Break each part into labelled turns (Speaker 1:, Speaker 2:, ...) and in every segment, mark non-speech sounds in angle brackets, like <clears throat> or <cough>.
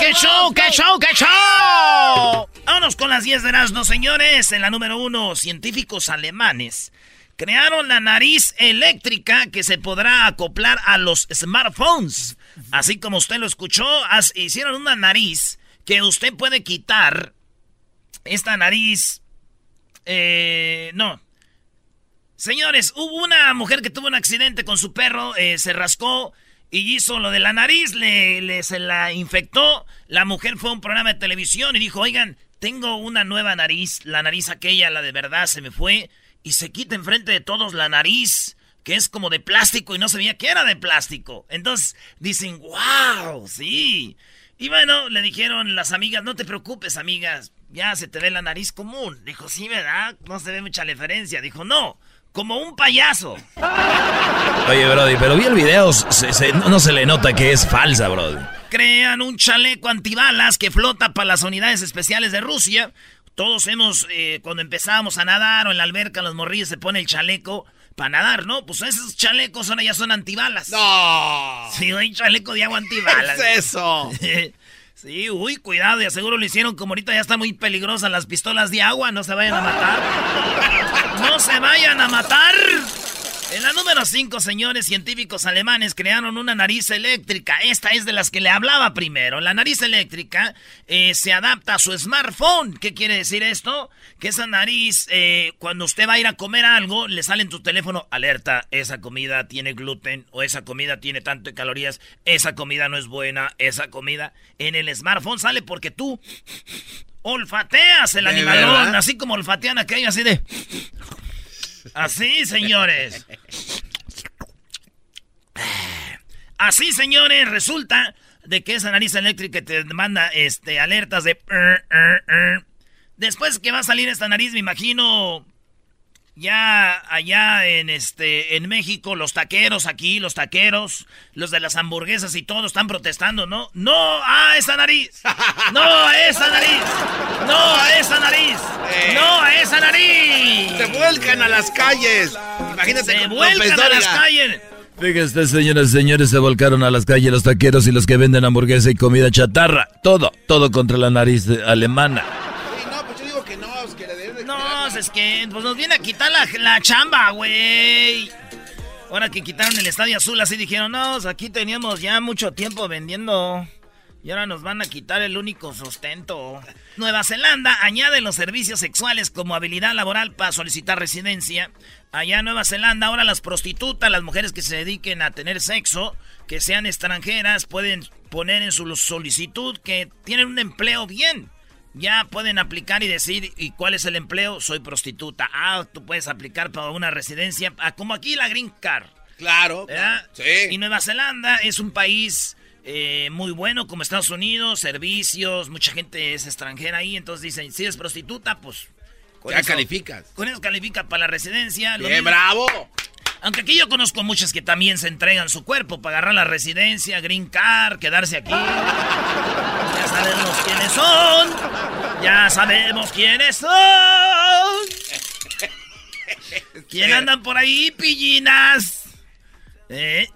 Speaker 1: ¡qué show, qué show, qué show! Vámonos con las 10 de Erasmo, señores. En la número uno, científicos alemanes crearon la nariz eléctrica que se podrá acoplar a los smartphones. Así como usted lo escuchó, hicieron una nariz que usted puede quitar esta nariz... Eh, no. Señores, hubo una mujer que tuvo un accidente con su perro, eh, se rascó y hizo lo de la nariz, le, se la infectó. La mujer fue a un programa de televisión y dijo, oigan, tengo una nueva nariz, la nariz aquella, la de verdad, se me fue. Y se quita enfrente de todos la nariz, que es como de plástico y no sabía que era de plástico. Entonces dicen, wow, sí. Y bueno, le dijeron las amigas, no te preocupes, amigas, ya se te ve la nariz común. Dijo, sí, ¿verdad? No se ve mucha diferencia. Dijo, no, como un payaso.
Speaker 2: Oye, Brody, pero vi el video, no se le nota que es falsa, Brody.
Speaker 1: Crean un chaleco antibalas que flota para las unidades especiales de Rusia. Todos hemos, eh, cuando empezamos a nadar o en la alberca, los morrillos se pone el chaleco para nadar, ¿no? Pues esos chalecos ahora ya son antibalas.
Speaker 3: ¡No!
Speaker 1: Sí, hay chaleco de agua antibalas.
Speaker 3: ¿Qué es eso? <laughs>
Speaker 1: Sí, uy, cuidado, y seguro lo hicieron como ahorita ya están muy peligrosas las pistolas de agua, no se vayan a matar. <laughs> No se vayan a matar. En la número 5, señores científicos alemanes crearon una nariz eléctrica. Esta es de las que le hablaba primero. La nariz eléctrica eh, se adapta a su smartphone. ¿Qué quiere decir esto? Que esa nariz, eh, cuando usted va a ir a comer algo, le sale en tu teléfono alerta. Esa comida tiene gluten o esa comida tiene tanto calorías. Esa comida no es buena. Esa comida en el smartphone sale porque tú olfateas el animalón. Así como olfatean aquello así de... Así, señores. Así, señores, resulta de que esa nariz eléctrica te manda este, alertas de... Er, er, er. Después que va a salir esta nariz, me imagino ya allá en este en México los taqueros aquí, los taqueros, los de las hamburguesas y todos están protestando, ¿no? No a esa nariz. No a esa nariz. No a esa nariz. No a esa nariz.
Speaker 3: Se vuelcan a las calles. Imagínate
Speaker 1: Se vuelcan a las calles.
Speaker 2: Fíjense, señoras y señores, se volcaron a las calles los taqueros y los que venden hamburguesa y comida chatarra. Todo, todo contra la nariz alemana
Speaker 1: es que pues nos viene a quitar la, chamba, güey. Ahora que quitaron el Estadio Azul, así dijeron, no, pues, aquí teníamos ya mucho tiempo vendiendo. Y ahora nos van a quitar el único sustento. Nueva Zelanda añade los servicios sexuales como habilidad laboral para solicitar residencia. Allá en Nueva Zelanda, ahora las prostitutas, las mujeres que se dediquen a tener sexo, que sean extranjeras, pueden poner en su solicitud que tienen un empleo bien ya pueden aplicar y decir, ¿y cuál es el empleo? Soy prostituta. Ah, tú puedes aplicar para una residencia, ah, como aquí la Green Card.
Speaker 3: Claro.
Speaker 1: Sí. Y Nueva Zelanda es un país eh, muy bueno como Estados Unidos, servicios, mucha gente es extranjera ahí, entonces dicen, si eres prostituta, pues...
Speaker 3: ya calificas.
Speaker 1: Con eso califica para la residencia.
Speaker 3: ¡Bien, bravo!
Speaker 1: Aunque aquí yo conozco muchas que también se entregan su cuerpo para agarrar la residencia, green card, quedarse aquí. Ya sabemos quiénes son. Ya sabemos quiénes son. <laughs> ¿Quién andan por ahí, pillinas? ¿Eh?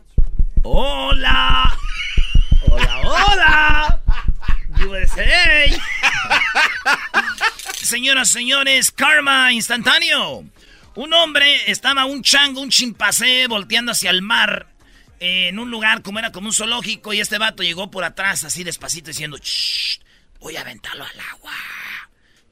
Speaker 1: Hola. Hola, hola. USA. <laughs> Señoras, señores, karma instantáneo. Un hombre estaba un chango, un chimpancé volteando hacia el mar en un lugar como era como un zoológico y este vato llegó por atrás así despacito diciendo, Shh, voy a aventarlo al agua.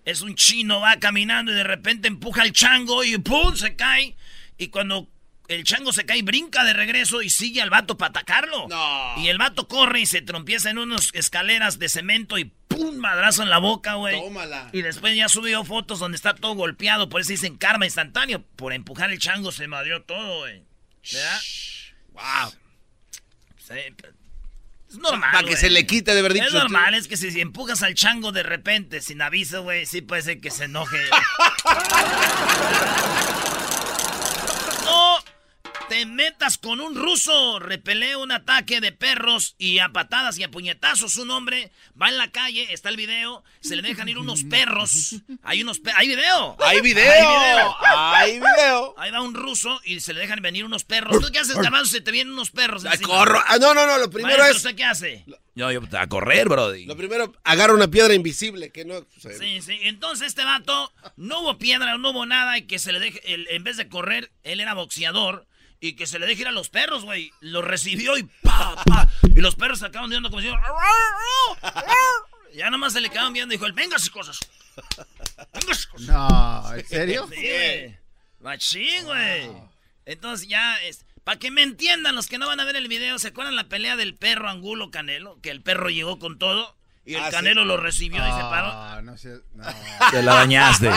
Speaker 1: Es un chino, va caminando y de repente empuja al chango y ¡pum! se cae. Y cuando el chango se cae, brinca de regreso y sigue al vato para atacarlo. Y el vato corre y se trompieza en unas escaleras de cemento y ¡pum! Madrazo en la boca, güey.
Speaker 3: Tómala.
Speaker 1: Y después ya subió fotos donde está todo golpeado. Por eso dicen karma instantáneo. Por empujar el chango se madrió todo, güey. ¿Verdad?
Speaker 3: Wow.
Speaker 1: Es normal.
Speaker 4: Para que se le quite de verdad.
Speaker 1: Es normal, es que si, si empujas al chango de repente, sin aviso, güey, sí puede ser que se enoje. <laughs> no te metas con un ruso. Repelé un ataque de perros y a patadas y a puñetazos. Un hombre va en la calle, está el video, se le dejan ir unos perros. Hay unos pe- ¿Hay video?
Speaker 4: ¡Hay video!
Speaker 1: Hay video.
Speaker 4: ¡Hay video!
Speaker 1: Ahí va un ruso y se le dejan venir unos perros. ¿Tú qué haces, garbanzo, si te vienen unos perros?
Speaker 4: Ay, corro. Ah, no, no, no. Lo primero
Speaker 1: Maestro,
Speaker 4: es.
Speaker 1: ¿usted qué hace?
Speaker 2: Yo, a correr, Brody.
Speaker 4: Lo primero, agarra una piedra invisible que no. se-
Speaker 1: Sí, sí. Entonces este vato, no hubo piedra, no hubo nada y que se le deje, él, en vez de correr, él era boxeador y que se le deje ir a los perros, güey. Lo recibió y pa, pa. Y los perros se acaban viendo como si... Ya nomás se le quedaban viendo y dijo, venga sus cosas. Venga sus cosas.
Speaker 5: No, ¿en serio?
Speaker 1: Sí, güey. Machín, güey. Entonces ya es... Para que me entiendan los que no van a ver el video, ¿se acuerdan la pelea del perro Angulo Canelo? Que el perro llegó con todo y el
Speaker 4: Ah, sí.
Speaker 1: Canelo lo recibió y se paró.
Speaker 5: No sé. No.
Speaker 2: Te la bañaste.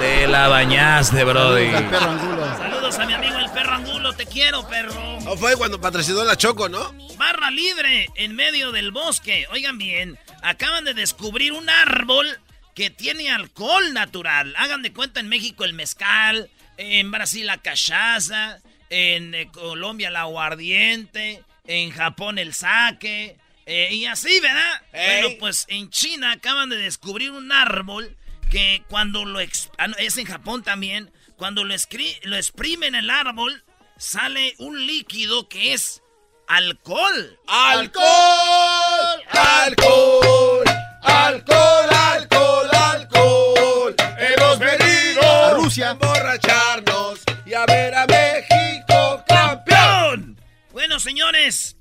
Speaker 2: Te la bañaste, Brody.
Speaker 5: Saludos al perro angulo.
Speaker 1: Saludos a mi amigo el perro Angulo, te quiero, perro.
Speaker 4: No fue cuando patrocinó la Choco, ¿no?
Speaker 1: Barra libre en medio del bosque. Oigan bien, acaban de descubrir un árbol que tiene alcohol natural. Hagan de cuenta en México el mezcal, en Brasil la cachaza, en eh, Colombia la aguardiente, en Japón el sake, eh, y así, ¿verdad? Bueno, pues en China acaban de descubrir un árbol que cuando lo... ah, es en Japón también. Cuando lo, lo exprimen el árbol, sale un líquido que es alcohol.
Speaker 4: ¡Alcohol! ¡Alcohol! ¡Alcohol! ¡Alcohol! ¡Alcohol! Hemos venido
Speaker 5: A Rusia.
Speaker 4: emborracharnos y a ver a México campeón.
Speaker 1: Bueno, señores,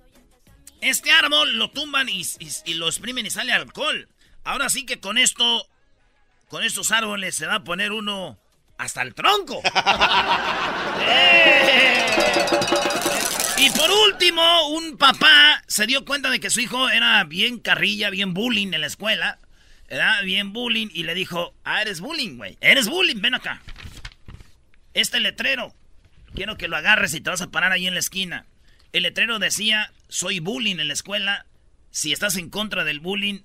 Speaker 1: este árbol lo tumban y, y- y lo exprimen y sale alcohol. Ahora sí que con esto, con estos árboles se va a poner uno hasta el tronco. <laughs> ¡Eh! Y por último, un papá se dio cuenta de que su hijo era bien carrilla, bien bullying en la escuela. Era bien bullying y le dijo, ah, eres bullying, güey. Eres bullying, ven acá. Este letrero, quiero que lo agarres y te vas a parar ahí en la esquina. El letrero decía, soy bullying en la escuela. Si estás en contra del bullying,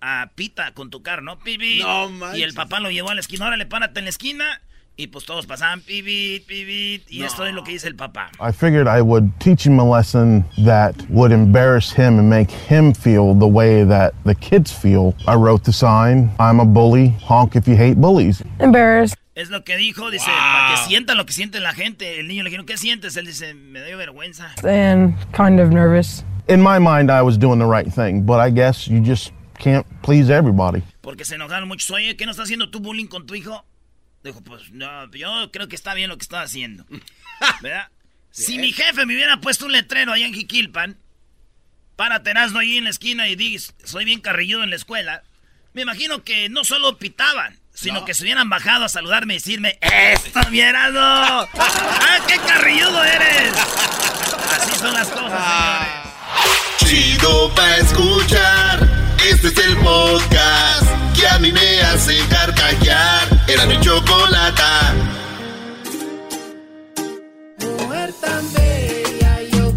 Speaker 1: a pita con tu carro, ¿no? Pibi.
Speaker 4: No manches.
Speaker 1: y el papá lo llevó a la esquina. Órale, párate en la esquina. Y pues todos pasaban pibit, pibit. Y esto es lo que dice el papá.
Speaker 6: I figured I would teach him a lesson that would embarrass him and make him feel the way that the kids feel. I wrote the sign, I'm a bully, honk if you hate bullies.
Speaker 7: Embarrassed.
Speaker 1: Es lo que dijo, dice, para que sienta lo que siente la gente. El niño le dijo, ¿qué sientes? Él dice, me dio vergüenza.
Speaker 7: and kind of nervous.
Speaker 6: In my mind, I was doing the right thing, but I guess you just can't please everybody.
Speaker 1: Porque se enojaron muchos. Oye, ¿qué no estás haciendo tú bullying con tu hijo? Dijo, pues no, yo creo que está bien lo que está haciendo. <laughs> ¿Verdad? Si mi jefe me hubiera puesto un letrero allá en Jiquilpan, para Terazno ahí en la esquina y dices, soy bien carrilludo en la escuela, me imagino que no solo pitaban, sino que se hubieran bajado a saludarme y decirme, ¡Esto, Mierado! <laughs> ¡Ah, qué carrilludo eres! Así son las cosas, señores.
Speaker 3: Chido pa' escuchar. Este es el podcast que a mí me hace carcajear. Era mi chocolata.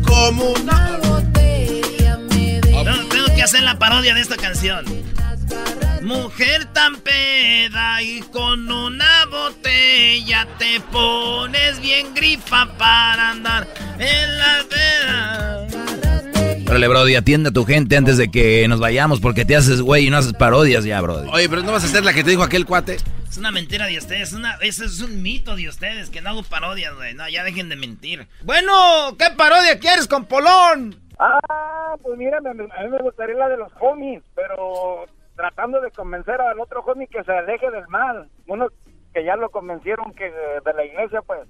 Speaker 4: Como una.
Speaker 1: No, tengo que hacer la parodia de esta canción. Mujer tan peda y con una botella te pones bien grifa para andar en la veda.
Speaker 2: Órale, Brody, atiende a tu gente antes de que nos vayamos porque te haces güey y no haces parodias ya, Brody.
Speaker 4: Oye, pero no vas a hacer la que te dijo aquel cuate.
Speaker 1: Es una mentira de ustedes, es una, ese es un mito de ustedes, que no hago parodias, güey. No, ya dejen de mentir.
Speaker 5: Bueno, ¿qué parodia quieres con Polón?
Speaker 8: Ah, pues mira, a mí me gustaría la de los homies, pero tratando de convencer al otro homie que se aleje del mal. Uno que ya lo convencieron que de la iglesia, pues.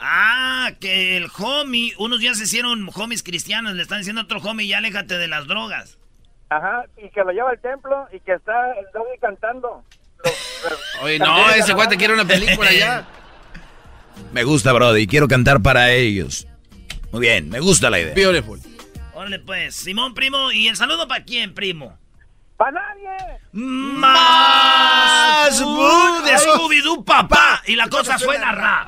Speaker 1: Ah, que el homie, unos ya se hicieron homies cristianos, le están diciendo a otro homie, ya aléjate de las drogas.
Speaker 8: Ajá, y que lo lleva al templo y que está el doggy cantando. Los-
Speaker 4: Oye, no, ese cuate
Speaker 8: alabanza.
Speaker 4: quiere una película ya. <laughs>
Speaker 2: Me gusta, Brody, quiero cantar para ellos. Muy bien, me gusta la idea.
Speaker 4: Beautiful.
Speaker 1: Órale pues, Simón, primo, ¿y el saludo para quién, primo?
Speaker 8: ¡Pa' nadie!
Speaker 1: Más Boo de Scooby-Doo, papá. Y la cosa suena ra.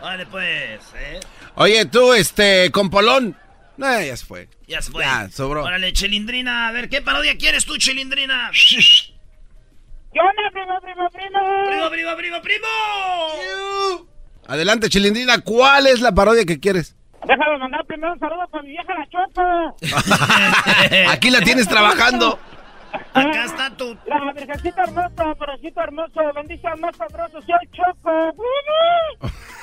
Speaker 1: Vale, pues, ¿eh?
Speaker 4: Oye, tú, este, con Polón. No, ya se fue.
Speaker 1: Ya se fue.
Speaker 4: Ya, sobró.
Speaker 1: Órale, Chilindrina. A ver, ¿qué parodia quieres tú, Chilindrina?
Speaker 9: ¿Qué onda, primo, primo, primo?
Speaker 1: ¡Primo, primo, primo, primo!
Speaker 4: Adelante, Chilindrina, ¿cuál es la parodia que quieres?
Speaker 9: Déjame mandar primero un saludo para mi vieja la Choco. <laughs>
Speaker 4: Aquí la tienes trabajando.
Speaker 1: Acá está tu...
Speaker 9: La virgencita hermosa, porocito hermoso, bendición más sabroso, soy Choco. <laughs>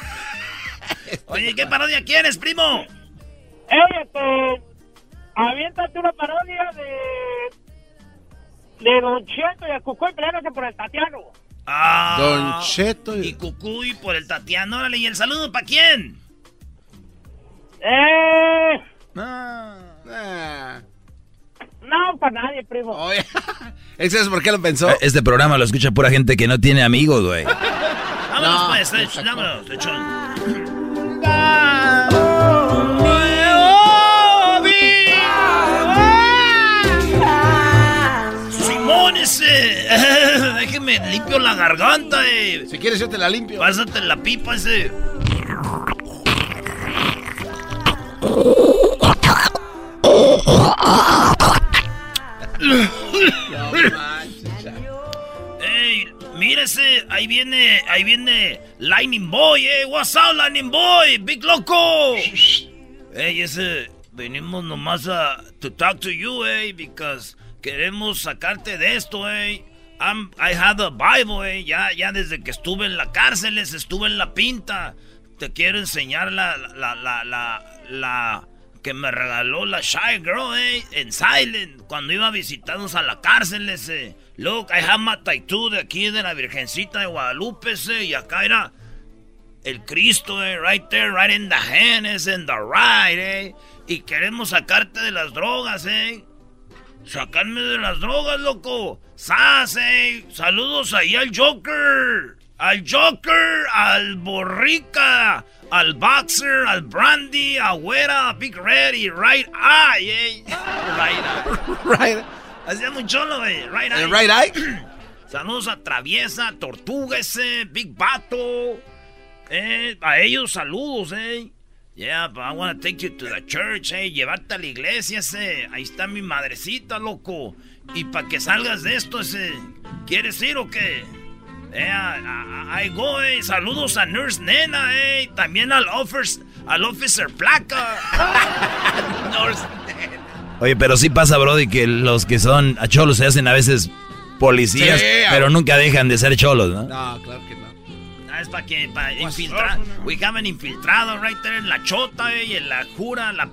Speaker 1: Oye, ¿qué parodia quieres, primo?
Speaker 9: Ey, este, aviéntate una parodia de... De Don Cheto y el Cucuy peleándose por el Tatiano.
Speaker 1: Ah,
Speaker 4: Don Cheto
Speaker 1: y... Cucuy por el Tatiano. Órale, ¿y el saludo para quién?
Speaker 9: Eh...
Speaker 4: Ah.
Speaker 9: No, para nadie, primo. <laughs>
Speaker 4: Oye, ¿Eso es por qué lo pensó?
Speaker 2: Este programa lo escucha pura gente que no tiene amigos, güey.
Speaker 1: Vámonos,
Speaker 4: No,
Speaker 1: pues, eh, vámonos. <laughs> Déjeme limpio la garganta, eh.
Speaker 4: Si quieres yo te la limpio.
Speaker 1: Pásate la pipa ese. <laughs> <laughs> mírese, ahí viene, ahí viene Lightning Boy, eh. What's up, Lightning Boy? Big Loco. Ey, ese, venimos nomás a to talk to you, eh, because queremos sacarte de esto, eh. I'm, I have a Bible, eh. Ya, ya desde que estuve en la cárcel, estuve en la pinta. Te quiero enseñar la, la, la, la, la que me regaló la Shy Girl, eh, en Silent, cuando iba a visitarnos a la cárcel, ese. Look, I have my tattoo de aquí de la Virgencita de Guadalupe, ese, y acá era el Cristo, eh, right there, right in the hand, ese, in the right, eh. Y queremos sacarte de las drogas, eh. Sacarme de las drogas, loco. ¡Sas, eh! Saludos ahí al Joker. Al Joker, al Borrica, al Boxer, al Brandy, a Güera, a Big Red y Right Eye, eh. <laughs> Right Eye.
Speaker 4: Right.
Speaker 1: Hacía muy cholo, güey. Right Eye.
Speaker 4: ¿El right eye? <clears throat>
Speaker 1: Saludos a Traviesa, Tortuga ese, Big Bato. Eh, a ellos saludos, eh. Yeah, but I wanna take you to the church, eh. Llevarte a la iglesia, ese. Ahí está mi madrecita, loco. Y para que salgas de esto, ese. ¿Quieres ir o qué? Eh, ahí go, eh. Saludos a Nurse Nena, eh. También al, officer, al Officer Placa. <laughs> Nurse.
Speaker 2: Oye, pero sí pasa, Brody, que los que son a cholos se hacen a veces policías,
Speaker 4: Sí,
Speaker 2: pero nunca dejan de ser cholos, ¿no?
Speaker 4: No, claro que no.
Speaker 1: Ah, es para que, para infiltrar. We haven't infiltrado right there en la chota, eh, y en la jura, la...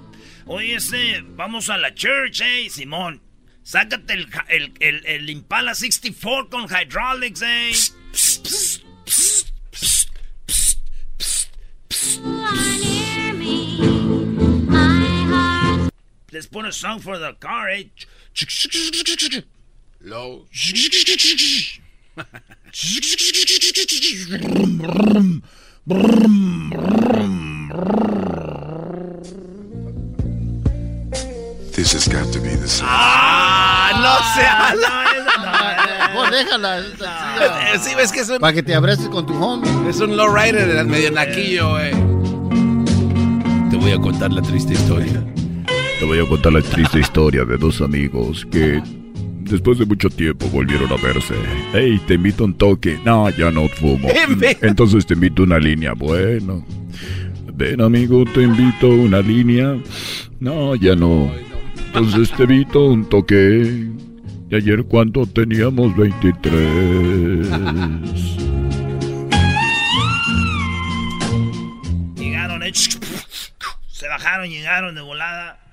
Speaker 1: Oye, ese, vamos a la church, eh, Simón. Sácate el, el, el, el Impala 64 con hydraulics, eh. Let's put a song for the car, eh.
Speaker 4: Low.
Speaker 10: This has got to be the song.
Speaker 4: ¡Ah! ¡No sea!
Speaker 5: Vos <laughs> déjala.
Speaker 4: Eh, Sí, ves que es un,
Speaker 5: Para que te abraces con tu homie.
Speaker 4: es un lowrider medio naquillo, güey.
Speaker 11: Te voy a contar la triste historia. Te voy a contar la triste historia de dos amigos que después de mucho tiempo volvieron a verse. Hey, te invito un toque. No, ya no fumo. <laughs> Entonces te invito una línea. Bueno. Ven amigo, te invito una línea. No, ya no. Entonces te invito a un toque. Y ayer cuando teníamos 23.
Speaker 1: Llegaron, eh. Se bajaron, llegaron de volada.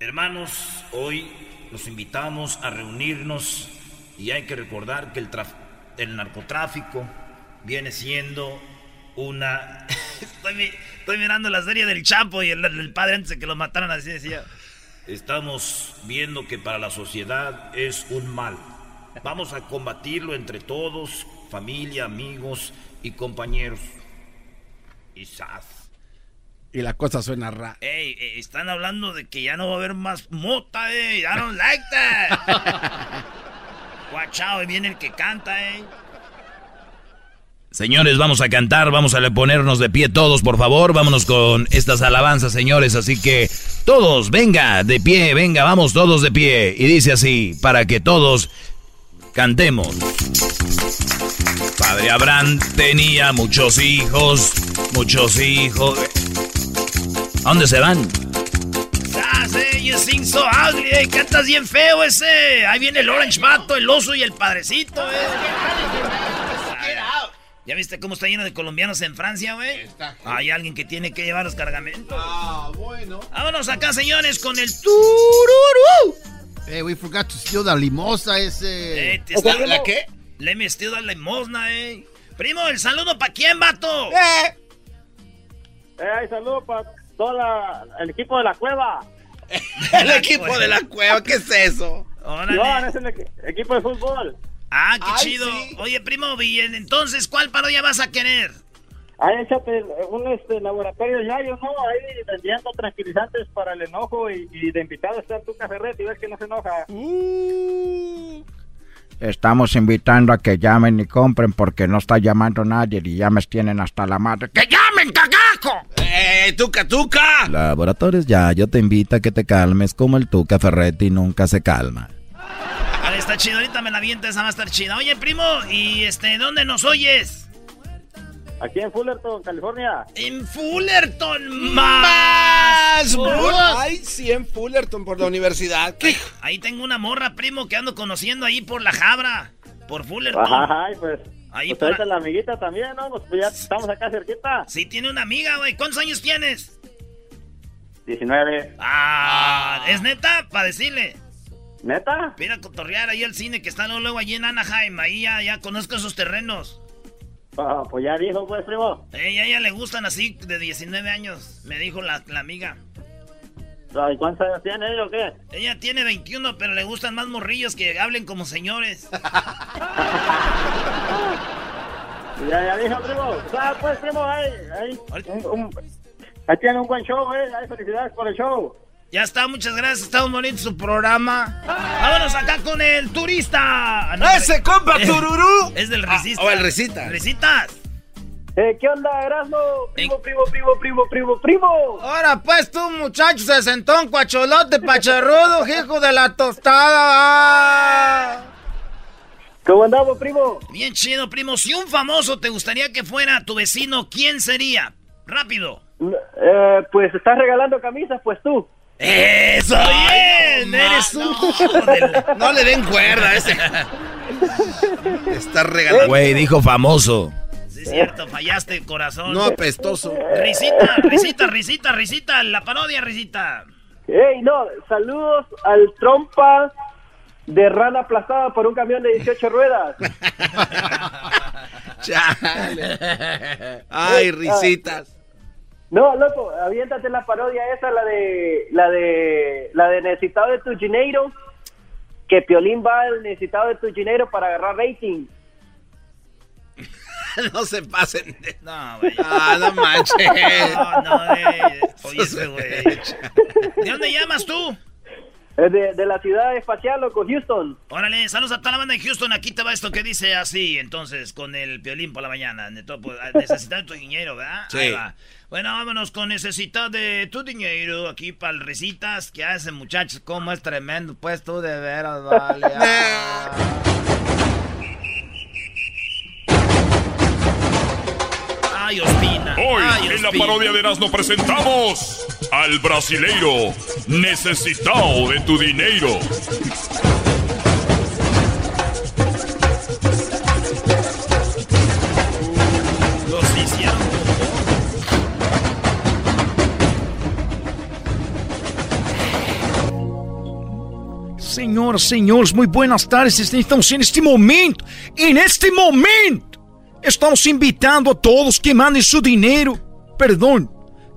Speaker 1: Hermanos, hoy los invitamos a reunirnos y hay que recordar que el, narcotráfico viene siendo una... <laughs> estoy, mi- estoy mirando la serie del Chapo y el, padre antes de que lo mataran así decía. Estamos viendo que para la sociedad es un mal. Vamos a combatirlo entre todos, familia, amigos y compañeros. Y.
Speaker 4: Y la cosa suena ra.
Speaker 1: Ey, eh, están hablando de que ya no va a haber más mota, eh. I don't like that. <laughs> Watch out, viene el que canta, eh.
Speaker 2: Señores, vamos a cantar, vamos a ponernos de pie todos, por favor. Vámonos con estas alabanzas, señores. Así que todos, venga, de pie, venga, vamos todos de pie. Y dice así, para que todos cantemos. Padre Abraham tenía muchos hijos, muchos hijos. ¿A dónde se van?
Speaker 1: Ah, you sing so ugly, eh, cantas bien feo ese. Ahí viene el Orange Mato, el oso y el padrecito, eh. ¿Ya viste cómo está lleno de colombianos en Francia, güey? Hay alguien que tiene que llevar los cargamentos.
Speaker 5: Ah, bueno.
Speaker 1: Vámonos acá, señores, con el tururú.
Speaker 5: Hey, we forgot to steal the limosa ese.
Speaker 1: Eh, ¿La qué? Le me steal la limosna, eh. Primo, ¿el saludo para quién, vato?
Speaker 9: Eh. Eh, saludo para todo el equipo de la cueva. <laughs>
Speaker 4: el equipo de la cueva, ¿qué es eso?
Speaker 9: No, es el equipo de fútbol.
Speaker 1: Ah, qué chido. Oye, primo, bien, entonces, ¿cuál parodia vas a querer?
Speaker 9: Ahí échate un este, laboratorio ya, yo no, ahí vendiendo tranquilizantes para el enojo y, de invitado está tu café y ves que no se enoja.
Speaker 12: Uh. Estamos invitando a que llamen y compren porque no está llamando nadie y ya me tienen hasta la madre. ¡Que llamen,
Speaker 4: ¡Eh, tuca, tuca!
Speaker 2: Laboratorios ya, yo te invito a que te calmes como el tuca Ferretti nunca se calma
Speaker 1: está chido. Ahorita me la viento, esa va a estar chida. Oye, primo, ¿y este, dónde nos oyes?
Speaker 9: Aquí en Fullerton, California.
Speaker 1: En Fullerton, más.
Speaker 4: Ay, sí, en Fullerton, por la universidad.
Speaker 1: Ahí, tengo una morra, primo, que ando conociendo ahí por la Jabra. Por Fullerton.
Speaker 9: Ay, pues. Ahí pues por... la amiguita también, ¿no? Pues, ya estamos acá cerquita.
Speaker 1: Sí, tiene una amiga, güey. ¿Cuántos años tienes?
Speaker 9: 19.
Speaker 1: Ah, ¿es neta? Para decirle.
Speaker 9: ¿Neta?
Speaker 1: Mira, cotorrear ahí el cine que está luego allí en Anaheim. Ahí ya, ya conozco esos terrenos.
Speaker 9: Ah, pues ya dijo, pues, primo.
Speaker 1: Eh, a ella le gustan así de 19 años, me dijo la, amiga.
Speaker 9: ¿Y cuántos años tiene ella o qué?
Speaker 1: Ella tiene 21, pero le gustan más morrillos que hablen como señores. <laughs>
Speaker 9: ya, ya dijo, primo. Ah, pues, primo, ahí, ahí, ahí tiene un buen show, eh. Ahí, felicidades por el show.
Speaker 1: Ya está, muchas gracias. Está muy bonito su programa. Vámonos acá con el turista.
Speaker 4: ¡Ese compa <laughs> tururú!
Speaker 1: Es del risista.
Speaker 4: o el risita.
Speaker 1: Risitas.
Speaker 9: Eh, ¿Qué onda, Erasmo? Primo, primo, primo, primo, primo, primo.
Speaker 12: Ahora pues tú, muchacho, se sentó un cuacholote pacharrudo, <laughs> hijo de la tostada.
Speaker 9: ¿Cómo andamos, primo?
Speaker 1: Bien chido, primo. Si un famoso te gustaría que fuera tu vecino, ¿quién sería? Rápido.
Speaker 9: Eh, pues estás regalando camisas, pues tú.
Speaker 1: ¡Eso! ¡Bien!
Speaker 4: No, ¡Eres un... No. le den cuerda ese. <laughs> Está regalando.
Speaker 2: Güey, dijo famoso.
Speaker 1: Sí, cierto, fallaste, corazón.
Speaker 4: No apestoso.
Speaker 1: Risita, risita, risita, risita, la parodia, risita.
Speaker 9: Ey, no, saludos al trompa de rana aplastada por un camión de 18 ruedas. <laughs>
Speaker 4: Chale. Ay, risitas.
Speaker 9: No, loco, aviéntate la parodia esa, la de la de la de necesitado de tu dinero, que Piolín va al necesitado de tu dinero para agarrar rating. <laughs>
Speaker 4: no se pasen.
Speaker 1: No, güey. <laughs>
Speaker 4: Ah, no manches.
Speaker 1: No, no, <laughs> güey. Oye, güey. ¿De dónde llamas tú?
Speaker 9: De, de, la ciudad espacial, loco, Houston.
Speaker 1: Órale, saludos a toda la banda de Houston. Aquí te va esto que dice así, entonces, con el piolín por la mañana. Pues, necesitas tu dinero, ¿verdad?
Speaker 4: Sí.
Speaker 1: Bueno, vámonos con necesidad de tu dinero aquí para el risitas que hace, muchachos. Cómo es tremendo, pues tú de veras, vale. Ay, Ospina.
Speaker 13: Hoy en la parodia de Erasmo presentamos al brasileiro necesitado de tu dinero.
Speaker 12: Senhoras, senhores, muito buenas tardes. Estamos en este momento, en este momento, estamos invitando a todos que mandem su dinheiro, perdão,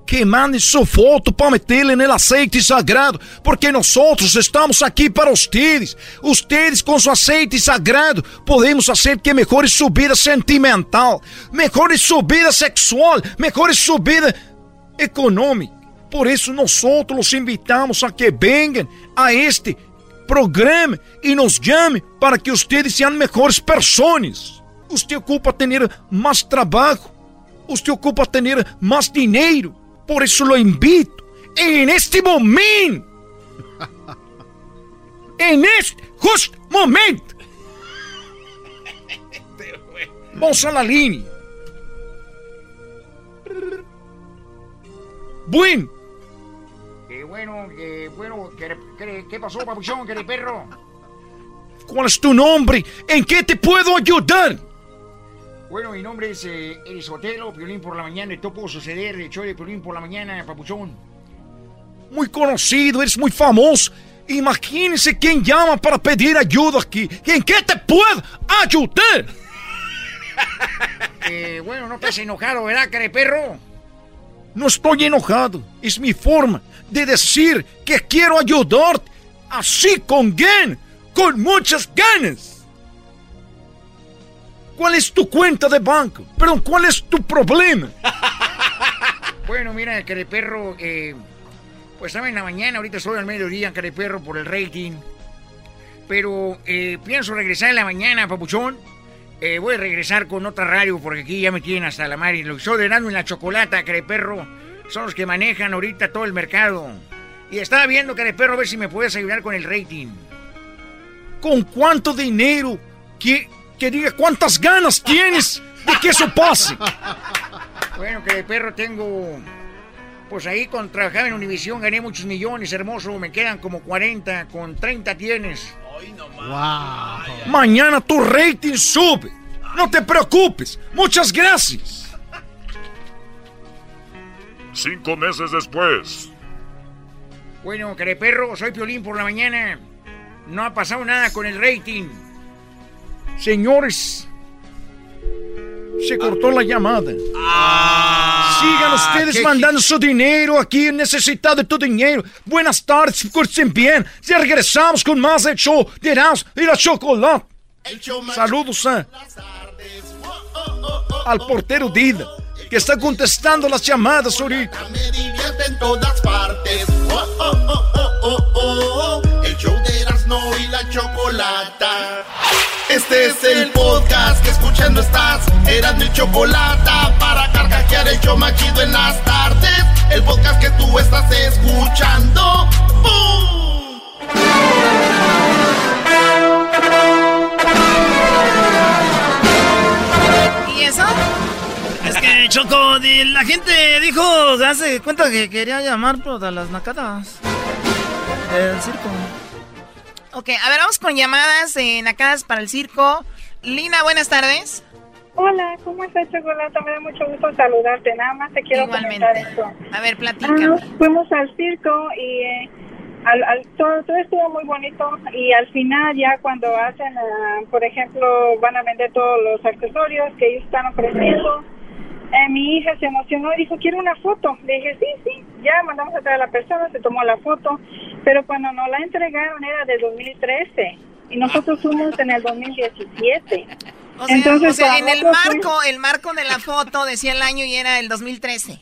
Speaker 12: que mandem sua foto para metê-la no aceite sagrado, porque nós estamos aqui para vocês. Vocês com seu aceite sagrado podemos fazer que melhore sua vida sentimental, melhore sua vida sexual, melhore sua vida econômica. Por isso nós os invitamos a que venham a este programa e nos llame para que vocês sejam melhores pessoas. Usted ocupa tener más trabajo. Usted ocupa tener más dinero. Por eso lo invito. En este momento. <laughs> En este justo momento. Vamos a la línea. Bueno.
Speaker 14: Eh, bueno, eh, bueno, ¿qué, qué, qué pasó, papuchón, qué perro?
Speaker 12: ¿Cuál es tu nombre? ¿En qué te puedo ayudar?
Speaker 14: Bueno, mi nombre es eh, Erisotelo, Piolín por la mañana, todo pudo suceder, de hecho, de Piolín por la mañana, papuchón.
Speaker 12: Muy conocido, eres muy famoso. Imagínese quién llama para pedir ayuda aquí. ¿En qué te puedo ayudar? <laughs>
Speaker 14: Eh, bueno, no estás enojado, ¿verdad, perro?
Speaker 12: No estoy enojado. Es mi forma de decir que quiero ayudarte. Así con ganas, con muchas ganas. ¿Cuál es tu cuenta de banco? Perdón, ¿cuál es tu problema? <laughs>
Speaker 14: Bueno, mira, care perro, eh, pues estaba en la mañana, ahorita estoy al mediodía, care perro, por el rating. Pero eh, pienso regresar en la mañana, papuchón. Eh, voy a regresar con otra radio porque aquí ya me tienen hasta la madre. Lo que estoy ordenando en la chocolata, perro, son los que manejan ahorita todo el mercado. Y estaba viendo, perro, a ver si me puedes ayudar con el rating.
Speaker 12: ¿Con cuánto dinero? Que, que diga cuántas ganas tienes de que eso pase.
Speaker 14: Bueno, perro, tengo... Pues ahí con trabajar en Univisión gané muchos millones, hermoso. Me quedan como 40, con 30 tienes.
Speaker 12: Wow. Mañana tu rating sube. No te preocupes. Muchas gracias.
Speaker 13: Cinco meses después.
Speaker 14: Bueno, perro, soy Piolín por la mañana. No ha pasado nada con el rating.
Speaker 12: Señores, se cortó la llamada.
Speaker 4: Ah,
Speaker 12: Sigan ustedes mandando su dinero aquí, necesitado de tu dinero. Buenas tardes, escuchen bien. Ya regresamos con más del show de Erasmo y la chocolate. Saludos a, al portero Dida, que está contestando las llamadas ahorita.
Speaker 3: Me divierte en todas partes. Oh, oh, oh, oh, oh, oh. El show de Erasmo y la chocolata. Este es el podcast que escuchando estás. Eran mi chocolate para carcajear el show machido en las tardes. El podcast que tú estás escuchando. ¡Bum!
Speaker 1: ¿Y eso? Es que Choco, la gente dijo, hace cuenta que quería llamar por a las nacadas del circo.
Speaker 15: Ok, a ver, vamos con llamadas en nacadas para el circo. Lina, buenas tardes.
Speaker 16: Hola, ¿cómo estás, Chocolata? Me da mucho gusto saludarte. Nada más te quiero
Speaker 15: Igualmente.
Speaker 16: comentar esto.
Speaker 15: A ver, platícame.
Speaker 16: Ah, fuimos al circo y eh, al, al- todo, todo estuvo muy bonito y al final ya cuando hacen, ah, por ejemplo, van a vender todos los accesorios que ellos están ofreciendo, eh, mi hija se emocionó y dijo, quiero una foto. Le dije, sí, sí, ya mandamos a traer a la persona, se tomó la foto, pero cuando nos la entregaron era de 2013 y nosotros fuimos en el 2017.
Speaker 15: O sea,
Speaker 16: Entonces,
Speaker 15: o sea,
Speaker 16: para
Speaker 15: en el
Speaker 16: fue-
Speaker 15: marco, el marco de la foto decía el año y era el 2013.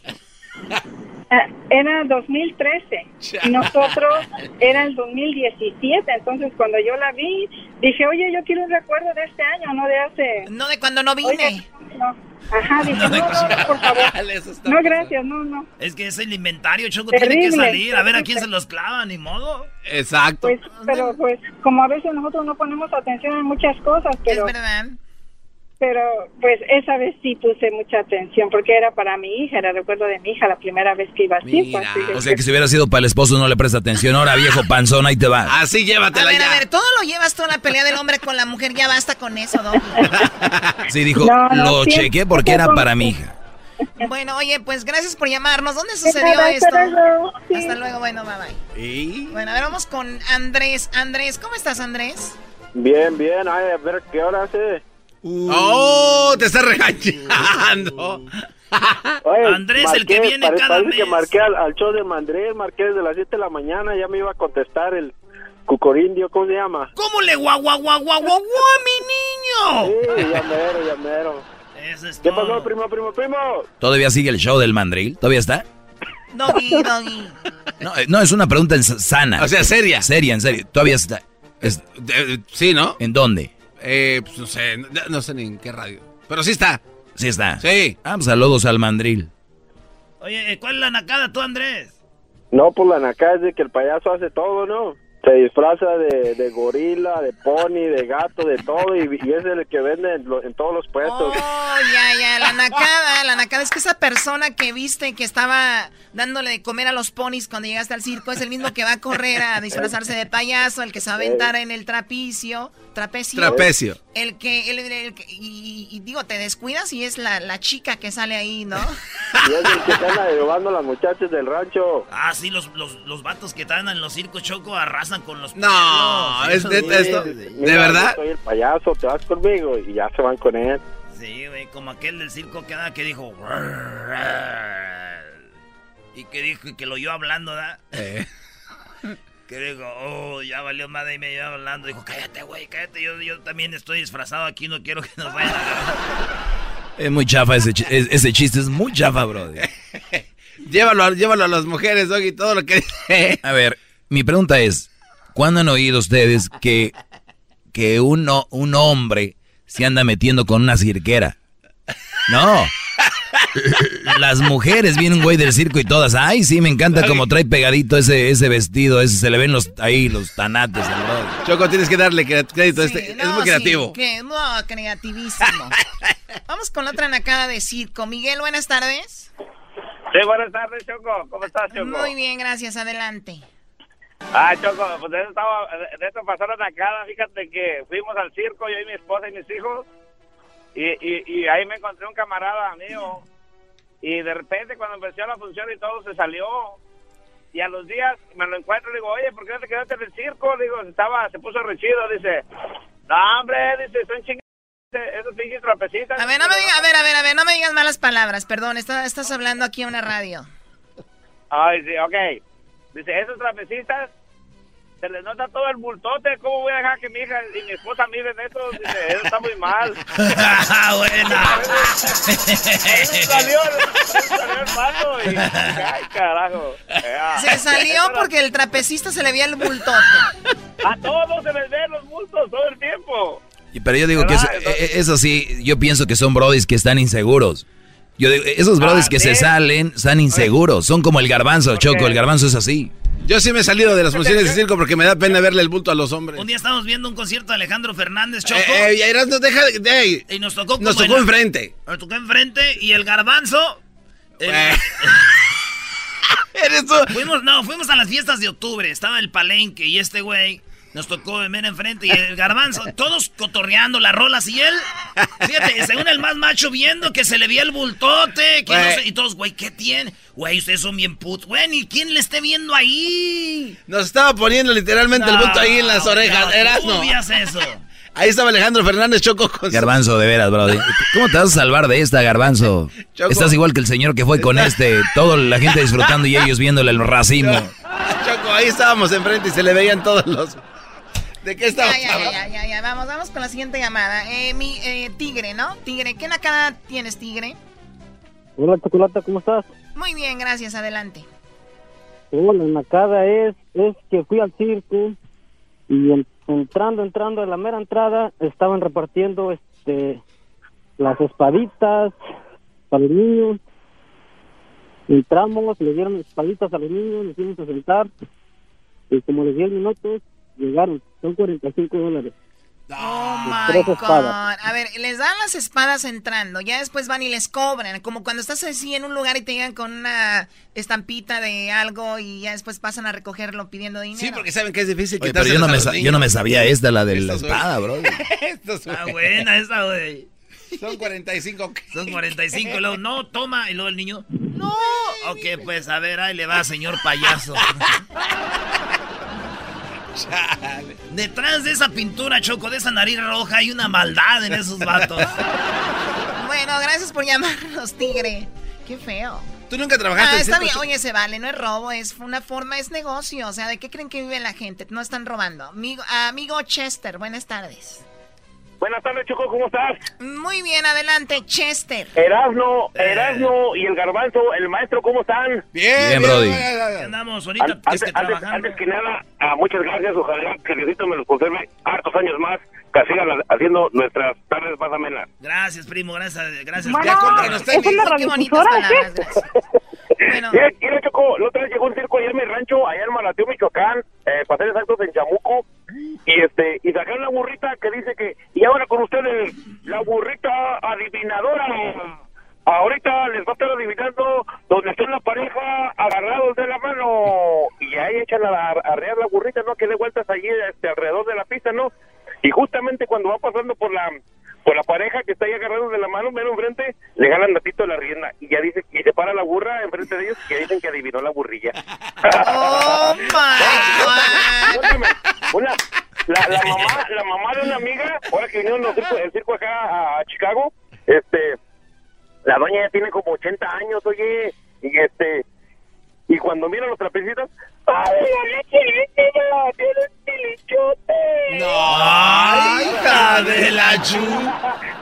Speaker 16: Ah, Era 2013 y nosotros era el 2017. Entonces, cuando yo la vi, dije, oye, yo quiero un recuerdo de este año, no de hace.
Speaker 15: No de cuando no vine.
Speaker 16: Oye, no. Ajá, <laughs> dije, no, no, no, por favor. <laughs> No, gracias, no, no.
Speaker 1: Es que es el inventario, Choco, tiene que
Speaker 16: Terrible,
Speaker 1: salir. A ver a quién
Speaker 16: terrible.
Speaker 1: se los clava, ni modo.
Speaker 4: Exacto.
Speaker 16: Pues, pero pues, como a veces nosotros no ponemos atención en muchas cosas, pero.
Speaker 15: Es verdad.
Speaker 16: Pero, pues, esa vez sí puse mucha atención, porque era para mi hija, era recuerdo de mi hija, la primera vez que iba así. pues, así
Speaker 2: O sea que si hubiera sido para el esposo no le presta atención. Ahora viejo panzón, ahí te va.
Speaker 4: Así
Speaker 15: A
Speaker 4: llévatela
Speaker 15: ver,
Speaker 4: ya.
Speaker 15: a ver, todo lo llevas en la pelea del hombre con la mujer, ya basta con eso, ¿no? <laughs>
Speaker 2: Sí, dijo,
Speaker 15: No, no,
Speaker 2: lo
Speaker 15: sí,
Speaker 2: chequé porque era para mi hija. <laughs>
Speaker 15: Bueno, oye, pues gracias por llamarnos. ¿Dónde sucedió esto?
Speaker 16: hasta luego. Sí.
Speaker 15: Hasta luego, bueno, bye bye. Bueno, a ver, vamos con Andrés. Andrés, ¿cómo estás, Andrés?
Speaker 17: Bien, bien, ay, a ver qué hora hace.
Speaker 4: ¡Oh! Te está regañando. <laughs>
Speaker 17: Oye,
Speaker 1: Andrés, el que viene
Speaker 17: pare-
Speaker 1: cada mes.
Speaker 17: que marqué al, al show de Mandrés, marqué desde las 7 de la mañana, ya me iba a contestar el cucorindio, ¿cómo se llama?
Speaker 1: ¿Cómo le guau, guau, guau, guau, guau, guau, mi niño?
Speaker 17: Sí, ya mero, ya mero.
Speaker 1: Eso es
Speaker 17: ¿Qué
Speaker 1: todo.
Speaker 17: pasó, primo, primo, primo?
Speaker 2: ¿Todavía sigue el show del mandril? ¿Todavía está?
Speaker 15: Doggy, doggy.
Speaker 2: No, eh, no, es una pregunta sana.
Speaker 4: O sea, seria.
Speaker 2: Seria, en serio. ¿Todavía está? es-
Speaker 4: sí, ¿no?
Speaker 2: ¿En dónde?
Speaker 4: Eh, pues no sé, no, no sé ni en qué radio. Pero sí está.
Speaker 2: Sí está.
Speaker 4: Sí.
Speaker 2: Ah, pues saludos al mandril.
Speaker 1: Oye, ¿cuál es la nacada tú, Andrés?
Speaker 17: No, pues la nacada es de que el payaso hace todo, ¿no? Se disfraza de, de gorila, de pony, de gato, de todo, y, y es el que vende en, lo- en todos los puestos.
Speaker 15: Oh, ya, ya, la nacada, la nacada es que esa persona que viste que estaba dándole de comer a los ponis cuando llegaste al circo es el mismo que va a correr a disfrazarse de payaso, el que se va a aventar en el trapicio, trapecio.
Speaker 4: Trapecio.
Speaker 15: El que, el, el que- y, y digo, te descuidas y es la, la chica que sale ahí, ¿no?
Speaker 17: Y es el que llevando a las muchachas del rancho.
Speaker 1: Ah, sí, los, los, los vatos que están en los circos choco arrasan con los
Speaker 4: No, es neta
Speaker 1: sí.
Speaker 4: esto.
Speaker 17: Mira,
Speaker 4: ¿De verdad?
Speaker 17: Soy el payaso, te vas conmigo y ya se van con él.
Speaker 1: Sí, güey, como aquel del circo que, que dijo... Y que dijo, y que lo oyó hablando, ¿da?
Speaker 4: Eh. <laughs>
Speaker 1: Que dijo, oh, ya valió madre y me iba hablando. Dijo, cállate, güey, cállate. Yo, yo también estoy disfrazado aquí, no quiero que nos vayan a.
Speaker 2: Es muy chafa ese, ese chiste, es muy chafa, bro. <laughs>
Speaker 4: Llévalo, a- llévalo a las mujeres, Doggy, todo lo que
Speaker 2: A ver, mi pregunta es, ¿cuándo han oído ustedes que, que un, ho- un hombre se anda metiendo con una cirquera? No. <laughs> Las mujeres, viene un güey del circo y todas, ay, sí, me encanta como trae pegadito ese, ese vestido, ese, se le ven los, ahí los tanates.
Speaker 4: Choco, tienes que darle crédito a
Speaker 15: Sí,
Speaker 4: este. es muy
Speaker 15: sí,
Speaker 4: creativo.
Speaker 15: que- no, creativísimo. <laughs> Vamos con la otra nacada de circo. Miguel, buenas tardes.
Speaker 9: Sí, buenas tardes, Choco. ¿Cómo estás, Choco?
Speaker 15: Muy bien, gracias. Adelante.
Speaker 9: Ah, Choco, pues de eso, estaba, de esto pasó la nacada. Fíjate que fuimos al circo, yo y mi esposa y mis hijos. Y, y, y ahí me encontré un camarada mío. Y de repente, cuando empezó la función y todo, se salió. Y a los días me lo encuentro y digo, oye, ¿por qué no te quedaste en el circo? Digo, estaba, se puso rechido. Dice, no, hombre, dice, son chingados esos pinches trapecitas.
Speaker 15: A ver, no me digas, a ver, a ver, a ver, no me digas malas palabras, perdón, está- estás hablando aquí en una radio.
Speaker 9: Ay, sí, ok. Dice, esos trapecistas, se les nota todo el bultote. ¿Cómo voy a dejar que mi hija y mi esposa miren eso? Dice, eso está muy mal. <laughs>
Speaker 1: Buena.
Speaker 9: salió, salió el pato y... Ay, carajo.
Speaker 15: Se salió porque el trapecista se le veía el bultote.
Speaker 9: A todos se les ven los bultos todo el tiempo.
Speaker 2: Pero yo digo que eso, eh, eso sí, yo pienso que son brodis que están inseguros. Yo digo, esos brodis
Speaker 4: Ah,
Speaker 2: que se salen están inseguros. Son como el garbanzo, Choco. El garbanzo es así.
Speaker 4: Yo sí me he salido de las funciones de circo porque me da pena verle el bulto a los hombres.
Speaker 1: Un día estábamos viendo un concierto de Alejandro Fernández, Choco.
Speaker 4: Eh, eh, no deja de-
Speaker 1: y nos tocó como
Speaker 4: Nos tocó enfrente.
Speaker 1: Nos tocó enfrente y el garbanzo. el- <laughs> <laughs> Fuimos, no, fuimos a las fiestas de octubre. Estaba el palenque y este güey nos tocó ver enfrente y el garbanzo, todos cotorreando las rolas y él, fíjate, según el más macho viendo que se le veía el bultote, que no sé, y todos, güey, ¿qué tiene? Güey, ustedes son bien put, güey, ¿y quién le esté viendo ahí?
Speaker 4: Nos estaba poniendo literalmente el bulto ahí en las
Speaker 1: No,
Speaker 4: orejas.
Speaker 1: no. ¿cómo veías eso? <laughs>
Speaker 4: Ahí estaba Alejandro Fernández Choco con
Speaker 2: Garbanzo, de veras, brody. ¿Cómo te vas a salvar de esta, garbanzo? <laughs>
Speaker 4: Choco.
Speaker 2: Estás igual que el señor que fue con este. Toda la gente disfrutando y ellos viéndole el racismo. <laughs>
Speaker 4: Choco, ahí estábamos enfrente y se le veían todos los. ¿De qué
Speaker 15: Ya,
Speaker 4: estábamos
Speaker 15: ya,
Speaker 4: hablando?
Speaker 15: ya, ya, ya, vamos, vamos con la siguiente llamada. Eh, mi eh, tigre, ¿no? Tigre, ¿qué nacada tienes, tigre?
Speaker 18: Hola, Chocolata, ¿cómo estás?
Speaker 15: Muy bien, gracias, adelante.
Speaker 18: Hola, la nacada es, es que fui al circo y en- entrando, entrando a la mera entrada estaban repartiendo este las espaditas para los niños. Entramos, le dieron espaditas a los niños, nos fuimos a sentar y como les 10 minutos llegaron, son 45 dólares.
Speaker 15: Oh
Speaker 18: Tres
Speaker 15: my
Speaker 18: espadas.
Speaker 15: God. A ver, les dan las espadas entrando, ya después van y les cobran. Como cuando estás así en un lugar y te llegan con una estampita de algo y ya después pasan a recogerlo pidiendo dinero.
Speaker 4: Sí, porque saben que es difícil
Speaker 2: Oye, pero yo no, me, sa- yo no me sabía esta, la de la espada, bro. <laughs>
Speaker 1: Está buena esa, güey.
Speaker 4: Son 45.
Speaker 1: Son 45. Y luego, no, toma. Y luego el niño, no. Ok, pues a ver, ahí le va, señor payaso. <laughs> <laughs> Detrás de esa pintura, Choco, de esa nariz roja, hay una maldad en esos vatos. <laughs>
Speaker 15: Bueno, gracias por llamarnos, tigre. Qué feo.
Speaker 4: Tú nunca trabajaste
Speaker 15: Ah, está bien. Oye, se vale, no es robo, es una forma, es negocio. O sea, ¿de qué creen que vive la gente? No están robando. Amigo, amigo Chester, buenas tardes.
Speaker 9: Buenas tardes, Choco, ¿cómo estás?
Speaker 15: Muy bien, adelante, Chester.
Speaker 9: Erasno, Erasno y el Garbanzo, el maestro, ¿cómo están?
Speaker 4: Bien,
Speaker 2: Bien, Brody.
Speaker 1: ¿Qué andamos ahorita?
Speaker 9: An-
Speaker 1: que
Speaker 9: Antes,
Speaker 1: esté
Speaker 9: antes- antes que nada, ah, muchas gracias. Ojalá que Diosito me los conserve hartos años más. que sigan haciendo nuestras tardes más amenas.
Speaker 1: Gracias, primo, gracias. gracias.
Speaker 16: Bueno,
Speaker 1: Ya contra-
Speaker 16: ¿es una
Speaker 1: Qué bonitas palabras, gracias. <laughs> Bueno.
Speaker 9: Mira, mira, Choco, la otra vez llegó un circo allá en mi rancho, allá en Malateo, Michoacán, eh, para ser exactos, en Chamuco, y este, y sacaron la burrita que dice que, y ahora con ustedes, la burrita adivinadora. Ahorita les va a estar adivinando donde está la pareja agarrados de la mano. Y ahí echan a, a arrear la burrita, ¿no? Que dé vueltas allí este, alrededor de la pista, ¿no? Y justamente cuando va pasando por la por la pareja que está ahí agarrados de la mano, mero enfrente, le ganan ratito la rienda. Y ya dice, y se para la burra enfrente de ellos, que dicen que adivinó la burrilla.
Speaker 15: Oh <laughs>
Speaker 9: Óyeme, Una, la, la mamá, la mamá de una amiga, ahora que vinieron los circo- el circo acá a, Chicago, este, la doña ya tiene como 80 años, oye, y este, y cuando miran los trapecistas, ¡ay, la leche
Speaker 4: hija de la chu.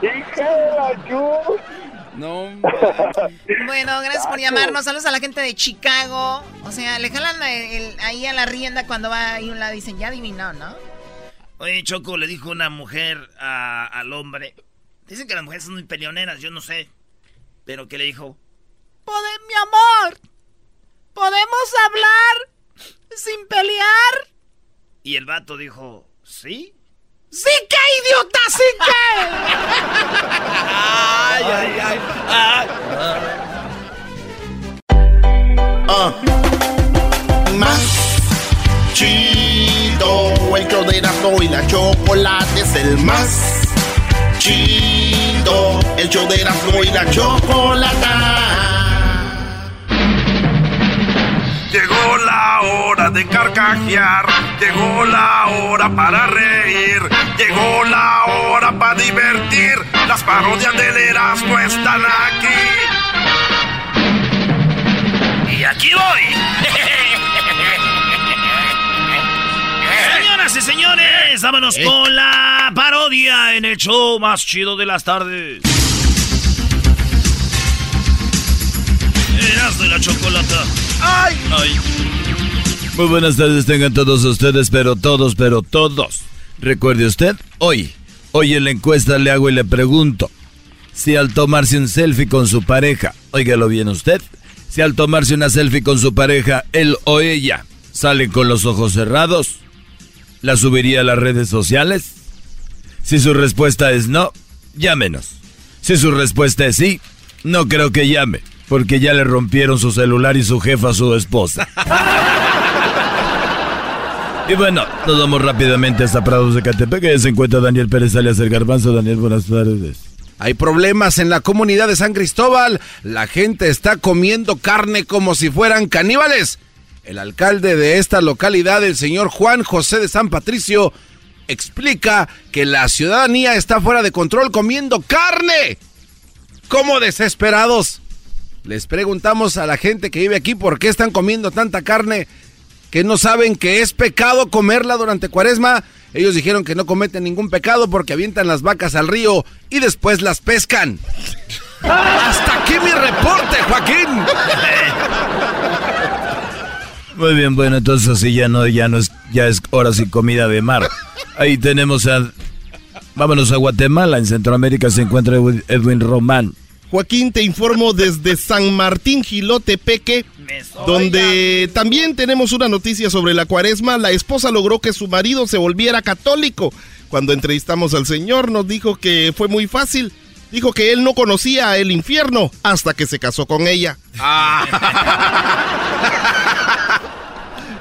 Speaker 9: ¡Hija de la chu!
Speaker 4: No. <laughs>
Speaker 15: Bueno, gracias por llamarnos. Saludos a la gente de Chicago. O sea, le jalan el- el- ahí a la rienda cuando va ahí a un lado y dicen, ya adivinó, ¿no?
Speaker 1: Oye, Choco, le dijo una mujer a- al hombre. Dicen que las mujeres son muy peleoneras, yo no sé. Pero que le dijo,
Speaker 15: Pode- mi amor, ¿podemos hablar sin pelear?
Speaker 1: y el vato dijo, ¿sí?
Speaker 15: ¡Sí que, idiota! ¡Sí que!
Speaker 4: Ay, ay, ay.
Speaker 3: Ah. Más chido, el show de Erasmo y la chocolate es el más chido, el show de y la chocolata.
Speaker 19: Llegó la hora de carcajear, llegó la hora para reír, llegó la hora para divertir. Las parodias del Erasmo están aquí.
Speaker 1: Y aquí voy. Señoras y señores, vámonos con la parodia en el show más chido de las tardes. Erasmo y la chocolata.
Speaker 4: ¡Ay!
Speaker 1: Ay.
Speaker 2: Muy buenas tardes tengan todos ustedes, pero todos, pero todos. Recuerde usted, hoy, hoy en la encuesta le hago y le pregunto, si al tomarse un selfie con su pareja, óigalo bien usted, si al tomarse una selfie con su pareja, él o ella salen con los ojos cerrados, ¿la subiría a las redes sociales? Si su respuesta es no, llámenos. Si su respuesta es sí, no creo que llame, porque ya le rompieron su celular y su jefa a su esposa. Y bueno, nos vamos rápidamente hasta Prados de Catepec, que se encuentra Daniel Pérez alias Garbanzo. Daniel, buenas tardes.
Speaker 4: Hay problemas en la comunidad de San Cristóbal. La gente está comiendo carne como si fueran caníbales. El alcalde de esta localidad, el señor Juan José de San Patricio, explica que la ciudadanía está fuera de control comiendo carne. ¿Cómo desesperados? Les preguntamos a la gente que vive aquí por qué están comiendo tanta carne que no saben que es pecado comerla durante cuaresma. Ellos dijeron que no cometen ningún pecado porque avientan las vacas al río y después las pescan. Hasta aquí mi reporte, Joaquín.
Speaker 2: Muy bien, bueno, entonces así ya no, ya no es, ya es hora sin comida de mar. Ahí tenemos a, vámonos a Guatemala, en Centroamérica se encuentra Edwin- Edwin Román.
Speaker 20: Joaquín, te informo desde San Martín Gilotepeque, donde también tenemos una noticia sobre la cuaresma. La esposa logró que su marido se volviera católico. Cuando entrevistamos al señor nos dijo que fue muy fácil. Dijo que él no conocía el infierno hasta que se casó con ella. <laughs>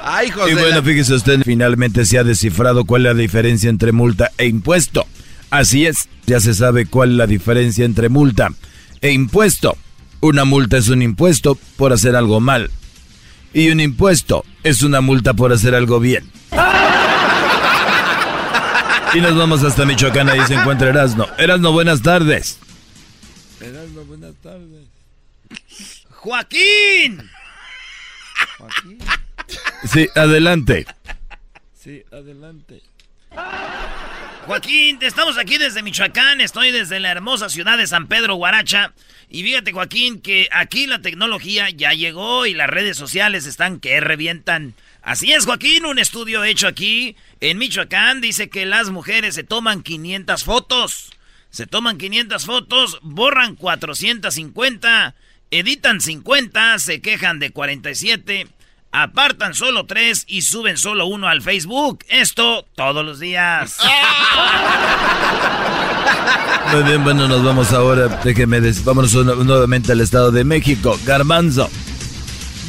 Speaker 4: Ay,
Speaker 2: Y bueno, fíjese usted, finalmente se ha descifrado cuál es la diferencia entre multa e impuesto. Así es, ya se sabe cuál es la diferencia entre multa e impuesto. Una multa es un impuesto por hacer algo mal. Y un impuesto es una multa por hacer algo bien. Y nos vamos hasta Michoacán, ahí se encuentra Erasno. Erasno, buenas tardes.
Speaker 4: Erasmo, buenas tardes.
Speaker 1: ¡Joaquín!
Speaker 2: Sí, adelante.
Speaker 4: Sí, adelante.
Speaker 1: Joaquín, estamos aquí desde Michoacán, estoy desde la hermosa ciudad de San Pedro Guaracha. Y fíjate, Joaquín, que aquí la tecnología ya llegó y las redes sociales están que revientan. Así es, Joaquín, un estudio hecho aquí en Michoacán dice que las mujeres se toman 500 fotos. Se toman 500 fotos, borran 450, editan 50, se quejan de 47, apartan solo 3 y suben solo uno al Facebook. Esto todos los días. <laughs>
Speaker 2: Muy bien, bueno, nos vamos ahora. Déjeme, des vámonos nuevamente al Estado de México. Garbanzo.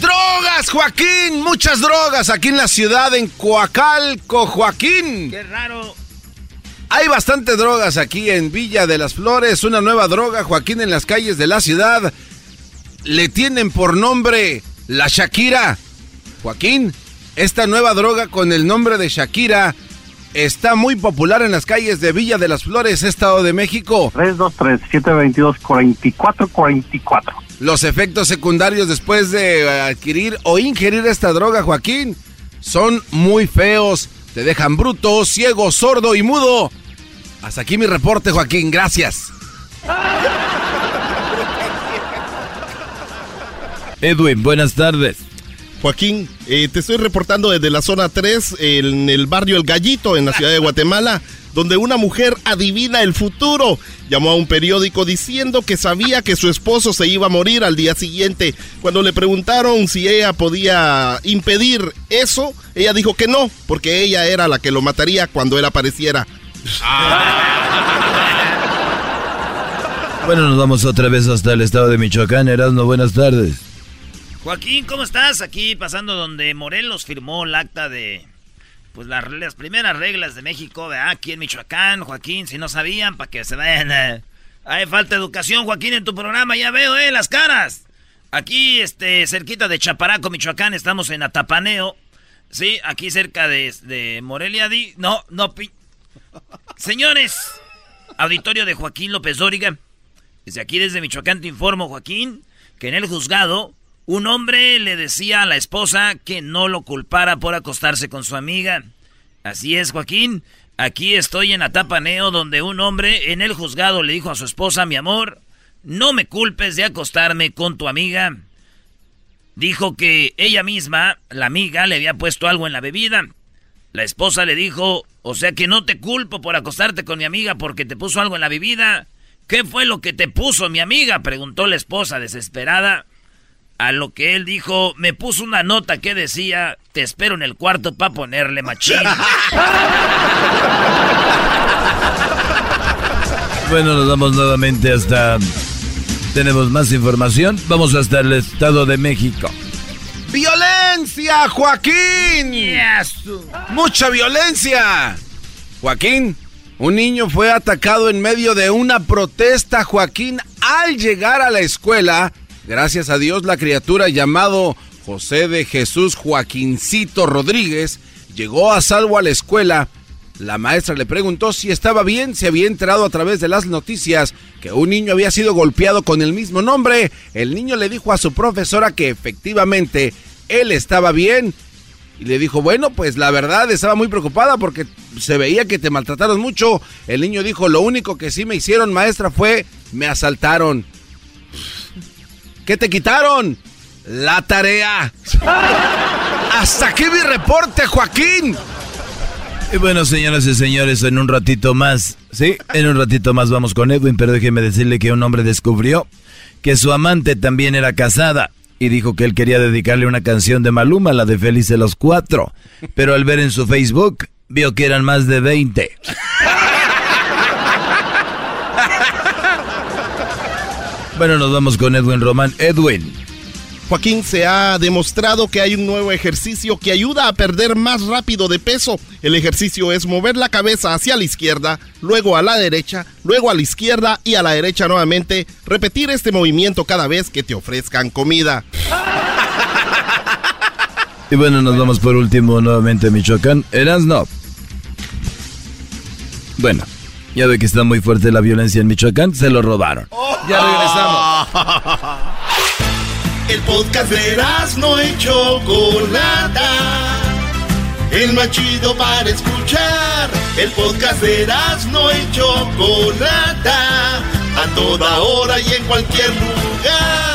Speaker 4: ¡Drogas, Joaquín! Muchas drogas aquí en la ciudad, en Coacalco, Joaquín.
Speaker 1: Qué raro.
Speaker 4: Hay bastante drogas aquí en Villa de las Flores. Una nueva droga, Joaquín, en las calles de la ciudad. Le tienen por nombre la Shakira. Joaquín, esta nueva droga con el nombre de Shakira está muy popular en las calles de Villa de las Flores, Estado de México.
Speaker 21: 323-722-4444.
Speaker 4: Los efectos secundarios después de adquirir o ingerir esta droga, Joaquín, son muy feos. Te dejan bruto, ciego, sordo y mudo. Hasta aquí mi reporte, Joaquín. Gracias.
Speaker 2: Edwin, buenas tardes.
Speaker 20: Joaquín, eh, te estoy reportando desde la zona 3, en el barrio El Gallito, en la ciudad de Guatemala, donde una mujer adivina el futuro. Llamó a un periódico diciendo que sabía que su esposo se iba a morir al día siguiente. Cuando le preguntaron si ella podía impedir eso, ella dijo que no, porque ella era la que lo mataría cuando él apareciera.
Speaker 2: Bueno, nos vamos otra vez hasta el estado de Michoacán. Erasmo, buenas tardes.
Speaker 1: Joaquín, ¿cómo estás? Aquí pasando donde Morelos firmó el acta de pues las, primeras reglas de México, de aquí en Michoacán, Joaquín, si no sabían, para que se vayan. Hay falta de educación, Joaquín, en tu programa, ya veo, eh, las caras. Aquí, este, cerquita de Chaparaco, Michoacán, estamos en Atapaneo. Sí, aquí cerca de, de Morelia. Di, no, no, pi... Señores, auditorio de Joaquín López Dóriga. Desde aquí, desde Michoacán, te informo, Joaquín, que en el juzgado un hombre le decía a la esposa que no lo culpara por acostarse con su amiga. Así es, Joaquín. Aquí estoy en Atapaneo donde un hombre en el juzgado le dijo a su esposa, mi amor, no me culpes de acostarme con tu amiga. Dijo que ella misma, la amiga, le había puesto algo en la bebida. La esposa le dijo, o sea que no te culpo por acostarte con mi amiga porque te puso algo en la bebida. ¿Qué fue lo que te puso mi amiga? preguntó la esposa desesperada. A lo que él dijo, me puso una nota que decía, te espero en el cuarto para ponerle machín. <laughs>
Speaker 2: bueno, nos vamos nuevamente hasta... Tenemos más información. Vamos hasta el Estado de México.
Speaker 4: ¡Violencia, Joaquín! ¡Mucha violencia! Joaquín, un niño fue atacado en medio de una protesta, Joaquín, al llegar a la escuela Gracias a Dios, la criatura llamado José de Jesús Joaquincito Rodríguez llegó a salvo a la escuela. La maestra le preguntó si estaba bien, se había enterado a través de las noticias que un niño había sido golpeado con el mismo nombre. El niño le dijo a su profesora que efectivamente él estaba bien. Y le dijo, bueno, pues la verdad estaba muy preocupada porque se veía que te maltrataron mucho. El niño dijo, lo único que sí me hicieron, maestra, fue me asaltaron. ¿Qué te quitaron? La tarea. Hasta aquí mi reporte, Joaquín.
Speaker 2: Y bueno, señoras y señores, en un ratito más, ¿sí? En un ratito más vamos con Edwin, pero déjeme decirle que un hombre descubrió que su amante también era casada y dijo que él quería dedicarle una canción de Maluma, la de Feliz de los Cuatro, pero al ver en su Facebook vio que eran más de 20. Bueno, nos vamos con Edwin Román. Edwin.
Speaker 20: Joaquín, se ha demostrado que hay un nuevo ejercicio que ayuda a perder más rápido de peso. El ejercicio es mover la cabeza hacia la izquierda, luego a la derecha, luego a la izquierda y a la derecha nuevamente. Repetir este movimiento cada vez que te ofrezcan comida. <laughs>
Speaker 2: Y bueno, nos vamos por último nuevamente a Michoacán. no. Bueno, ya ve que está muy fuerte la violencia en Michoacán, se lo robaron. Ya regresamos. <laughs>
Speaker 3: El podcast de no hecho Chocolata. El más chido para escuchar. El podcast de no hecho Chocolata. A toda hora y en cualquier lugar.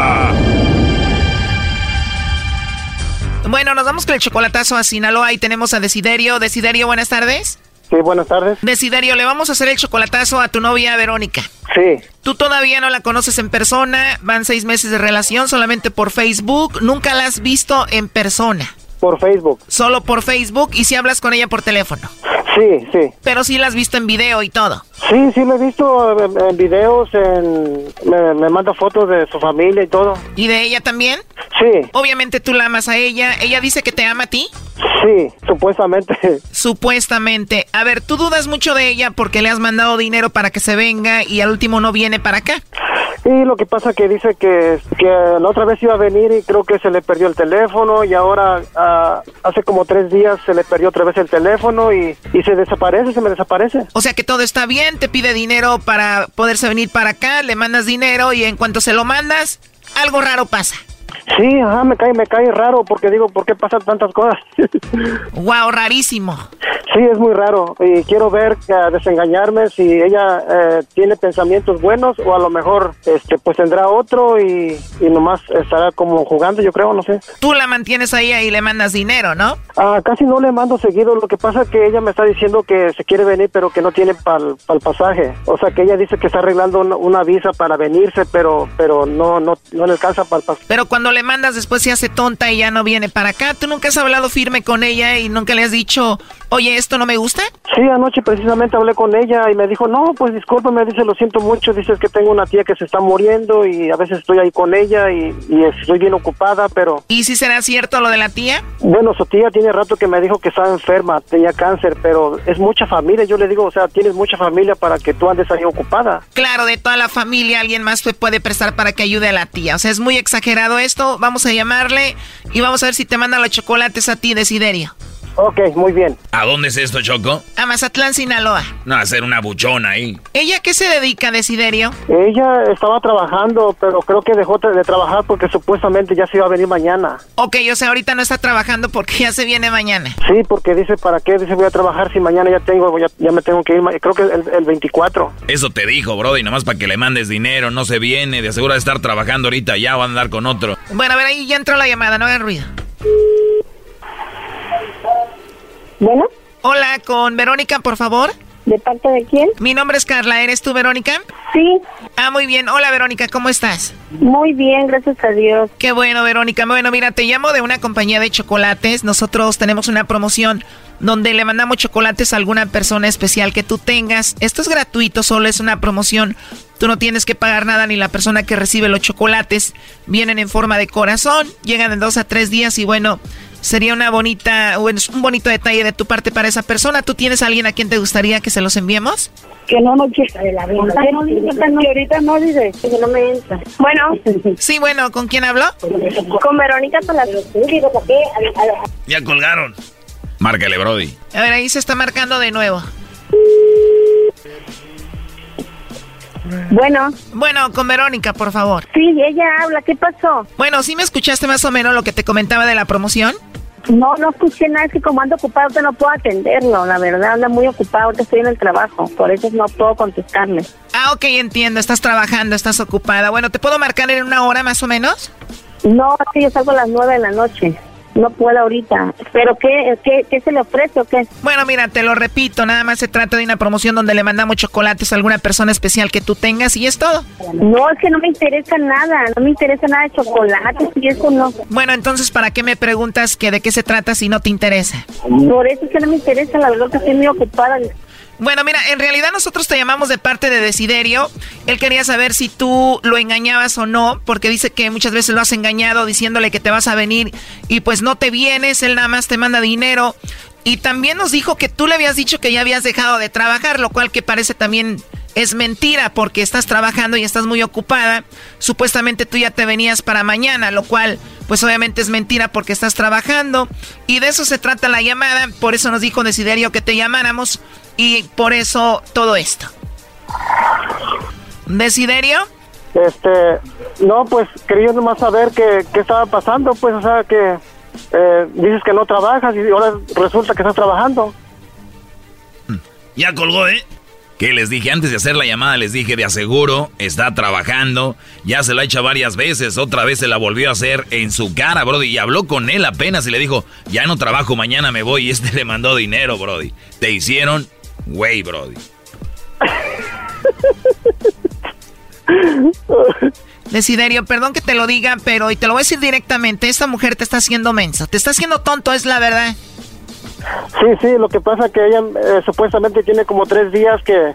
Speaker 15: Bueno, nos vamos con el chocolatazo a Sinaloa y tenemos a Desiderio. Desiderio, buenas tardes.
Speaker 22: Sí, buenas tardes.
Speaker 15: Desiderio, le vamos a hacer el chocolatazo a tu novia Verónica.
Speaker 22: Sí.
Speaker 15: Tú todavía no la conoces en persona, van seis meses de relación solamente por Facebook, nunca la has visto en persona.
Speaker 22: Por Facebook.
Speaker 15: Solo por Facebook y si hablas con ella por teléfono.
Speaker 22: Sí, sí.
Speaker 15: Pero sí la has visto en video y todo.
Speaker 22: Sí, sí lo he visto en, en videos, en, me, me manda fotos de su familia y todo.
Speaker 15: ¿Y de ella también?
Speaker 22: Sí.
Speaker 15: Obviamente tú la amas a ella. ¿Ella dice que te ama a ti?
Speaker 22: Sí, supuestamente. <laughs>
Speaker 15: Supuestamente. A ver, tú dudas mucho de ella porque le has mandado dinero para que se venga y al último no viene para acá.
Speaker 22: Y lo que pasa que dice que, que la otra vez iba a venir y creo que se le perdió el teléfono y ahora ah, hace como tres días se le perdió otra vez el teléfono y, y se desaparece, se me desaparece.
Speaker 15: O sea que todo está bien, te pide dinero para poderse venir para acá, le mandas dinero y en cuanto se lo mandas, algo raro pasa.
Speaker 22: Sí, ajá, me cae, me cae raro porque digo, ¿por qué pasan tantas cosas? <laughs>
Speaker 15: wow, rarísimo.
Speaker 22: Sí, es muy raro y quiero ver, uh, desengañarme si ella eh, tiene pensamientos buenos o a lo mejor este pues tendrá otro y, y nomás estará como jugando, yo creo, no sé.
Speaker 15: Tú la mantienes ahí y le mandas dinero, ¿no?
Speaker 22: Ah, casi no le mando seguido, lo que pasa es que ella me está diciendo que se quiere venir pero que no tiene para el pasaje. O sea, que ella dice que está arreglando una, una visa para venirse, pero pero no no no le alcanza para el pasaje.
Speaker 15: Pero cuando le mandas después se hace tonta y ya no viene para acá. ¿Tú nunca has hablado firme con ella y nunca le has dicho, oye, esto no me gusta?
Speaker 22: Sí, anoche precisamente hablé con ella y me dijo, no, pues discúlpame, dice, lo siento mucho, dices que tengo una tía que se está muriendo y a veces estoy ahí con ella y, y estoy bien ocupada, pero...
Speaker 15: ¿Y si será cierto lo de la tía?
Speaker 22: Bueno, su tía tiene rato que me dijo que estaba enferma, tenía cáncer, pero es mucha familia, yo le digo, o sea, tienes mucha familia para que tú andes ahí ocupada.
Speaker 15: Claro, de toda la familia alguien más te puede prestar para que ayude a la tía, o sea, es muy exagerado vamos a llamarle y vamos a ver si te manda los chocolates a ti, Desiderio.
Speaker 22: Ok, muy bien.
Speaker 2: ¿A dónde es esto, Choco?
Speaker 15: A Mazatlán, Sinaloa.
Speaker 2: No, a hacer una buchona ahí.
Speaker 15: ¿Ella qué se dedica, Desiderio?
Speaker 22: Ella estaba trabajando, pero creo que dejó de trabajar porque supuestamente ya se iba a venir mañana.
Speaker 15: Ok, o sea, ahorita no está trabajando porque ya se viene mañana.
Speaker 22: Sí, porque dice, ¿para qué? Dice, voy a trabajar si mañana ya tengo, ya, ya me tengo que ir, creo que el, el 24.
Speaker 2: Eso te dijo, Brody, nomás para que le mandes dinero, no se viene, de asegura de estar trabajando ahorita, ya va a andar con otro.
Speaker 15: Bueno, a ver, ahí ya entró la llamada, no hagan ruido.
Speaker 23: Bueno.
Speaker 15: Hola, con Verónica, por favor.
Speaker 23: ¿De parte de quién?
Speaker 15: Mi nombre es Carla, ¿eres tú, Verónica?
Speaker 23: Sí.
Speaker 15: Ah, muy bien. Hola, Verónica, ¿cómo estás?
Speaker 23: Muy bien, gracias a Dios.
Speaker 15: Qué bueno, Verónica. Bueno, mira, te llamo de una compañía de chocolates. Nosotros tenemos una promoción donde le mandamos chocolates a alguna persona especial que tú tengas. Esto es gratuito, solo es una promoción. Tú no tienes que pagar nada ni la persona que recibe los chocolates. Vienen en forma de corazón, llegan en dos a tres días y bueno, sería una bonita, un bonito detalle de tu parte para esa persona. ¿Tú tienes a alguien a quien te gustaría que se los enviemos?
Speaker 23: Que no nos llega de la venta. No, que ahorita no dice, que no me entra. Bueno.
Speaker 15: Sí, bueno, ¿con quién habló?
Speaker 23: Con Verónica Palacios.
Speaker 2: Ya colgaron. Márcale, Brody.
Speaker 15: A ver, ahí se está marcando de nuevo.
Speaker 23: Bueno.
Speaker 15: Bueno, con Verónica, por favor.
Speaker 23: Sí, ella habla. ¿Qué pasó?
Speaker 15: Bueno, ¿sí me escuchaste más o menos lo que te comentaba de la promoción?
Speaker 23: No, no escuché nada. Es que como ando ocupado, te no puedo atenderlo. La verdad, anda muy ocupado. Ahorita estoy en el trabajo. Por eso no puedo contestarle.
Speaker 15: Ah, ok, entiendo. Estás trabajando, estás ocupada. Bueno, ¿te puedo marcar en una hora más o menos?
Speaker 23: No, que yo salgo a las nueve de la noche. No puedo ahorita. ¿Pero qué, qué, qué se le ofrece o qué?
Speaker 15: Bueno, mira, te lo repito, nada más se trata de una promoción donde le mandamos chocolates a alguna persona especial que tú tengas y es todo.
Speaker 23: No, es que no me interesa nada, no me interesa nada de chocolates y eso no.
Speaker 15: Bueno, entonces, ¿para qué me preguntas que de qué se trata si no te interesa?
Speaker 23: Por eso es que no me interesa, la verdad que estoy muy ocupada.
Speaker 15: Bueno, mira, en realidad nosotros te llamamos de parte de Desiderio. Él quería saber si tú lo engañabas o no, porque dice que muchas veces lo has engañado diciéndole que te vas a venir y pues no te vienes, él nada más te manda dinero. Y también nos dijo que tú le habías dicho que ya habías dejado de trabajar, lo cual que parece también es mentira porque estás trabajando y estás muy ocupada. Supuestamente tú ya te venías para mañana, lo cual pues obviamente es mentira porque estás trabajando. Y de eso se trata la llamada, por eso nos dijo Desiderio que te llamáramos y por eso todo esto. ¿Desiderio?
Speaker 22: Este, no, pues quería nomás saber qué, qué estaba pasando, pues, o sea, que eh, dices que no trabajas y ahora resulta que estás trabajando.
Speaker 2: Ya colgó, ¿eh? Que les dije antes de hacer la llamada, les dije de aseguro, está trabajando, ya se lo ha hecho varias veces, otra vez se la volvió a hacer en su cara, Brody, y habló con él apenas y le dijo, ya no trabajo, mañana me voy, y este <laughs> le mandó dinero, Brody. Te hicieron, güey, Brody.
Speaker 15: Desiderio, perdón que te lo diga, pero y te lo voy a decir directamente, esta mujer te está haciendo mensa, te está haciendo tonto, es la verdad.
Speaker 22: Sí, sí, lo que pasa que ella eh, supuestamente tiene como tres días que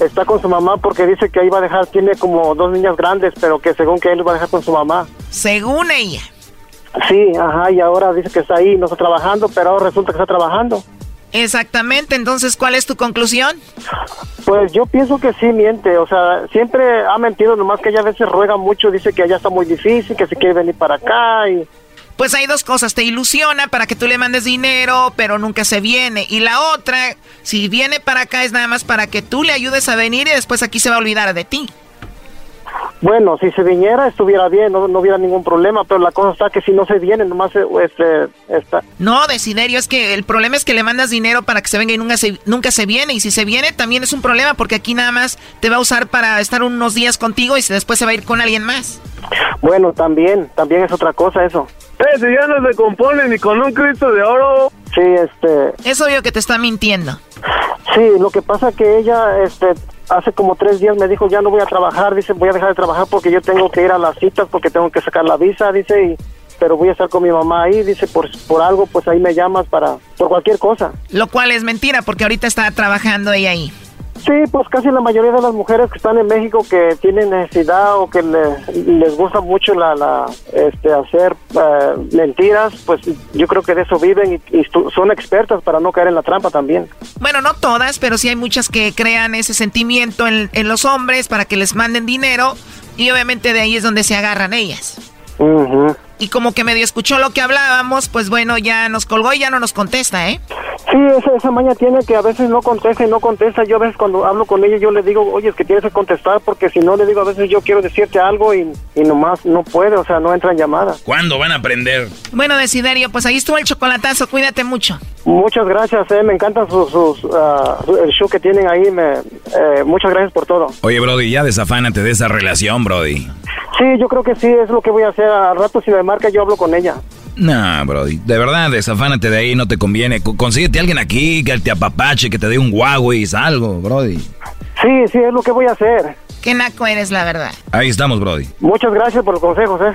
Speaker 22: está con su mamá porque dice que ahí va a dejar, tiene como dos niñas grandes, pero que según que él va a dejar con su mamá.
Speaker 15: Según ella.
Speaker 22: Sí, ajá, y ahora dice que está ahí, no está trabajando, pero ahora resulta que está trabajando.
Speaker 15: Exactamente, entonces, ¿cuál es tu conclusión?
Speaker 22: Pues yo pienso que sí miente, o sea, siempre ha mentido, nomás que ella a veces ruega mucho, dice que allá está muy difícil, que se quiere venir para acá y...
Speaker 15: Pues hay dos cosas, te ilusiona para que tú le mandes dinero, pero nunca se viene. Y la otra, si viene para acá es nada más para que tú le ayudes a venir y después aquí se va a olvidar de ti.
Speaker 22: Bueno, si se viniera estuviera bien, no, no hubiera ningún problema, pero la cosa está que si no se viene, nomás este, está...
Speaker 15: No, Desiderio, es que el problema es que le mandas dinero para que se venga y nunca se, nunca se viene. Y si se viene también es un problema porque aquí nada más te va a usar para estar unos días contigo y después se va a ir con alguien más.
Speaker 22: Bueno, también, también es otra cosa eso.
Speaker 24: Eh, si ya no se compone ni con un Cristo de oro.
Speaker 22: Sí, este...
Speaker 15: Es obvio que te está mintiendo.
Speaker 22: Sí, lo que pasa que ella, este, hace como tres días me dijo, ya no voy a trabajar, dice, voy a dejar de trabajar porque yo tengo que ir a las citas, porque tengo que sacar la visa, dice, y, pero voy a estar con mi mamá ahí, dice, por, por algo, pues ahí me llamas para, por cualquier cosa.
Speaker 15: Lo cual es mentira, porque ahorita está trabajando ella ahí.
Speaker 22: Sí, pues casi la mayoría de las mujeres que están en México que tienen necesidad o que les gusta mucho la, la este, hacer eh, mentiras, pues yo creo que de eso viven y, y, son expertas para no caer en la trampa también.
Speaker 15: Bueno, no todas, pero sí hay muchas que crean ese sentimiento en, en los hombres para que les manden dinero y obviamente de ahí es donde se agarran ellas.
Speaker 22: Uh
Speaker 15: Y como que medio escuchó lo que hablábamos, pues bueno, ya nos colgó y ya no nos contesta, ¿eh?
Speaker 22: Sí, esa, esa maña tiene que a veces no contesta y no contesta. Yo a veces cuando hablo con ella yo le digo, oye, es que tienes que contestar porque si no le digo a veces yo quiero decirte algo y, y nomás no puede, o sea, no entra en llamada.
Speaker 2: ¿Cuándo van a aprender?
Speaker 15: Bueno, Desiderio, pues ahí estuvo el chocolatazo, cuídate mucho.
Speaker 22: Muchas gracias, eh, me encanta sus, sus, uh, el show que tienen ahí, me, eh, muchas gracias por todo.
Speaker 2: Oye, Brody, ya desafánate de esa relación, Brody.
Speaker 22: Sí, yo creo que sí, es lo que voy a hacer. Al rato si me marca yo hablo con ella.
Speaker 2: No, Brody, de verdad, desafánate de ahí, no te conviene. Consíguete a alguien aquí que te apapache, que te dé un Huawei, algo, Brody.
Speaker 22: Sí, sí, es lo que voy a hacer.
Speaker 15: Qué naco eres, la verdad.
Speaker 2: Ahí estamos, Brody.
Speaker 22: Muchas gracias por los consejos, eh.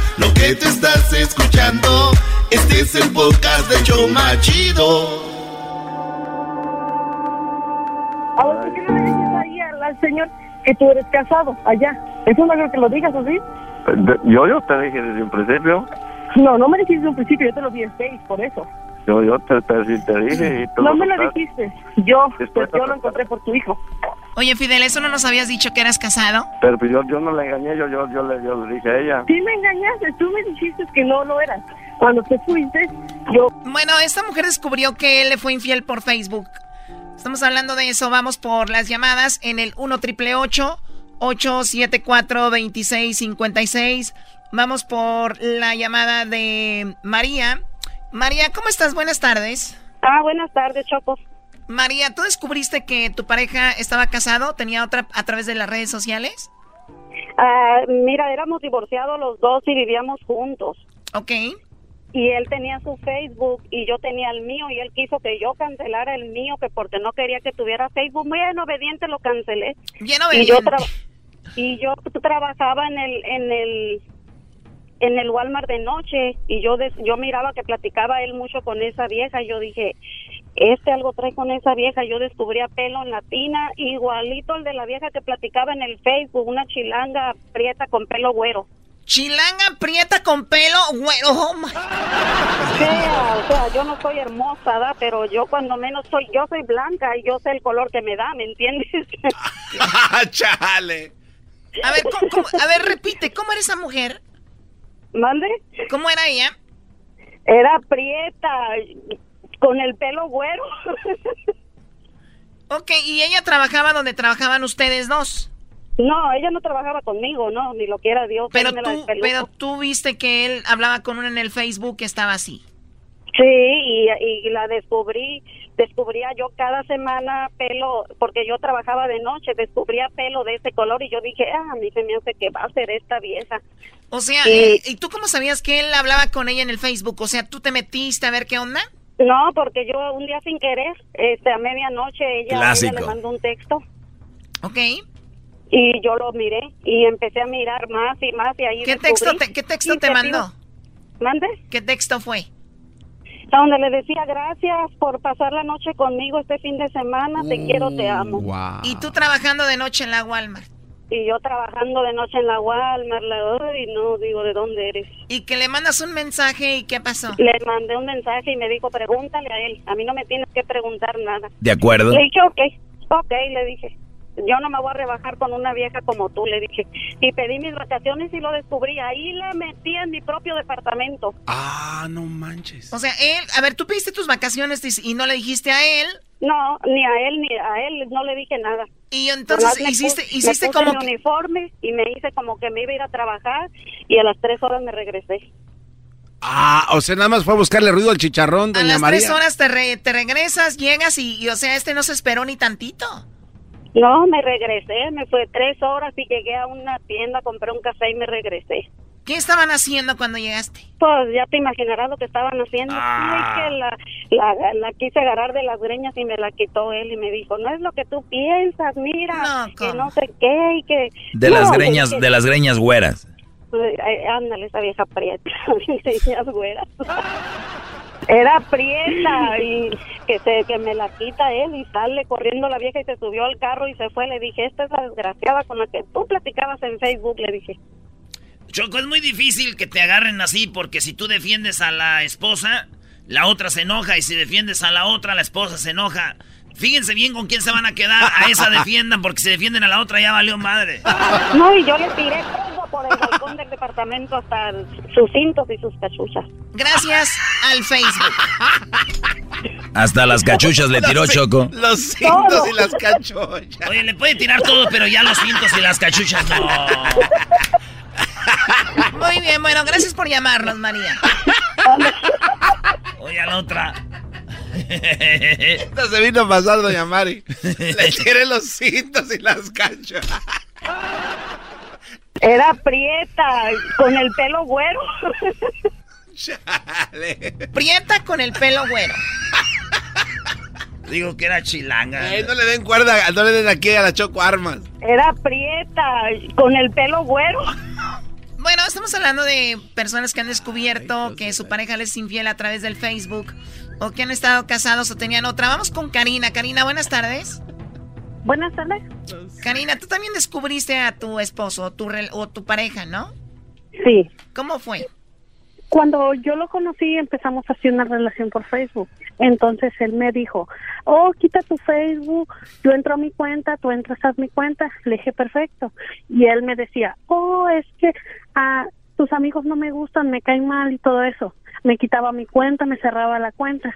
Speaker 3: lo que te estás escuchando, este es el podcast de Choma Chido.
Speaker 23: Ahora, ¿por qué no le dices ahí al señor que tú eres casado allá? Eso no creo que lo digas así.
Speaker 24: Yo, yo te dije desde un principio.
Speaker 23: No, no me dijiste desde un principio, yo te lo di en seis, por eso.
Speaker 24: Yo, yo te, te, te dije y tú
Speaker 23: No me lo dijiste. Yo, pues, yo lo encontré por tu hijo.
Speaker 15: Oye, Fidel, ¿eso no nos habías dicho que eras casado?
Speaker 24: Pero pues, yo, yo no le engañé, yo, yo, yo, le, yo le dije a ella.
Speaker 23: Sí me engañaste, tú me dijiste que no lo eras. Cuando te fuiste, yo...
Speaker 15: Bueno, esta mujer descubrió que él le fue infiel por Facebook. Estamos hablando de eso, vamos por las llamadas en el 1 triple 874 2656 Vamos por la llamada de María. María, ¿cómo estás? Buenas tardes.
Speaker 23: Ah, buenas tardes, Choco.
Speaker 15: María, ¿tú descubriste que tu pareja estaba casado? ¿Tenía otra a través de las redes sociales?
Speaker 23: Uh, mira, éramos divorciados los dos y vivíamos juntos.
Speaker 15: Ok.
Speaker 25: y él tenía su Facebook y yo tenía el mío y él quiso que yo cancelara el mío que porque no quería que tuviera Facebook bien obediente lo cancelé
Speaker 15: Bien
Speaker 25: y yo
Speaker 15: obediente.
Speaker 25: tra- y yo trabajaba en el en el en el Walmart de noche y yo des- yo miraba que platicaba él mucho con esa vieja y yo dije este algo trae con esa vieja yo descubría pelo en la tina igualito el de la vieja que platicaba en el Facebook una chilanga prieta con pelo güero
Speaker 15: Chilanga prieta con pelo, güero. oh my- <laughs>
Speaker 25: Fea, o sea, yo no soy hermosa, ¿da? pero yo cuando menos soy, yo soy blanca y yo sé el color que me da, ¿me entiendes? <laughs>
Speaker 4: ¡Chale!
Speaker 15: A ver, ¿cómo- cómo- a ver, repite, ¿cómo era esa mujer?
Speaker 25: ¿Mande?
Speaker 15: ¿Cómo era ella?
Speaker 25: Era prieta, con el pelo güero.
Speaker 15: Ok, y ella trabajaba donde trabajaban ustedes dos.
Speaker 25: No, ella no trabajaba conmigo, no, ni lo quiera Dios.
Speaker 15: Pero tú, pero tú viste que él hablaba con una en el Facebook que estaba así.
Speaker 25: Sí, y, y la descubrí, descubría yo cada semana pelo, porque yo trabajaba de noche, descubría pelo de ese color y yo dije, ah, a mí se me hace que va a ser esta vieja.
Speaker 15: O sea,
Speaker 25: Y-
Speaker 15: eh, ¿y tú cómo sabías que él hablaba con ella en el Facebook? O sea, ¿tú te metiste a ver qué onda?
Speaker 25: No, porque yo un día sin querer, este, a medianoche ella, ella le mandó un texto.
Speaker 15: Ok.
Speaker 25: Y yo lo miré y empecé a mirar más y más y ahí
Speaker 15: ¿Qué
Speaker 25: descubrí-
Speaker 15: texto te, qué texto te mandó?
Speaker 25: ¿Mande?
Speaker 15: ¿Qué texto fue?
Speaker 25: A donde le decía gracias por pasar la noche conmigo este fin de semana, te quiero, te amo.
Speaker 15: Y tú trabajando de noche en la Walmart.
Speaker 25: Y yo trabajando de noche en la Walmart, la, y no digo de dónde eres.
Speaker 15: Y que le mandas un mensaje y ¿qué pasó?
Speaker 25: Le mandé un mensaje y me dijo, pregúntale a él, a mí no me tienes que preguntar nada.
Speaker 2: De acuerdo.
Speaker 25: Le dije, ok, ok, le dije. Yo no me voy a rebajar con una vieja como tú, le dije. Y pedí mis vacaciones y lo descubrí. Ahí la metí en mi propio departamento.
Speaker 4: Ah, no manches.
Speaker 15: O sea, él, a ver, tú pediste tus vacaciones y no le dijiste a él.
Speaker 25: No, ni a él, ni a él, no le dije nada.
Speaker 15: Y entonces hiciste,
Speaker 25: puse-
Speaker 15: hiciste
Speaker 25: me puse
Speaker 15: como
Speaker 25: mi
Speaker 15: que-
Speaker 25: uniforme y me hice como que me iba a ir a trabajar y a las tres horas me regresé.
Speaker 4: Ah, o sea, nada más fue a buscarle ruido al chicharrón,
Speaker 15: a
Speaker 4: doña
Speaker 15: las
Speaker 4: María.
Speaker 15: tres horas te, re- te regresas, llegas y, y, o sea, este no se esperó ni tantito.
Speaker 25: No, me regresé, me fue tres horas y llegué a una tienda, compré un café y me regresé.
Speaker 15: ¿Qué estaban haciendo cuando llegaste?
Speaker 25: Pues ya te imaginarás lo que estaban haciendo.
Speaker 15: Ah.
Speaker 25: Ay, que la, la, la quise agarrar de las greñas y me la quitó él y me dijo, no es lo que tú piensas, mira, que no sé qué y que...
Speaker 2: De
Speaker 25: No,
Speaker 2: las greñas, de las greñas güeras.
Speaker 25: Ándale, esa vieja prieta, <laughs> greñas güeras. <laughs> Era prieta y que se que me la quita él y sale corriendo la vieja y se subió al carro y se fue. Le dije, esta es la desgraciada con la que tú platicabas en Facebook, le dije.
Speaker 1: Choco, es muy difícil que te agarren así porque si tú defiendes a la esposa, la otra se enoja y si defiendes a la otra, la esposa se enoja. Fíjense bien con quién se van a quedar. A esa defiendan porque si defienden a la otra ya valió madre.
Speaker 25: No, y yo le tiré todo por el balcón del departamento hasta el- sus cintos y sus cachuchas.
Speaker 15: Gracias al Facebook.
Speaker 2: Hasta las cachuchas le tiró Choco.
Speaker 4: Los cintos y las cachuchas.
Speaker 1: Oye, le puede tirar todo, pero ya los cintos y las cachuchas no.
Speaker 15: Muy bien, bueno, gracias por llamarnos, María.
Speaker 1: Oye, a la otra.
Speaker 4: Esto se vino a pasar, doña Mari. Le tiré los cintos y las cachuchas.
Speaker 25: Era prieta, con el pelo güero.
Speaker 15: Prieta con el pelo güero.
Speaker 1: Digo que era chilanga.
Speaker 4: Eh, no le den cuerda, no le den aquí a la Choco armas.
Speaker 25: Era prieta, con el pelo güero.
Speaker 15: Bueno, estamos hablando de personas que han descubierto que su pareja les es infiel a través del Facebook o que han estado casados o tenían otra. Vamos con Karina. Karina, buenas tardes.
Speaker 25: Buenas tardes.
Speaker 15: Karina, tú también descubriste a tu esposo o tu, rel- o tu pareja, ¿no?
Speaker 25: Sí.
Speaker 15: ¿Cómo fue?
Speaker 25: Cuando yo lo conocí empezamos a hacer una relación por Facebook. Entonces él me dijo, oh, quita tu Facebook, yo entro a mi cuenta, tú entras a mi cuenta. Le dije, perfecto. Y él me decía, oh, es que ah, tus amigos no me gustan, me caen mal y todo eso. Me quitaba mi cuenta, me cerraba la cuenta.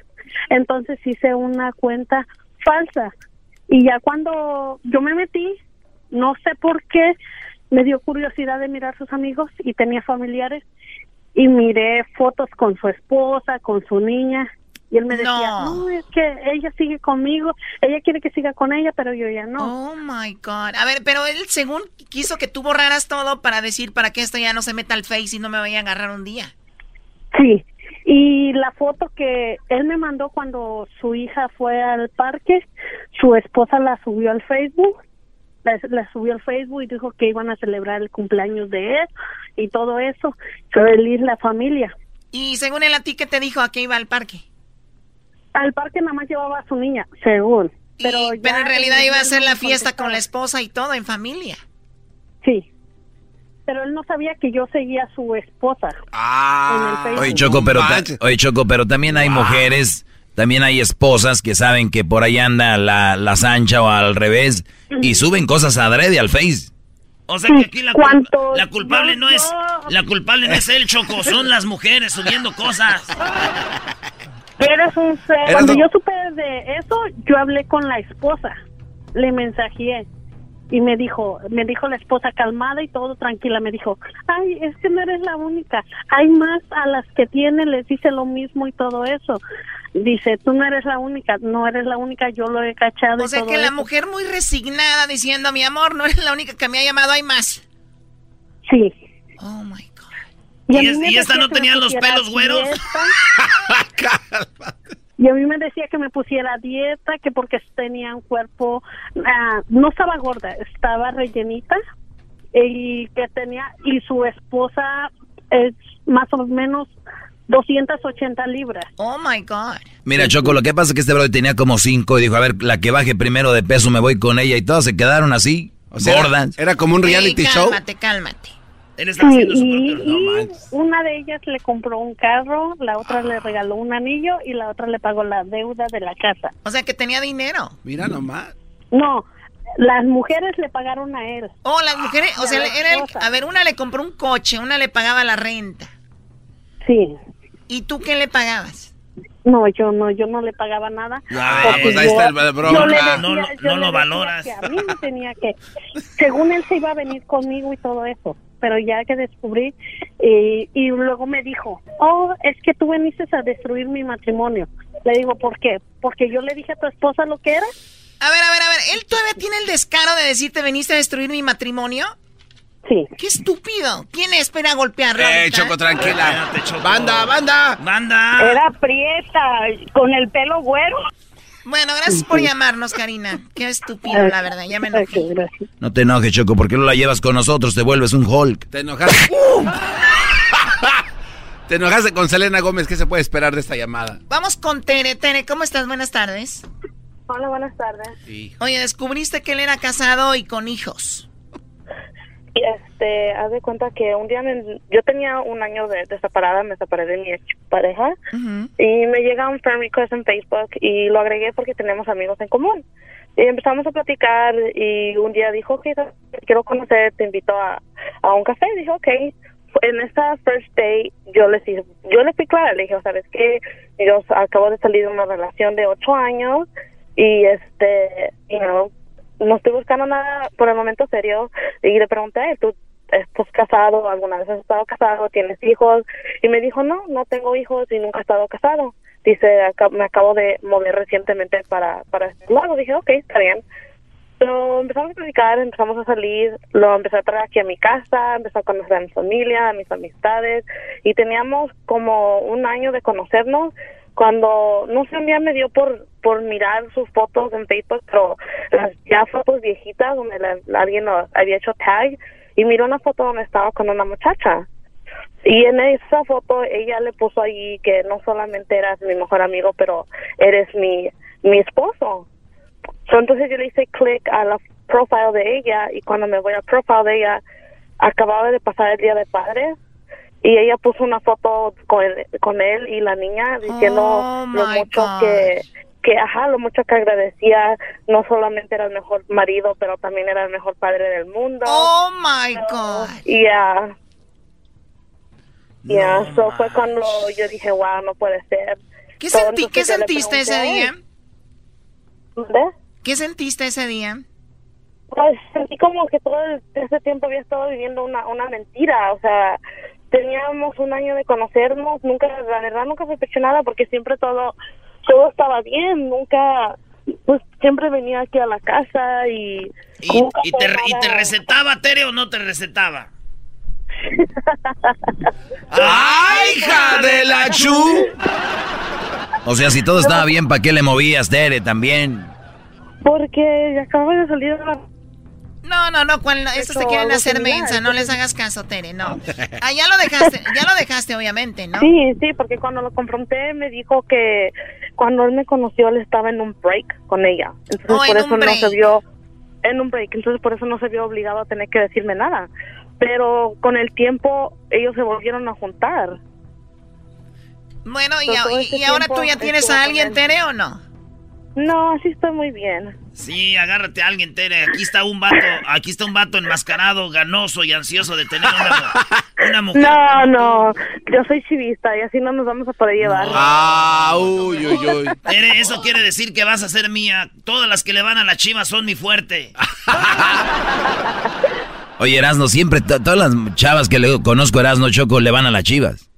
Speaker 25: Entonces hice una cuenta falsa. Y ya cuando yo me metí, no sé por qué, me dio curiosidad de mirar sus amigos y tenía familiares y miré fotos con su esposa, con su niña y él me decía,
Speaker 15: No.
Speaker 25: no, es que ella sigue conmigo, ella quiere que siga con ella, pero yo ya no.
Speaker 15: Oh my God. A ver, pero él según quiso que tú borraras todo para decir para que esto ya no se meta al Face y no me vaya a agarrar un día.
Speaker 25: Sí,
Speaker 26: Y la foto que él me mandó cuando su hija fue al parque, su esposa la subió al Facebook, la, la subió al Facebook y dijo que iban a celebrar el cumpleaños de él y todo eso. Feliz la familia.
Speaker 15: Y según él a ti, ¿qué te dijo a qué iba al parque?
Speaker 26: Al parque nada más llevaba a su niña, según. Pero,
Speaker 15: Y- pero en realidad iba a hacer la fiesta con la esposa y todo, en familia.
Speaker 26: Sí. Pero él no sabía que yo seguía a su esposa. en el.
Speaker 2: Oye, Choco, pero oye, Choco, pero también hay mujeres, también hay esposas que saben que por ahí anda la, la sancha o al revés y suben cosas adrede al Face.
Speaker 1: O sea que aquí la, cul-
Speaker 26: ¿Cuánto?
Speaker 1: la culpable no es la culpable no es el Choco, son las mujeres subiendo cosas.
Speaker 26: Eres un ser. Cuando yo supe de eso, yo hablé con la esposa. Le mensajeé. Y me dijo, me dijo la esposa calmada y todo tranquila. Me dijo, ay, es que no eres la única. Hay más a las que tienen, les dice lo mismo y todo eso. Dice, tú no eres la única, no eres la única, yo lo he cachado.
Speaker 15: O
Speaker 26: y
Speaker 15: sea
Speaker 26: todo
Speaker 15: que la
Speaker 26: eso".
Speaker 15: mujer muy resignada diciendo, mi amor, no eres la única que me ha llamado, hay más.
Speaker 26: Sí.
Speaker 15: Oh my
Speaker 1: ¿Y,
Speaker 26: a mí
Speaker 1: es-
Speaker 26: me
Speaker 1: y esta no tenía los pelos güeros? <laughs>
Speaker 26: Y a mí me decía que me pusiera dieta, que porque tenía un cuerpo, ah, no estaba gorda, estaba rellenita y que tenía, y su esposa es más o menos 280 libras.
Speaker 15: Oh my God.
Speaker 2: Mira, Choco, lo que pasa es que este brother tenía como cinco y dijo, a ver, la que baje primero de peso me voy con ella y todas se quedaron así,
Speaker 4: sea,
Speaker 2: gordas.
Speaker 4: era como un
Speaker 15: Ey, cálmate, cálmate.
Speaker 1: Él
Speaker 26: Sí, y, y una de ellas le compró un carro, la otra le regaló un anillo y la otra le pagó la deuda de la casa.
Speaker 15: O sea que tenía dinero.
Speaker 4: Mira nomás.
Speaker 26: No, las mujeres le pagaron a él.
Speaker 15: Oh, las mujeres, o sea, era el- a ver, una le compró un coche, una le pagaba la renta.
Speaker 26: Sí.
Speaker 15: ¿Y tú qué le pagabas?
Speaker 26: No, yo no, yo no le pagaba nada.
Speaker 1: Ah,
Speaker 26: porque
Speaker 1: pues ahí
Speaker 26: yo-
Speaker 1: está el-
Speaker 26: yo le decía-
Speaker 1: No lo-
Speaker 26: yo
Speaker 1: no
Speaker 26: le
Speaker 1: lo
Speaker 26: decía
Speaker 1: valoras.
Speaker 26: que a mí me tenía que, según él se iba a venir conmigo y todo eso, pero ya que descubrí y, y luego me dijo, oh, es que tú viniste a destruir mi matrimonio. Le digo, ¿por qué? Porque yo le dije a tu esposa lo que era.
Speaker 15: A ver, a ver, a ver, ¿él todavía tiene el descaro de decirte veniste a destruir mi matrimonio?
Speaker 26: Sí.
Speaker 15: ¡Qué estúpido! ¿Quién espera golpearlo?
Speaker 4: Eh? Choco, tranquila. Banda, banda.
Speaker 1: Banda.
Speaker 26: Era prieta, con el pelo güero.
Speaker 15: Bueno, gracias por llamarnos, Karina. Qué estúpido, la verdad, ya me enojé.
Speaker 2: No te enojes, Choco, porque no la llevas con nosotros, te vuelves un Hulk.
Speaker 4: Te enojaste. <laughs> Te enojaste con Selena Gómez. ¿Qué se puede esperar de esta llamada?
Speaker 15: Vamos con Tere. Tere, ¿cómo estás? Buenas tardes.
Speaker 23: Hola, buenas tardes.
Speaker 15: Oye, descubriste que él era casado y con hijos.
Speaker 23: Y este, haz de cuenta que un día me- yo tenía un año de, de separada, me separé de mi ex pareja y me llega un friend request en Facebook y lo agregué porque tenemos amigos en común. Y empezamos a platicar y un día dijo que quiero conocer, te invito a, a un café. Dije, ok. En esta first day yo le dije, yo le fui clara, le dije, ¿sabes qué? Yo acabo de salir de una relación de ocho años y este, you know, no estoy buscando nada por el momento serio y le pregunté, ¿tú estás casado? ¿Alguna vez has estado casado? ¿Tienes hijos? Y me dijo, no, no tengo hijos y nunca he estado casado. Dice, "Aca- me acabo de mover recientemente para, para este. Dije, ok, está bien. Lo empezamos a platicar, empezamos a salir, lo empecé a traer aquí a mi casa, empecé a conocer a mi familia, a mis amistades y teníamos como un año de conocernos cuando, no sé, un día me dio por, por mirar sus fotos en Facebook, pero las ya fotos viejitas donde la- alguien había hecho tag y miró una foto donde estaba con una muchacha. Y en esa foto ella le puso ahí que no solamente eras mi mejor amigo, pero eres mi, mi esposo. So, entonces yo le hice clic a la profile de ella y cuando me voy al profile de ella, acababa de pasar el día de padres y ella puso una foto con, con él y la niña diciendo
Speaker 15: Oh,
Speaker 23: lo mucho
Speaker 15: God.
Speaker 23: que que ajá lo mucho que agradecía no solamente era el mejor marido pero también era el mejor padre del mundo
Speaker 15: Oh my God.
Speaker 23: y ya ya so fue cuando yo dije wow no puede ser
Speaker 15: ¿Qué,
Speaker 23: So,
Speaker 15: ¿qué sentiste ese día?
Speaker 23: ¿Mande?
Speaker 15: ¿Qué sentiste ese día?
Speaker 23: Pues sentí como que todo el- ese tiempo había estado viviendo una, una mentira, o sea, teníamos un año de conocernos, nunca, la verdad nunca sospechó nada porque siempre todo, todo estaba bien, nunca, pues siempre venía aquí a la casa y...
Speaker 1: ¿Y, te, y te recetaba, Tere, o no te recetaba? <laughs>
Speaker 2: ¡Ay, hija de la chu! O sea, si todo estaba bien, ¿para qué le movías, Tere, también?
Speaker 23: Porque acaba de salir de la...
Speaker 15: No, no, no, cuando estos te quieren hacer mensa, no les hagas caso, Tere, no. <laughs> Ah, ya lo dejaste, ya lo dejaste, obviamente, ¿no?
Speaker 23: Sí, sí, porque cuando lo confronté me dijo que cuando él me conoció él estaba en un break con ella. Entonces
Speaker 15: Oh, en
Speaker 23: por
Speaker 15: un
Speaker 23: eso no se vio en un break, entonces por eso no se vio obligado a tener que decirme nada. Pero con el tiempo ellos se volvieron a juntar.
Speaker 15: Bueno, y,
Speaker 23: este
Speaker 15: y ahora tú ya tienes a alguien. Tere, ¿o no?
Speaker 23: No, así estoy muy bien.
Speaker 1: Sí, agárrate a alguien, Tere. Aquí está un vato, aquí está un vato enmascarado, ganoso y ansioso de tener una, mu- una mujer.
Speaker 23: No, no, yo soy chivista y así no nos vamos a poder llevar.
Speaker 4: Ah, uy, uy, uy.
Speaker 1: Tere, eso quiere decir que vas a ser mía. Todas las que le van a la chiva son mi fuerte. <laughs>
Speaker 2: Oye, Erasno, siempre, to- todas las chavas que le conozco, Erasno Choco, le van a las chivas.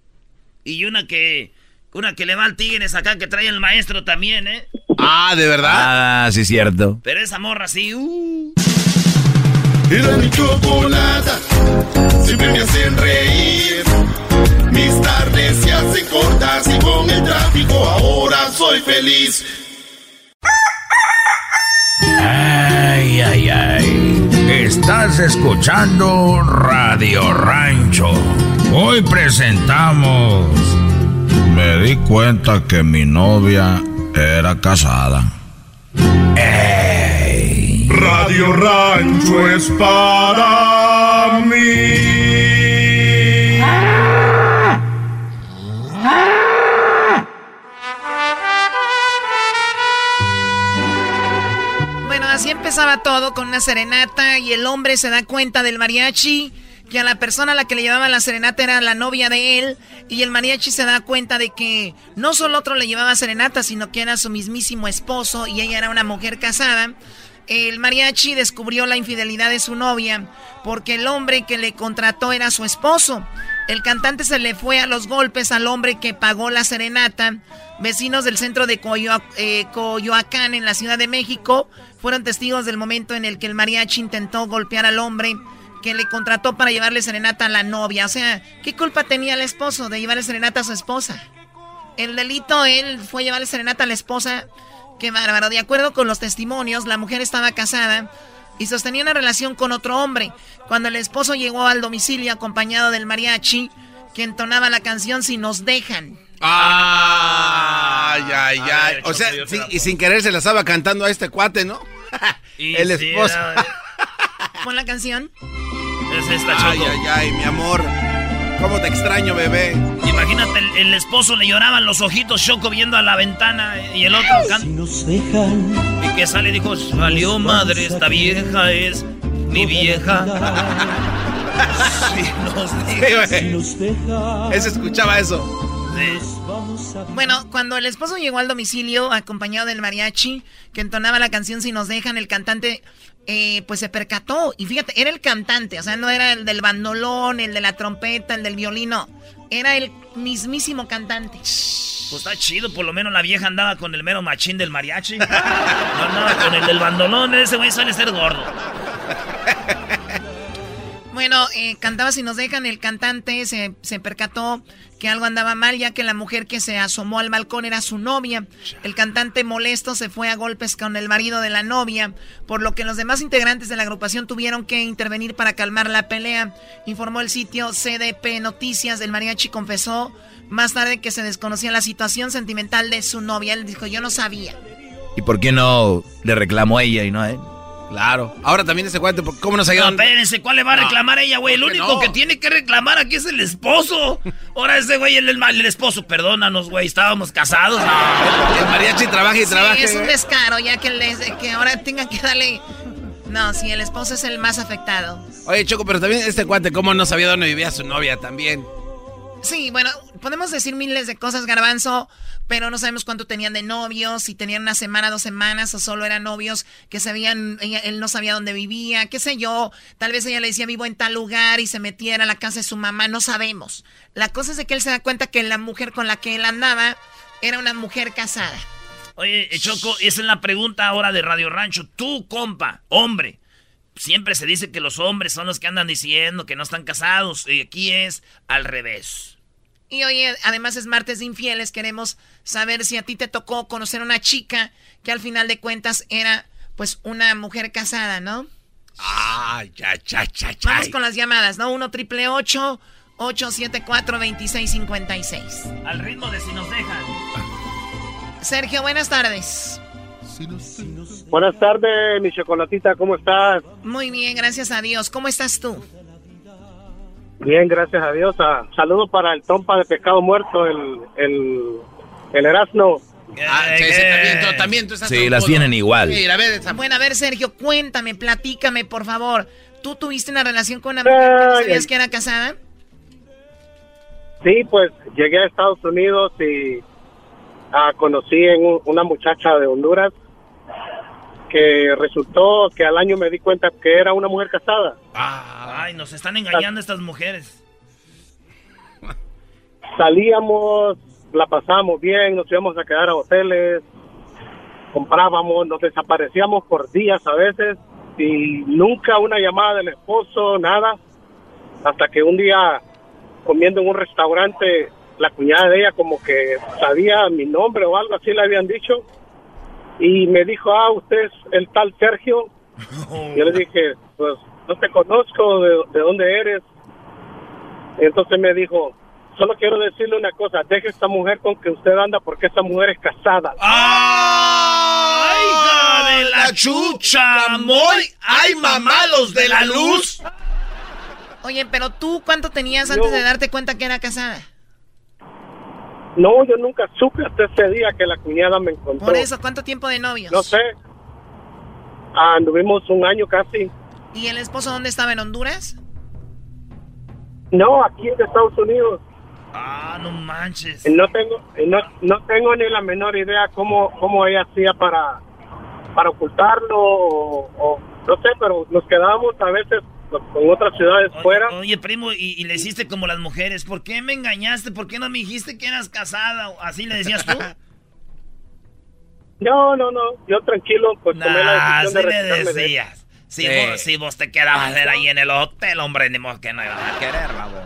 Speaker 1: Y una que, una que le va al Tigres acá que trae el maestro también, ¿eh?
Speaker 4: Ah, ¿de verdad?
Speaker 2: Ah, sí, cierto.
Speaker 1: Pero esa morra sí, uh.
Speaker 3: Era mi chocolata, siempre me hacen reír. Mis tardes se hacen cortas y con el tráfico ahora soy feliz.
Speaker 27: Ay, ay, ay. Estás escuchando Radio Rancho. Hoy presentamos. Me di cuenta que mi novia era casada. Ey.
Speaker 19: Radio Rancho es para mí.
Speaker 15: Bueno, así empezaba todo con una serenata y el hombre se da cuenta del mariachi que a la persona a la que le llevaba la serenata era la novia de él y el mariachi se da cuenta de que no solo otro le llevaba serenata, sino que era su mismísimo esposo y ella era una mujer casada. El mariachi descubrió la infidelidad de su novia porque el hombre que le contrató era su esposo. El cantante se le fue a los golpes al hombre que pagó la serenata. Vecinos del centro de eh, Coyoacán, en la Ciudad de México, fueron testigos del momento en el que el mariachi intentó golpear al hombre que le contrató para llevarle serenata a la novia. O sea, ¿qué culpa tenía el esposo de llevarle serenata a su esposa? El delito, él fue llevarle serenata a la esposa. Qué bárbaro. De acuerdo con los testimonios, la mujer estaba casada y sostenía una relación con otro hombre. Cuando el esposo llegó al domicilio acompañado del mariachi, que entonaba la canción Si nos dejan.
Speaker 4: Ay, ay, ay. O sea, sí, y sin querer se la estaba cantando a este cuate, ¿no? <laughs> El esposo. <laughs>
Speaker 15: Pon la canción.
Speaker 1: Es esta,
Speaker 4: Ay,
Speaker 1: Choco.
Speaker 4: ay, ay, mi amor. ¿Cómo te extraño, bebé?
Speaker 1: Imagínate, el, el esposo le lloraban los ojitos Choco viendo a la ventana y el otro canta. Y que sale y dijo, salió madre, esta vieja es mi vieja. <laughs> Si nos deja.
Speaker 4: Ese escuchaba eso.
Speaker 15: Bueno, cuando el esposo llegó al domicilio acompañado del mariachi que entonaba la canción Si nos dejan, el cantante eh, pues se percató. Y fíjate, era el cantante, o sea, no era el del bandolón, el de la trompeta, el del violino. Era el mismísimo cantante.
Speaker 1: Pues está chido, por lo menos la vieja andaba con el mero machín del mariachi. <laughs> No andaba con el del bandolón, ese güey suele ser gordo. <laughs>
Speaker 15: Bueno, eh, cantaba Si nos dejan, el cantante se, se percató que algo andaba mal, ya que la mujer que se asomó al balcón era su novia. El cantante molesto se fue a golpes con el marido de la novia, por lo que los demás integrantes de la agrupación tuvieron que intervenir para calmar la pelea. Informó el sitio CDP Noticias, el mariachi confesó más tarde que se desconocía la situación sentimental de su novia. Él dijo, yo no sabía.
Speaker 2: ¿Y por qué no le reclamó a ella y no a él?
Speaker 4: Claro. Ahora también ese cuate, ¿cómo nos
Speaker 1: No,
Speaker 4: ayudan?
Speaker 1: espérense, ¿cuál le va a
Speaker 4: No.
Speaker 1: reclamar a ella, güey? El
Speaker 4: ¿Por qué
Speaker 1: único
Speaker 4: no?
Speaker 1: que tiene que reclamar aquí es el esposo. Ahora ese güey, el, el, el esposo, perdónanos, güey, estábamos casados.
Speaker 4: El mariachi trabaja y
Speaker 15: Sí,
Speaker 4: trabaja.
Speaker 15: es un descaro, ya que, les- que ahora tengan que darle... No, sí, el esposo es el más afectado.
Speaker 4: Oye, Choco, pero también este cuate, ¿cómo no sabía dónde vivía su novia también?
Speaker 15: Sí, bueno, podemos decir miles de cosas, Garbanzo, pero no sabemos cuánto tenían de novios, si tenían una semana, dos semanas, o solo eran novios que sabían, él no sabía dónde vivía, qué sé yo, tal vez ella le decía vivo en tal lugar y se metiera a la casa de su mamá, no sabemos. La cosa es de que él se da cuenta que la mujer con la que él andaba era una mujer casada.
Speaker 1: Oye, eh, Choco, esa es la pregunta ahora de Radio Rancho. Tú, compa, hombre, siempre se dice que los hombres son los que andan diciendo que no están casados. Y aquí es al revés.
Speaker 15: Y hoy, además es martes de infieles, queremos saber si a ti te tocó conocer una chica que al final de cuentas era pues una mujer casada, ¿no?
Speaker 28: Ah, ya, ya, ya, ya.
Speaker 15: Vamos con las llamadas, ¿no? 1 triple 874 2656.
Speaker 1: Al ritmo de si nos dejan.
Speaker 15: Sergio, buenas tardes.
Speaker 29: Buenas tardes, mi chocolatita, ¿cómo estás?
Speaker 15: Muy bien, gracias a Dios. ¿Cómo estás tú?
Speaker 29: Bien, gracias a Dios. Ah, saludo para el trompa de pescado muerto, el, el, el Erasmo.
Speaker 28: Ah, sí, sí, también, tú, también tú estás
Speaker 2: Sí, las tienen igual.
Speaker 29: Mira, a ver,
Speaker 15: Bueno, a ver, Sergio, cuéntame, platícame, por favor. ¿Tú tuviste una relación con una mujer que no sabías que era casada?
Speaker 29: Sí, pues llegué a Estados Unidos y ah, conocí en un- una muchacha de Honduras que resultó que al año me di cuenta que era una mujer casada.
Speaker 1: Ay, nos están engañando estas mujeres.
Speaker 29: Salíamos, la pasábamos bien, nos íbamos a quedar a hoteles, comprábamos, nos desaparecíamos por días a veces y nunca una llamada del esposo, nada, hasta que un día comiendo en un restaurante, la cuñada de ella como que sabía mi nombre o algo así le habían dicho y me dijo, ah, usted es el tal Sergio. Yo le dije, pues no te conozco, de, de dónde eres. Y entonces me dijo, solo quiero decirle una cosa, deje esta mujer con que usted anda porque esta mujer es casada.
Speaker 1: ¡Ay, hija de la chucha! ¡Moy! ¡Ay, mamá, los de la luz!
Speaker 15: Oye, pero tú, ¿cuánto tenías antes de darte cuenta que era casada?
Speaker 29: No, yo nunca supe hasta ese día que la cuñada me encontró.
Speaker 15: Por eso, ¿cuánto tiempo de novios?
Speaker 29: No sé. Anduvimos un año casi.
Speaker 15: ¿Y el esposo dónde estaba? ¿En Honduras?
Speaker 29: No, aquí en Estados Unidos.
Speaker 1: Ah, no manches.
Speaker 29: No tengo, no, no tengo ni la menor idea cómo, cómo ella hacía para, para ocultarlo o, o no sé, pero nos quedábamos a veces con otras ciudades fuera.
Speaker 1: Oye, primo, y, y le hiciste como las mujeres. ¿Por qué me engañaste? ¿Por qué no me dijiste que eras casada? ¿Así le decías tú? <laughs>
Speaker 29: No, no, no. Yo tranquilo, pues tomé la
Speaker 1: Nah,
Speaker 29: decisión
Speaker 1: así
Speaker 29: de
Speaker 1: le
Speaker 29: de
Speaker 1: decías. Si,
Speaker 29: Sí.
Speaker 1: vos, si vos te quedabas ver ahí en el hotel, hombre, ni modo que no ibas a querer, vamos.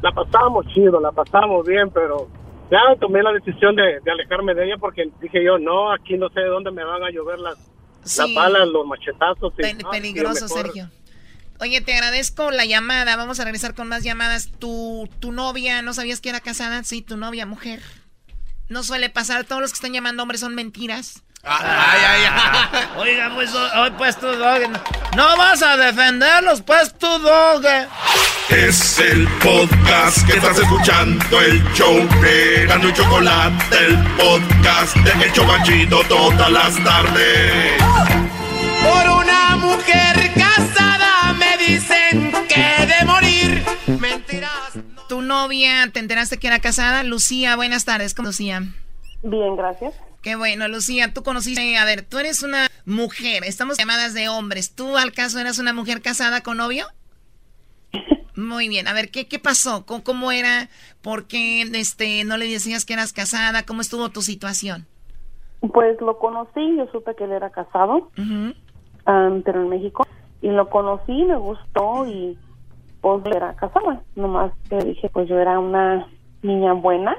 Speaker 29: La pasamos chido, la pasamos bien, pero ya tomé la decisión de, de alejarme de ella porque dije yo, no, aquí no sé de dónde me van a llover las,
Speaker 15: Sí.
Speaker 29: balas, los machetazos. y,
Speaker 15: peligroso. Sergio. Oye, te agradezco la llamada. Vamos a regresar con más llamadas. Tu, tu novia, ¿no sabías que era casada? Sí, tu novia, mujer. No suele pasar. Todos los que están llamando hombres son mentiras.
Speaker 1: Ay, ay, ay. <laughs> Oiga, pues, hoy pues tú, dog, no, vas a defenderlos, pues tú, dog.
Speaker 3: Es el podcast que estás escuchando, el show de Gano y Chocolate, el podcast de El Chobachito todas las tardes.
Speaker 4: Por una mujer casada me dicen que de morir. Mentiras.
Speaker 15: Tu novia, ¿te enteraste que era casada? Lucía, buenas tardes. ¿Cómo Lucía?
Speaker 30: Bien, gracias.
Speaker 15: Qué bueno, Lucía, tú conociste, a ver, tú eres una mujer, estamos llamadas de hombres. ¿Tú al caso eras una mujer casada con novio? <laughs> Muy bien, a ver, ¿qué, qué pasó? ¿Cómo, cómo era? ¿Por qué este, no le decías que eras casada? ¿Cómo estuvo tu situación?
Speaker 30: Pues lo conocí, yo supe que él era casado, pero en México, y lo conocí, me gustó y pues era casado. Nomás que dije, pues yo era una niña buena,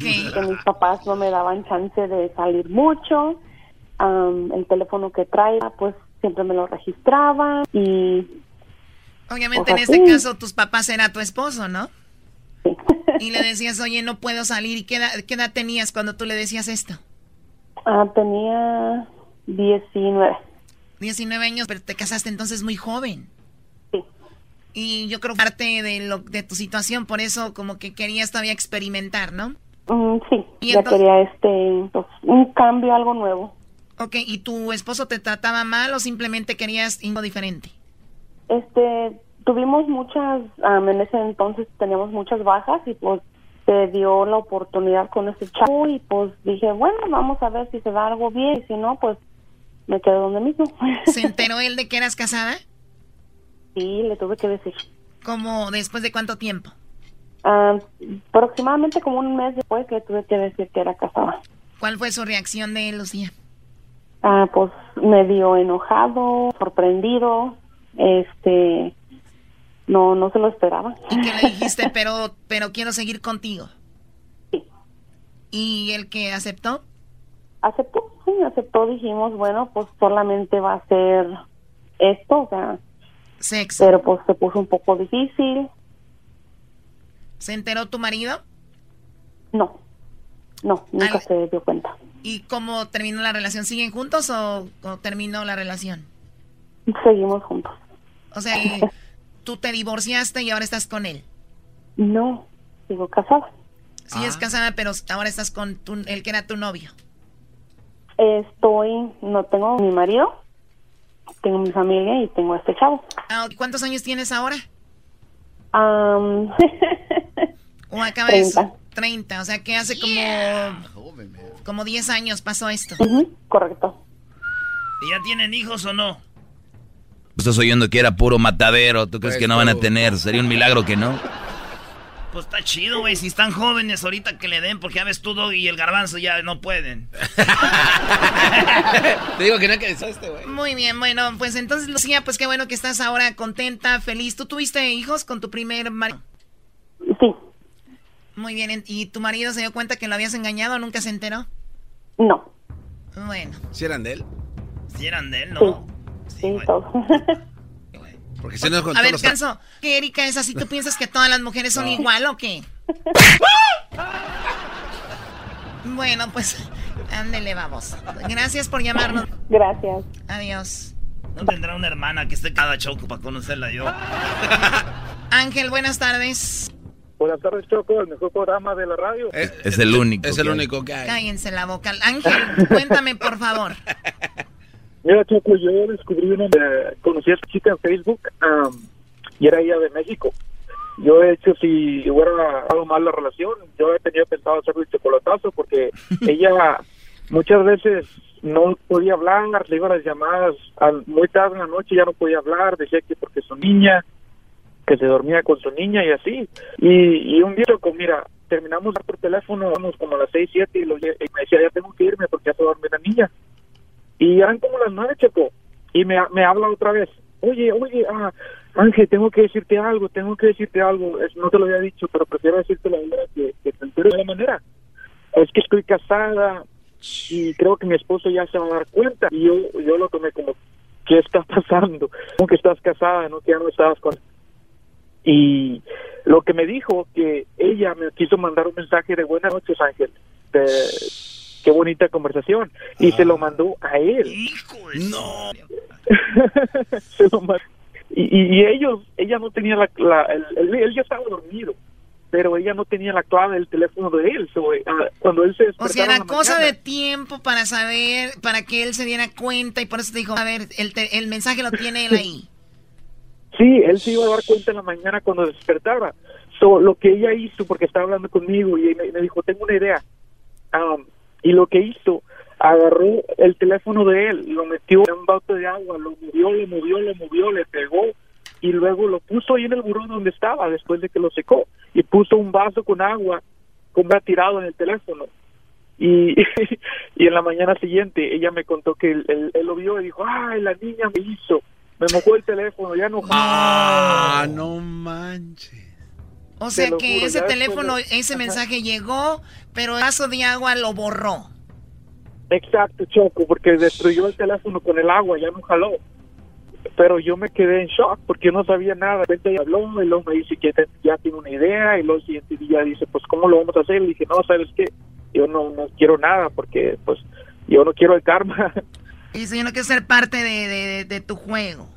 Speaker 30: que mis papás no me daban chance de salir mucho, el teléfono que traía, pues siempre me lo registraba y
Speaker 15: Obviamente en este caso tus papás era tu esposo, ¿no? Y le decías, oye, no puedo salir. ¿Y qué edad, qué edad tenías cuando tú le decías esto?
Speaker 30: ah, tenía 19.
Speaker 15: 19 años, pero te casaste entonces muy joven. Y yo creo que parte de, lo, de tu situación, por eso como que querías todavía experimentar, ¿no?
Speaker 30: Mm, sí,
Speaker 15: Y
Speaker 30: ya
Speaker 15: entonces-
Speaker 30: quería este, pues, un cambio, algo nuevo.
Speaker 15: Ok, ¿y tu esposo te trataba mal o simplemente querías algo diferente?
Speaker 30: Este, tuvimos muchas, en ese entonces teníamos muchas bajas y pues se dio la oportunidad con ese chavo y pues dije, bueno, vamos a ver si se da algo bien y si no, pues me quedo donde mismo.
Speaker 15: ¿Se enteró él de que eras casada?
Speaker 30: Sí, le tuve que decir.
Speaker 15: ¿Cómo? ¿Después de cuánto tiempo?
Speaker 30: Am, aproximadamente como un mes después le tuve que decir que era casada.
Speaker 15: ¿Cuál fue su reacción de él, Lucía?
Speaker 25: Ah, pues medio enojado, sorprendido, este, no, no se lo esperaba.
Speaker 15: ¿Y qué le <laughs> dijiste? pero, pero quiero seguir contigo. Sí. ¿Y el que aceptó?
Speaker 25: Aceptó, sí, aceptó. Dijimos, bueno, pues solamente va a ser esto, o sea.
Speaker 15: Sexo.
Speaker 25: Pero pues se puso un poco difícil.
Speaker 15: ¿Se enteró tu marido?
Speaker 25: No, no, nunca se dio cuenta.
Speaker 15: ¿Y cómo terminó la relación? ¿Siguen juntos o, terminó la relación?
Speaker 25: Seguimos juntos.
Speaker 15: O sea, tú te divorciaste y ahora estás con él.
Speaker 25: No, sigo casada.
Speaker 15: Sí, es ah. casada, pero ahora estás con tu, el que era tu novio.
Speaker 25: Estoy, no tengo mi marido, tengo mi familia y tengo a este chavo.
Speaker 15: Ah, ¿Cuántos años tienes ahora?
Speaker 25: Um, <laughs>
Speaker 15: o acaba 30. de 30, o sea que hace como como 10 años pasó esto.
Speaker 25: correcto.
Speaker 1: ¿Y ya tienen hijos o no?
Speaker 2: Estás oyendo que era puro matadero, ¿tú crees que no van a tener? Sería un milagro que no.
Speaker 1: Pues está chido, güey, si están jóvenes ahorita que le den, porque ya ves tú, Doggy, y el garbanzo ya no pueden. <laughs>
Speaker 4: Te digo que no que este, güey.
Speaker 15: Muy bien, bueno, pues entonces, Lucía, pues qué bueno que estás ahora contenta, feliz. ¿Tú tuviste hijos con tu primer marido?
Speaker 25: Sí.
Speaker 15: Muy bien, ¿y tu marido se dio cuenta que lo habías engañado o nunca se enteró?
Speaker 25: No.
Speaker 15: Bueno.
Speaker 4: ¿Si eran de él?
Speaker 1: Si eran de él, ¿no?
Speaker 25: Sí, sí todos. <laughs>
Speaker 4: Porque si no
Speaker 15: A ver, Canso, ¿qué Erika es así? ¿Tú piensas que todas las mujeres son igual o qué? bueno, pues, ándele, vamos. Gracias por llamarnos.
Speaker 25: Gracias.
Speaker 15: Adiós.
Speaker 1: No tendrá una hermana que esté cada choco para conocerla yo. <laughs>
Speaker 15: Ángel, buenas tardes.
Speaker 31: Buenas tardes, Choco, el mejor programa de la radio.
Speaker 2: Es, el único.
Speaker 4: Es el único que hay.
Speaker 15: Cállense la boca. Ángel, cuéntame, por favor. <laughs>
Speaker 31: Mira, Choco, yo descubrí una... Eh, conocí a esta chica en Facebook y era ella de México. Yo, de hecho, si hubiera algo mal la relación, yo tenía pensado hacerle el chocolatazo porque <laughs> ella muchas veces no podía hablar, le iba las llamadas muy tarde en la noche, ya no podía hablar, decía que porque su niña que se dormía con su niña y así. Y, y un día, como mira, terminamos por teléfono, vamos como a las seis, siete, y, me decía, ya tengo que irme porque ya se duerme la niña. Y eran como las nueve, Checo, y me, me habla otra vez, oye, oye, ah, Ángel, tengo que decirte algo, tengo que decirte algo, no te lo había dicho, pero prefiero decirte la manera que, de la manera. Es que estoy casada y creo que mi esposo ya se va a dar cuenta. Y yo, yo lo tomé como, ¿qué está pasando? ¿Cómo que estás casada? ¿No? Que ya no estabas con y lo que me dijo que ella me quiso mandar un mensaje de buenas noches, Ángel. De, qué bonita conversación. Y se lo mandó a él.
Speaker 1: Hijo no. <laughs>
Speaker 31: se lo y, y, ellos, ella no tenía la, la él ya estaba dormido pero ella no tenía la clave del teléfono de él. Ah, cuando él se
Speaker 15: O sea, era cosa de tiempo para saber, para que él se diera cuenta y por eso te dijo, a ver, el, el mensaje lo tiene él ahí.
Speaker 31: Sí, él se iba a dar cuenta en la mañana cuando despertaba. So, lo que ella hizo, porque estaba hablando conmigo y me, dijo, tengo una idea. Um, y lo que hizo, agarró el teléfono de él, lo metió en un bote de agua, lo movió, lo movió, lo movió, le pegó y luego lo puso ahí en el buró donde estaba después de que lo secó y puso un vaso con agua como ha tirado en el teléfono. Y, <laughs> y en la mañana siguiente ella me contó que él, él lo vio y dijo, ay, la niña me hizo me mojó el teléfono, ya no.
Speaker 4: Ah, no manches.
Speaker 15: O sea que ese teléfono, ese mensaje llegó, pero el vaso de agua lo borró.
Speaker 31: Exacto, Choco, porque destruyó el teléfono con el agua, ya no jaló. Pero yo me quedé en shock porque no sabía nada. De repente habló y luego me dice que ya tiene una idea y luego el siguiente día dice, pues, ¿cómo lo vamos a hacer? Y dije, no, ¿sabes qué? Yo no, no quiero nada porque, pues, yo no quiero el karma. <laughs>
Speaker 15: Dice, yo no quiero ser parte de, de, tu juego.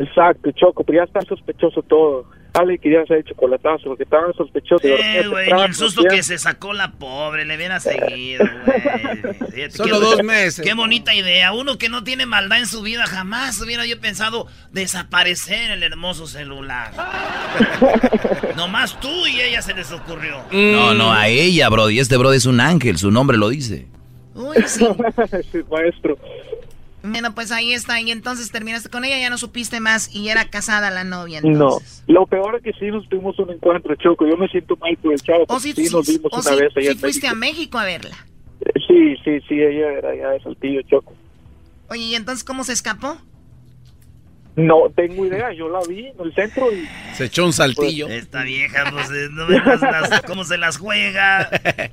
Speaker 31: Exacto, Choco, pero ya está sospechoso todo. Dale que ya se ha hecho chocolatazo, porque estaban sospechosos.
Speaker 1: Eh, güey, el susto que se sacó la pobre, le hubiera seguido, <laughs> güey.
Speaker 4: Solo dos meses.
Speaker 1: Qué bonita idea. Uno que no tiene maldad en su vida, jamás hubiera yo pensado desaparecer el hermoso celular. <laughs> Nomás tú y ella se les ocurrió.
Speaker 2: No, no, a ella, Brody. Este Brody es un ángel, su nombre lo dice.
Speaker 15: Uy, sí. <laughs>
Speaker 31: maestro.
Speaker 15: Bueno, pues ahí está. Y entonces terminaste con ella, ya no supiste más y era casada la novia. Entonces.
Speaker 31: No, lo peor es que sí nos tuvimos un encuentro, Choco. Yo me siento mal por el chavo.
Speaker 15: O sí, nos vimos una vez allá sí fuiste a México a verla.
Speaker 31: Sí, sí, sí, ella era ya de Saltillo, Choco.
Speaker 15: Oye, ¿y entonces cómo se escapó?
Speaker 31: No tengo idea, yo la vi en el centro y...
Speaker 4: Se echó un saltillo.
Speaker 1: Pues, esta vieja, pues, eh, no las- cómo se las juega. <laughs>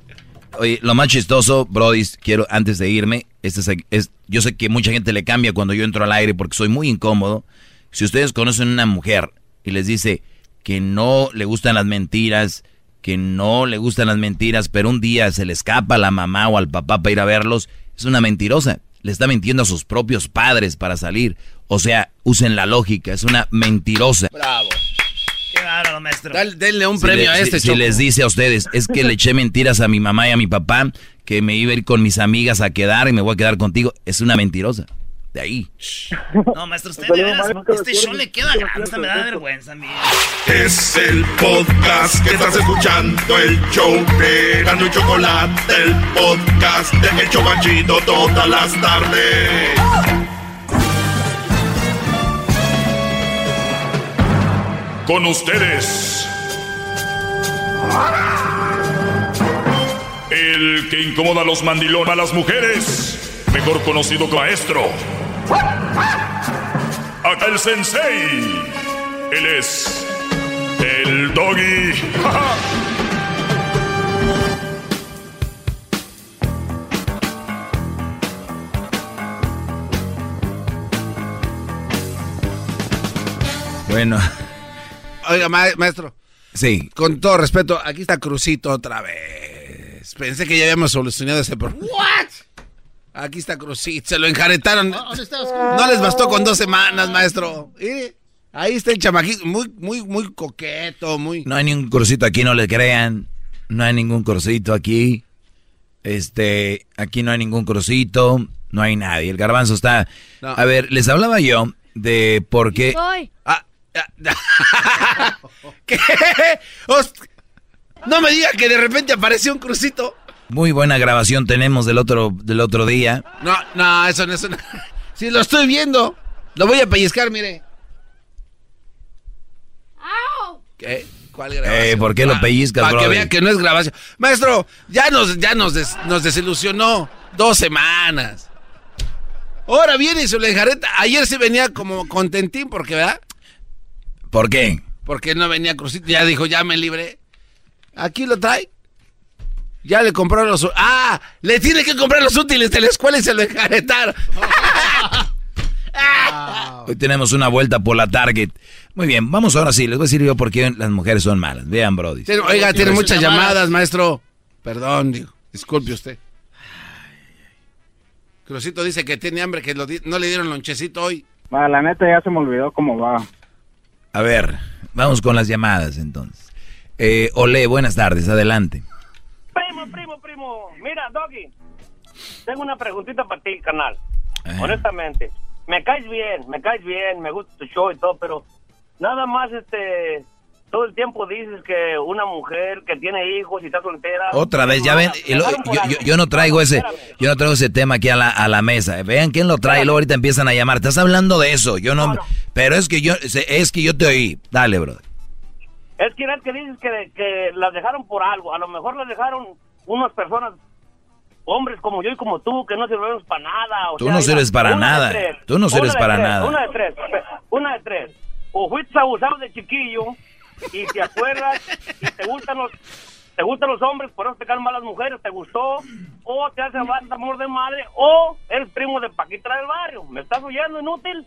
Speaker 2: Oye, lo más chistoso, Brody, quiero antes de irme, este es, yo sé que mucha gente le cambia cuando yo entro al aire porque soy muy incómodo. Si ustedes conocen una mujer y les dice que no le gustan las mentiras, que no le gustan las mentiras, pero un día se le escapa a la mamá o al papá para ir a verlos, es una mentirosa. Le está mintiendo a sus propios padres para salir. O sea, usen la lógica, es una mentirosa.
Speaker 4: Bravo.
Speaker 1: Qué bárbaro, maestro.
Speaker 4: denle un
Speaker 2: Si
Speaker 4: premio
Speaker 2: le-
Speaker 4: a este,
Speaker 2: si, si les dice a ustedes, es que le eché mentiras a mi mamá y a mi papá, que me iba a ir con mis amigas a quedar y me voy a quedar contigo, es una mentirosa. De ahí.
Speaker 1: No, maestro, usted de veras, este show le queda grande, me da vergüenza a mí.
Speaker 19: Es el podcast que estás escuchando, el show de Gano y Chocolate, el podcast de El Chobachito todas las tardes.
Speaker 13: Con ustedes. El que incomoda a los mandilones a las mujeres, mejor conocido como maestro. Acá el sensei. Él es el doggy.
Speaker 2: Bueno,
Speaker 4: Oiga, ma- maestro,
Speaker 2: sí.
Speaker 4: con todo respeto, aquí está Crucito otra vez. Pensé que ya habíamos solucionado ese problema.
Speaker 32: ¿What?
Speaker 4: Aquí está Crucito, se lo enjaretaron.
Speaker 32: ¿Dónde estabas?
Speaker 4: No les bastó con dos semanas, maestro. Mire, ahí está el chamaquito, muy, muy, muy coqueto, muy...
Speaker 2: No hay ningún cursito aquí, no le crean. No hay ningún cursito aquí. Este, aquí no hay ningún cursito. No hay nadie. El garbanzo está.
Speaker 4: No.
Speaker 2: A ver, les hablaba yo de por qué.
Speaker 4: Soy. <laughs> No me diga que de repente apareció un crucito.
Speaker 2: Muy buena grabación tenemos del otro, del otro día.
Speaker 4: No, no, eso no es una... <laughs> Sí, lo estoy viendo. Lo voy a pellizcar, mire. ¿Qué? ¿Cuál grabación?
Speaker 2: Eh, ¿por qué lo pellizcas,
Speaker 4: Para que
Speaker 2: brother?
Speaker 4: vea que no es grabación. Maestro, ya nos, ya nos, des- nos desilusionó. Dos semanas. Ahora viene y se lo enjareta. Ayer sí venía como contentín porque, ¿verdad?
Speaker 2: ¿Por qué?
Speaker 4: Porque no venía crucito. Ya dijo, ya me libré. Aquí lo trae. Ya le compró los... ¡Ah! Le tiene que comprar los útiles de la escuela y se lo enjaretaron. <laughs>
Speaker 2: Hoy tenemos una vuelta por la Target. Muy bien, vamos ahora sí. Les voy a decir yo por qué las mujeres son malas. Vean, Brody.
Speaker 4: Oiga, tiene muchas llamadas, maestro. Perdón, digo. Disculpe usted. Crucito dice que tiene hambre, que lo di- no le dieron lonchecito hoy.
Speaker 22: Ma, la neta ya se me olvidó cómo va.
Speaker 2: A ver, vamos con las llamadas entonces. Eh, Ole, buenas tardes, adelante.
Speaker 33: Primo, primo, primo. Mira, Doggy. Tengo una preguntita para ti, canal. Honestamente. Me caes bien, me caes bien, me gusta tu show y todo, pero nada más, este. Todo el tiempo dices que una mujer que tiene hijos y está soltera.
Speaker 2: Otra vez, ya ven, y lo- yo, yo- yo no traigo ese, yo no traigo ese tema aquí a la, a la mesa. Vean quién lo trae, y luego ahorita empiezan a llamar. Estás hablando de eso, yo no, pero es que yo, es que yo te oí. Dale, bro.
Speaker 33: Es que, es que dices que, que las dejaron por algo. A lo mejor las dejaron unas personas, hombres como yo y como tú, que no sirvemos para nada. o
Speaker 2: Tú
Speaker 33: sea,
Speaker 2: no sirves para nada. Tú no sirves para
Speaker 33: tres,
Speaker 2: nada.
Speaker 33: Una de tres, una de tres. O fuiste abusado de chiquillo y te acuerdas y te gustan los... Te gustan los hombres, por eso te caen mal las mujeres, te gustó, o te hace amor de madre, o eres primo de Paquita del barrio. ¿Me estás oyendo, inútil?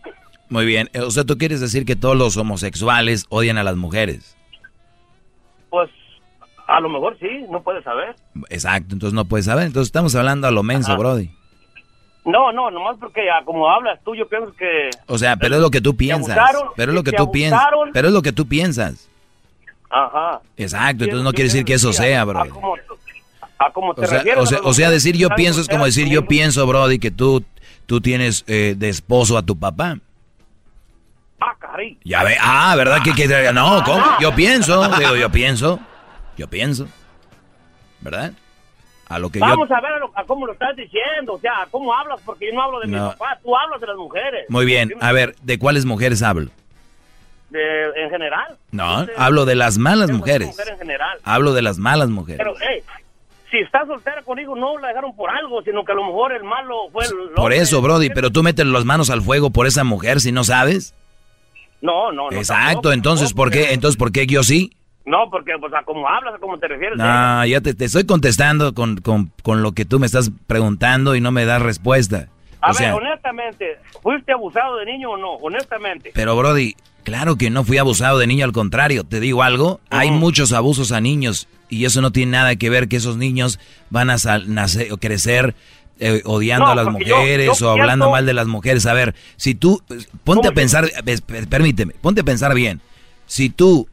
Speaker 2: Muy bien, eh, o sea, tú quieres decir que todos los homosexuales odian a las mujeres.
Speaker 33: Pues a lo mejor sí, no puedes saber.
Speaker 2: Exacto, entonces no puedes saber. Entonces estamos hablando a lo menso,
Speaker 33: Ajá.
Speaker 2: Brody.
Speaker 33: No, no, nomás porque ah, como hablas tú, yo pienso que...
Speaker 2: O sea, pero es lo que tú piensas.
Speaker 33: abusaron,
Speaker 2: Pero es lo que tú piensas. Pero es lo que tú piensas.
Speaker 33: Ajá.
Speaker 2: Exacto, entonces no quiere decir que eso sea, Brody.
Speaker 33: A como, te
Speaker 2: O sea,
Speaker 33: refieres
Speaker 2: o sea,
Speaker 33: a
Speaker 2: o sea, decir yo pienso es como decir yo pienso, Brody, que tú, tú tienes eh, de esposo a tu papá.
Speaker 33: Ah.
Speaker 2: Ya ve, ah, ¿verdad? Que, que- no, ¿cómo? Yo pienso, digo, yo pienso, yo pienso, ¿verdad? A lo que yo...
Speaker 33: Vamos a ver a, lo- a cómo lo estás diciendo, o sea, a cómo hablas, porque yo no hablo de mi papá, tú hablas de las mujeres.
Speaker 2: Muy bien, a ver, ¿de cuáles mujeres hablo?
Speaker 33: De, en general.
Speaker 2: No, hablo de las malas
Speaker 33: Mujer
Speaker 2: mujeres.
Speaker 33: mujer en general.
Speaker 2: Hablo de las malas mujeres.
Speaker 33: Pero, hey, si está soltera conmigo, no la dejaron por algo, sino que a lo mejor el malo fue el
Speaker 2: Por eso, Brody, pero tú metes las manos al fuego por esa mujer si no sabes.
Speaker 33: No, no, no.
Speaker 2: Exacto,
Speaker 33: tampoco,
Speaker 2: entonces, ¿por qué? Entonces, ¿por qué yo sí?
Speaker 33: No, porque, pues, a cómo hablas, a cómo te refieres.
Speaker 2: No, ya te, te estoy contestando con, con, con lo que tú me estás preguntando y no me das respuesta.
Speaker 33: A
Speaker 2: o
Speaker 33: ver,
Speaker 2: sea,
Speaker 33: honestamente, ¿fuiste abusado de niño o no? Honestamente.
Speaker 2: pero Brody, claro que no fui abusado de niño, al contrario, te digo algo, hay muchos abusos a niños y eso no tiene nada que ver que esos niños van a nacer o crecer eh, odiando
Speaker 33: No,
Speaker 2: a las
Speaker 33: yo-
Speaker 2: mujeres
Speaker 33: yo
Speaker 2: o hablando
Speaker 33: pienso-
Speaker 2: mal de las mujeres. A ver, si tú, ponte a pensar, permíteme, ponte a pensar bien. Si tú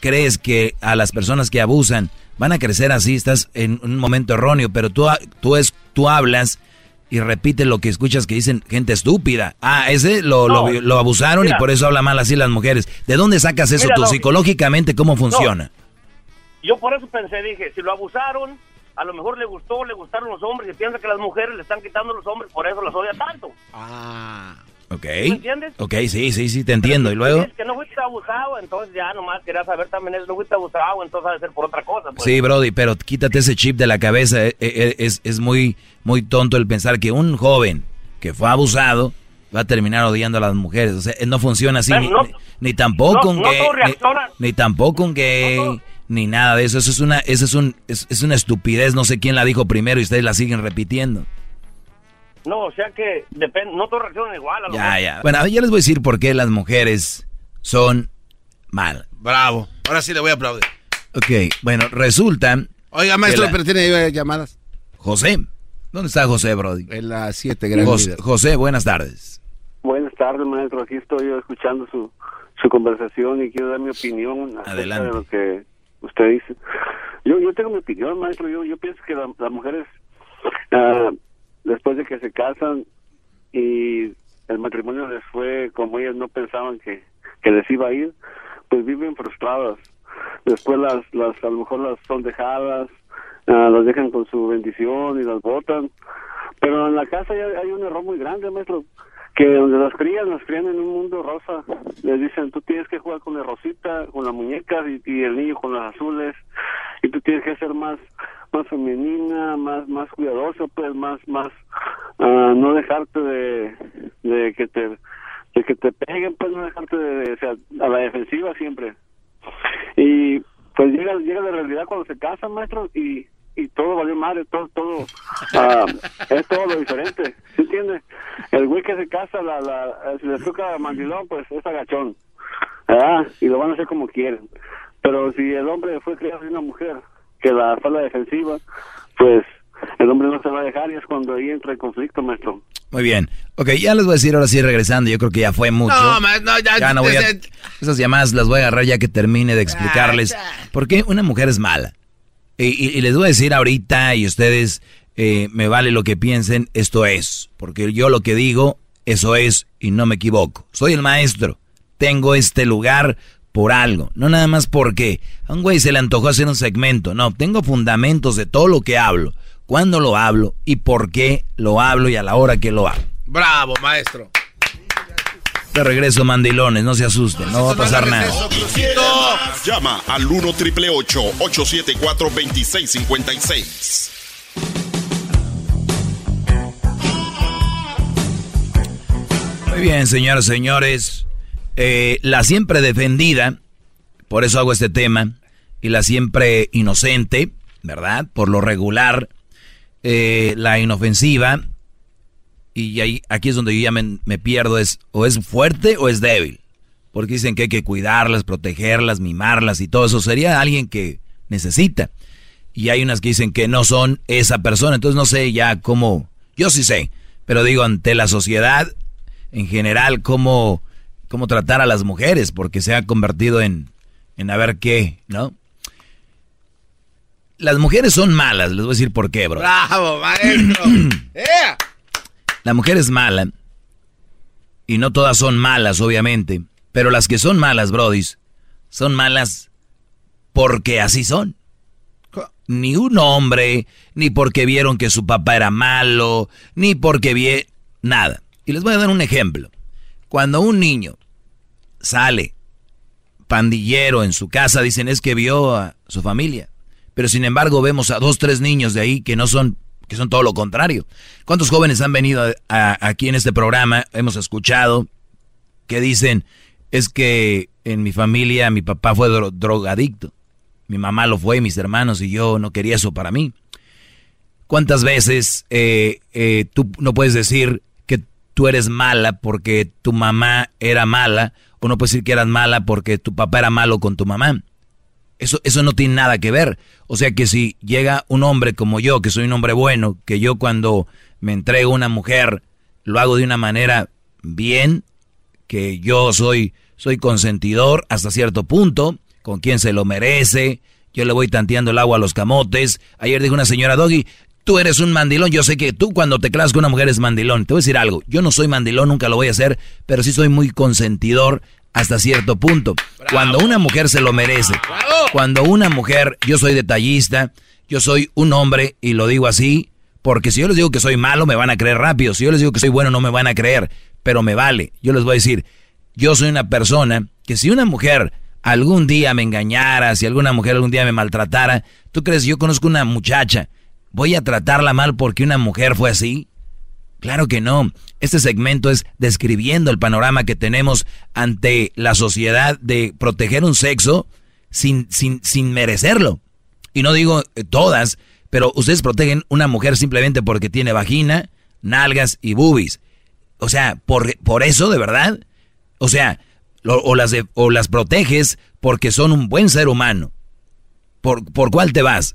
Speaker 2: crees que a las personas que abusan van a crecer así, estás en un momento erróneo, pero tú, tú, es, tú hablas y repites lo que escuchas que dicen gente estúpida. Ah, ese lo, lo-
Speaker 33: No.
Speaker 2: lo abusaron
Speaker 33: Mira.
Speaker 2: y por eso habla mal así las mujeres. ¿De dónde sacas eso
Speaker 33: Mira,
Speaker 2: tú
Speaker 33: no.
Speaker 2: psicológicamente? ¿Cómo funciona?
Speaker 33: Yo por eso pensé, dije, si lo abusaron, a lo mejor le gustó, le gustaron los hombres y piensa que las mujeres le están quitando a los hombres, por eso las odia tanto.
Speaker 2: Ok.
Speaker 33: ¿Me entiendes?
Speaker 2: Ok, sí, sí, sí, te entiendo. ¿Y luego?
Speaker 33: Es que no fuiste abusado, entonces ya nomás quería saber también eso, no fuiste abusado, entonces ha de ser por otra cosa. Pues.
Speaker 2: Sí, Brody, pero quítate ese chip de la cabeza. Eh, eh, Es, es muy, muy tonto el pensar que un joven que fue abusado va a terminar odiando a las mujeres. O sea, no funciona así.
Speaker 33: Pero
Speaker 2: Ni,
Speaker 33: no-
Speaker 2: ni- ni tampoco
Speaker 33: no-
Speaker 2: un
Speaker 33: no
Speaker 2: gay.
Speaker 33: todo
Speaker 2: ni-. Ni, tampoco un gay. Ni nada de eso. Eso es una, eso es un, es, es una estupidez. No sé quién la dijo primero y ustedes la siguen repitiendo.
Speaker 33: No, o sea que depende, no todos reaccionan igual. A lo
Speaker 2: Ya,
Speaker 33: mejor.
Speaker 2: ya. Bueno, ya les voy a decir por qué las mujeres son mal.
Speaker 4: Bravo. Ahora sí le voy a aplaudir.
Speaker 2: Ok, bueno, resulta.
Speaker 4: Oiga, maestro,
Speaker 2: la-
Speaker 4: pero tiene llamadas.
Speaker 2: José. ¿Dónde está José, Brody?
Speaker 4: En la 7, gran
Speaker 2: Jos-
Speaker 4: líder.
Speaker 2: José, buenas tardes.
Speaker 34: Buenas tardes, maestro. Aquí estoy yo escuchando su, su conversación y quiero dar mi opinión
Speaker 2: Adelante.
Speaker 34: de lo que usted dice. Yo, yo tengo mi opinión, maestro. Yo, yo pienso que la- las mujeres, ah, después de que se casan y el matrimonio les fue como ellas no pensaban que, que les iba a ir, pues viven frustradas. Después las, las a lo mejor las son dejadas, ah, las dejan con su bendición y las botan. Pero en la casa ya hay un error muy grande, maestro, que donde las crían, las crían en un mundo rosa. Les dicen, tú tienes que jugar con la rosita, con la muñeca y, y el niño con las azules. Y tú tienes que ser más más femenina, más más cuidadoso, pues más más ah, no dejarte de, que te de que te peguen, pues no dejarte de, o sea, a la defensiva siempre. Y pues llega llega la realidad cuando se casan, maestro, y y todo valió madre, todo, todo, ah, <laughs> es todo lo diferente, ¿sí entiendes? El güey que se casa, la, la, si le toca mandilón, pues es agachón. Y lo van a hacer como quieren. Pero si el hombre fue criado de una mujer que la fue la defensiva, pues el hombre no se va a dejar y es cuando ahí entra el conflicto, maestro.
Speaker 2: Muy bien. Ok, ya les voy a decir ahora sí regresando. Yo creo que ya fue mucho.
Speaker 4: No, ma- no, ya-
Speaker 2: Ya no voy a- Esas llamadas las voy a agarrar ya que termine de explicarles por qué una mujer es mala. Y, y- y les voy a decir ahorita, y ustedes eh, me vale lo que piensen, esto es. Porque yo lo que digo, eso es, y no me equivoco. Soy el maestro. Tengo este lugar por algo. No nada más porque a un güey se le antojó hacer un segmento. No, tengo fundamentos de todo lo que hablo. Cuándo lo hablo y por qué lo hablo y a la hora que lo hablo.
Speaker 4: Bravo, maestro.
Speaker 2: De regreso, mandilones, no se asusten, no va a pasar nada.
Speaker 19: Llama al 1 triple 874 2656.
Speaker 2: Muy bien, señoras y señores. Eh, la siempre defendida, por eso hago este tema, y la siempre inocente, ¿verdad? Por lo regular, eh, la inofensiva, y ahí, aquí es donde yo ya me, me pierdo, es o es fuerte o es débil. Porque dicen que hay que cuidarlas, protegerlas, mimarlas y todo eso. Sería alguien que necesita. Y hay unas que dicen que no son esa persona. Entonces no sé ya cómo, yo sí sé, pero digo ante la sociedad en general cómo, cómo tratar a las mujeres, porque se ha convertido en, en a ver qué, ¿no? Las mujeres son malas, les voy a decir por qué, bro.
Speaker 4: Bravo, maestro. <clears throat> ¡Ea!
Speaker 2: La mujer es mala, y no todas son malas, obviamente, pero las que son malas, brodis, son malas porque así son. Ni un hombre, ni porque vieron que su papá era malo, ni porque vi nada. Y les voy a dar un ejemplo. Cuando un niño sale pandillero en su casa, dicen es que vio a su familia. Pero sin embargo vemos a dos, tres niños de ahí que no son, que son todo lo contrario. ¿Cuántos jóvenes han venido aquí en este programa? Hemos escuchado que dicen, es que en mi familia mi papá fue drogadicto. Mi mamá lo fue, mis hermanos y yo no quería eso para mí. ¿Cuántas veces eh, eh, tú no puedes decir que tú eres mala porque tu mamá era mala o no puedes decir que eras mala porque tu papá era malo con tu mamá? Eso, eso no tiene nada que ver. O sea que si llega un hombre como yo, que soy un hombre bueno, que yo cuando me entrego a una mujer lo hago de una manera bien, que yo soy, soy consentidor hasta cierto punto, con quien se lo merece, yo le voy tanteando el agua a los camotes. Ayer dijo una señora Doggy, tú eres un mandilón. Yo sé que tú cuando te clavas con una mujer es mandilón. Te voy a decir algo. Yo no soy mandilón, nunca lo voy a hacer, pero sí soy muy consentidor hasta cierto punto. Cuando una mujer se lo merece. Cuando una mujer, yo soy detallista, yo soy un hombre y lo digo así, porque si yo les digo que soy malo, me van a creer rápido. Si yo les digo que soy bueno, no me van a creer, pero me vale. Yo les voy a decir, yo soy una persona que si una mujer algún día me engañara, si alguna mujer algún día me maltratara, ¿tú crees? Yo conozco una muchacha ¿Voy a tratarla mal porque una mujer fue así? Claro que no. Este segmento es describiendo el panorama que tenemos ante la sociedad de proteger un sexo sin, sin, sin merecerlo. Y no digo eh, todas, pero ustedes protegen una mujer simplemente porque tiene vagina, nalgas y boobies. O sea, por, por eso, de verdad. O sea, o, las o las proteges porque son un buen ser humano. ¿Por, ¿Por cuál te vas?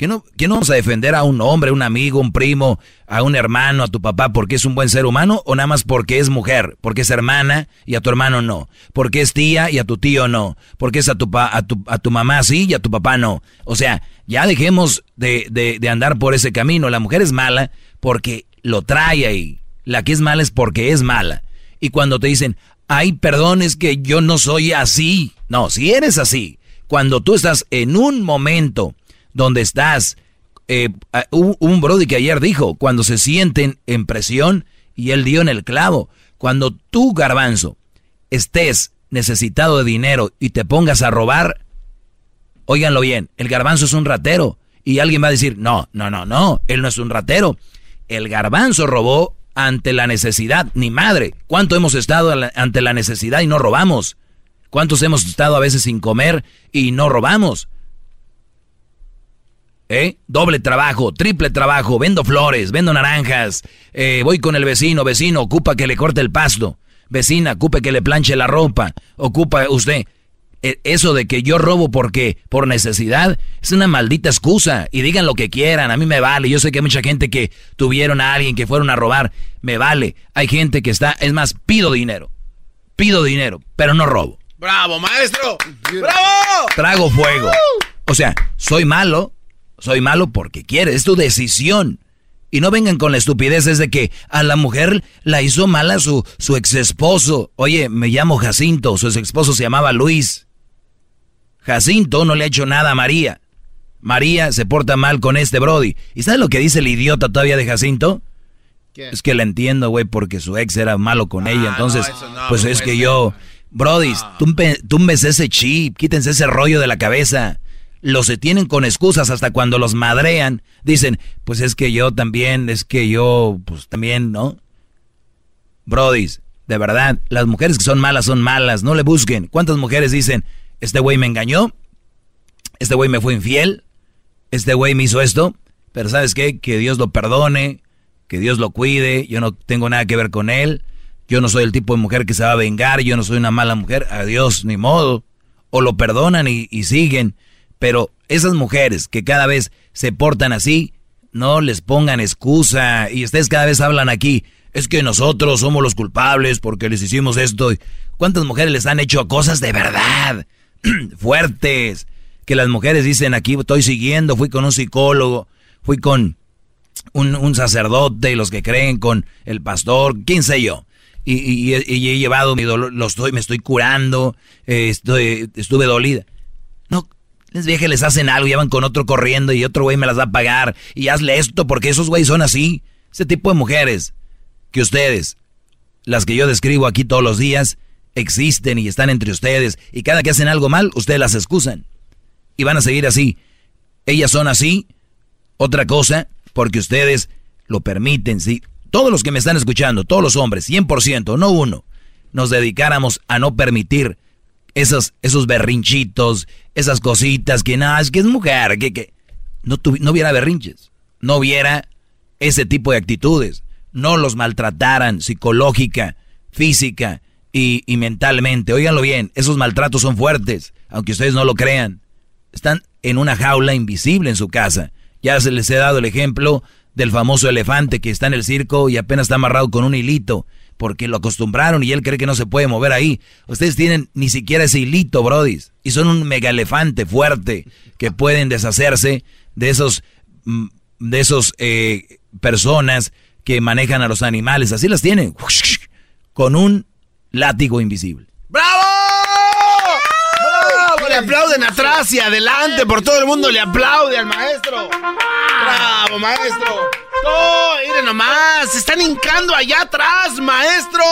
Speaker 2: ¿Qué no, vamos a defender a un hombre, un amigo, un primo, a un hermano, a tu papá porque es un buen ser humano o nada más porque es mujer, porque es hermana y a tu hermano no? Porque es tía y a tu tío no? Porque es a tu, a tu, a tu mamá sí y a tu papá no? O sea, ya dejemos de, de, de andar por ese camino. La mujer es mala porque lo trae ahí. La que es mala es porque es mala. Y cuando te dicen, ay, perdón, es que yo no soy así. No, si eres así, cuando tú estás en un momento donde estás. Eh, un, Brody que ayer dijo, cuando se sienten en presión, y él dio en el clavo, cuando tú, garbanzo, estés necesitado de dinero y te pongas a robar, óiganlo bien, el garbanzo es un ratero. Y alguien va a decir, no, no, no, no, él no es un ratero. El garbanzo robó ante la necesidad, ni madre. ¿Cuánto hemos estado ante la necesidad y no robamos? ¿Cuántos hemos estado a veces sin comer y no robamos? ¿Eh? Doble trabajo, triple trabajo, vendo flores, vendo naranjas, eh, voy con el vecino, vecino, ocupa que le corte el pasto, vecina, ocupe que le planche la ropa, ocupa usted. E, eso de que yo robo porque por necesidad es una maldita excusa. Y digan lo que quieran, a mí me vale, yo sé que hay mucha gente que tuvieron a alguien que fueron a robar, me vale, hay gente que está, es más, pido dinero, pido dinero, pero no robo.
Speaker 4: Bravo, maestro, bravo.
Speaker 2: Trago fuego. O sea, soy malo, soy malo porque quiere, es tu decisión. Y no vengan con la estupidez de que a la mujer la hizo mala su, su ex esposo. Oye, me llamo Jacinto, su ex esposo se llamaba Luis. Jacinto no le ha hecho nada a María. María se porta mal con este Brody. ¿Y sabes lo que dice el idiota todavía de Jacinto? Es que la entiendo, güey, porque su ex era malo con ella. Ah, Entonces, pues es que yo... Brody, túmbese ese chip, quítense ese rollo de la cabeza los se tienen con excusas hasta cuando los madrean. Dicen, pues es que yo también, es que yo, pues también, ¿no? Brodis, de verdad, las mujeres que son malas son malas, no le busquen. ¿Cuántas mujeres dicen, este güey me engañó? Este güey me fue infiel? Este güey me hizo esto? Pero ¿sabes qué? Que Dios lo perdone, que Dios lo cuide, yo no tengo nada que ver con él. Yo no soy el tipo de mujer que se va a vengar, yo no soy una mala mujer, adiós, ni modo. O lo perdonan y siguen. Pero esas mujeres que cada vez se portan así, no les pongan excusa. Y ustedes cada vez hablan aquí, es que nosotros somos los culpables porque les hicimos esto. ¿Cuántas mujeres les han hecho cosas de verdad? <clears throat> Fuertes. Que las mujeres dicen aquí, estoy siguiendo, fui con un psicólogo, fui con un, sacerdote y los que creen con el pastor, quién sé yo. Y, he llevado mi dolor, lo estoy, me estoy curando, eh, estoy, estuve dolida. No, les que les hacen algo y van con otro corriendo y otro güey me las va a pagar y hazle esto porque esos güeyes son así. Ese tipo de mujeres que ustedes, las que yo describo aquí todos los días, existen y están entre ustedes y cada que hacen algo mal, ustedes las excusan. Y van a seguir así. ellas son así. Otra cosa, porque ustedes lo permiten, sí. Todos los que me están escuchando, todos los hombres, 100%, no uno, nos dedicáramos a no permitir esos, esos berrinchitos, esas cositas que nada, es que es mujer, que, que no, no hubiera berrinches, no hubiera ese tipo de actitudes, no los maltrataran psicológica, física y, y mentalmente. Óiganlo bien, esos maltratos son fuertes, aunque ustedes no lo crean. Están en una jaula invisible en su casa. Ya se les he dado el ejemplo del famoso elefante que está en el circo y apenas está amarrado con un hilito, porque lo acostumbraron y él cree que no se puede mover ahí. Ustedes tienen ni siquiera ese hilito, brodis, y son un mega elefante fuerte que pueden deshacerse de esos, mm, de esos eh, personas que manejan a los animales. Así las tienen, con un látigo invisible.
Speaker 4: ¡Bravo! ¡Bravo! Le aplauden atrás y adelante, por todo el mundo le aplaude al maestro. ¡Bravo, maestro! ¡Oh, miren nomás! ¡Se están hincando allá atrás, maestro!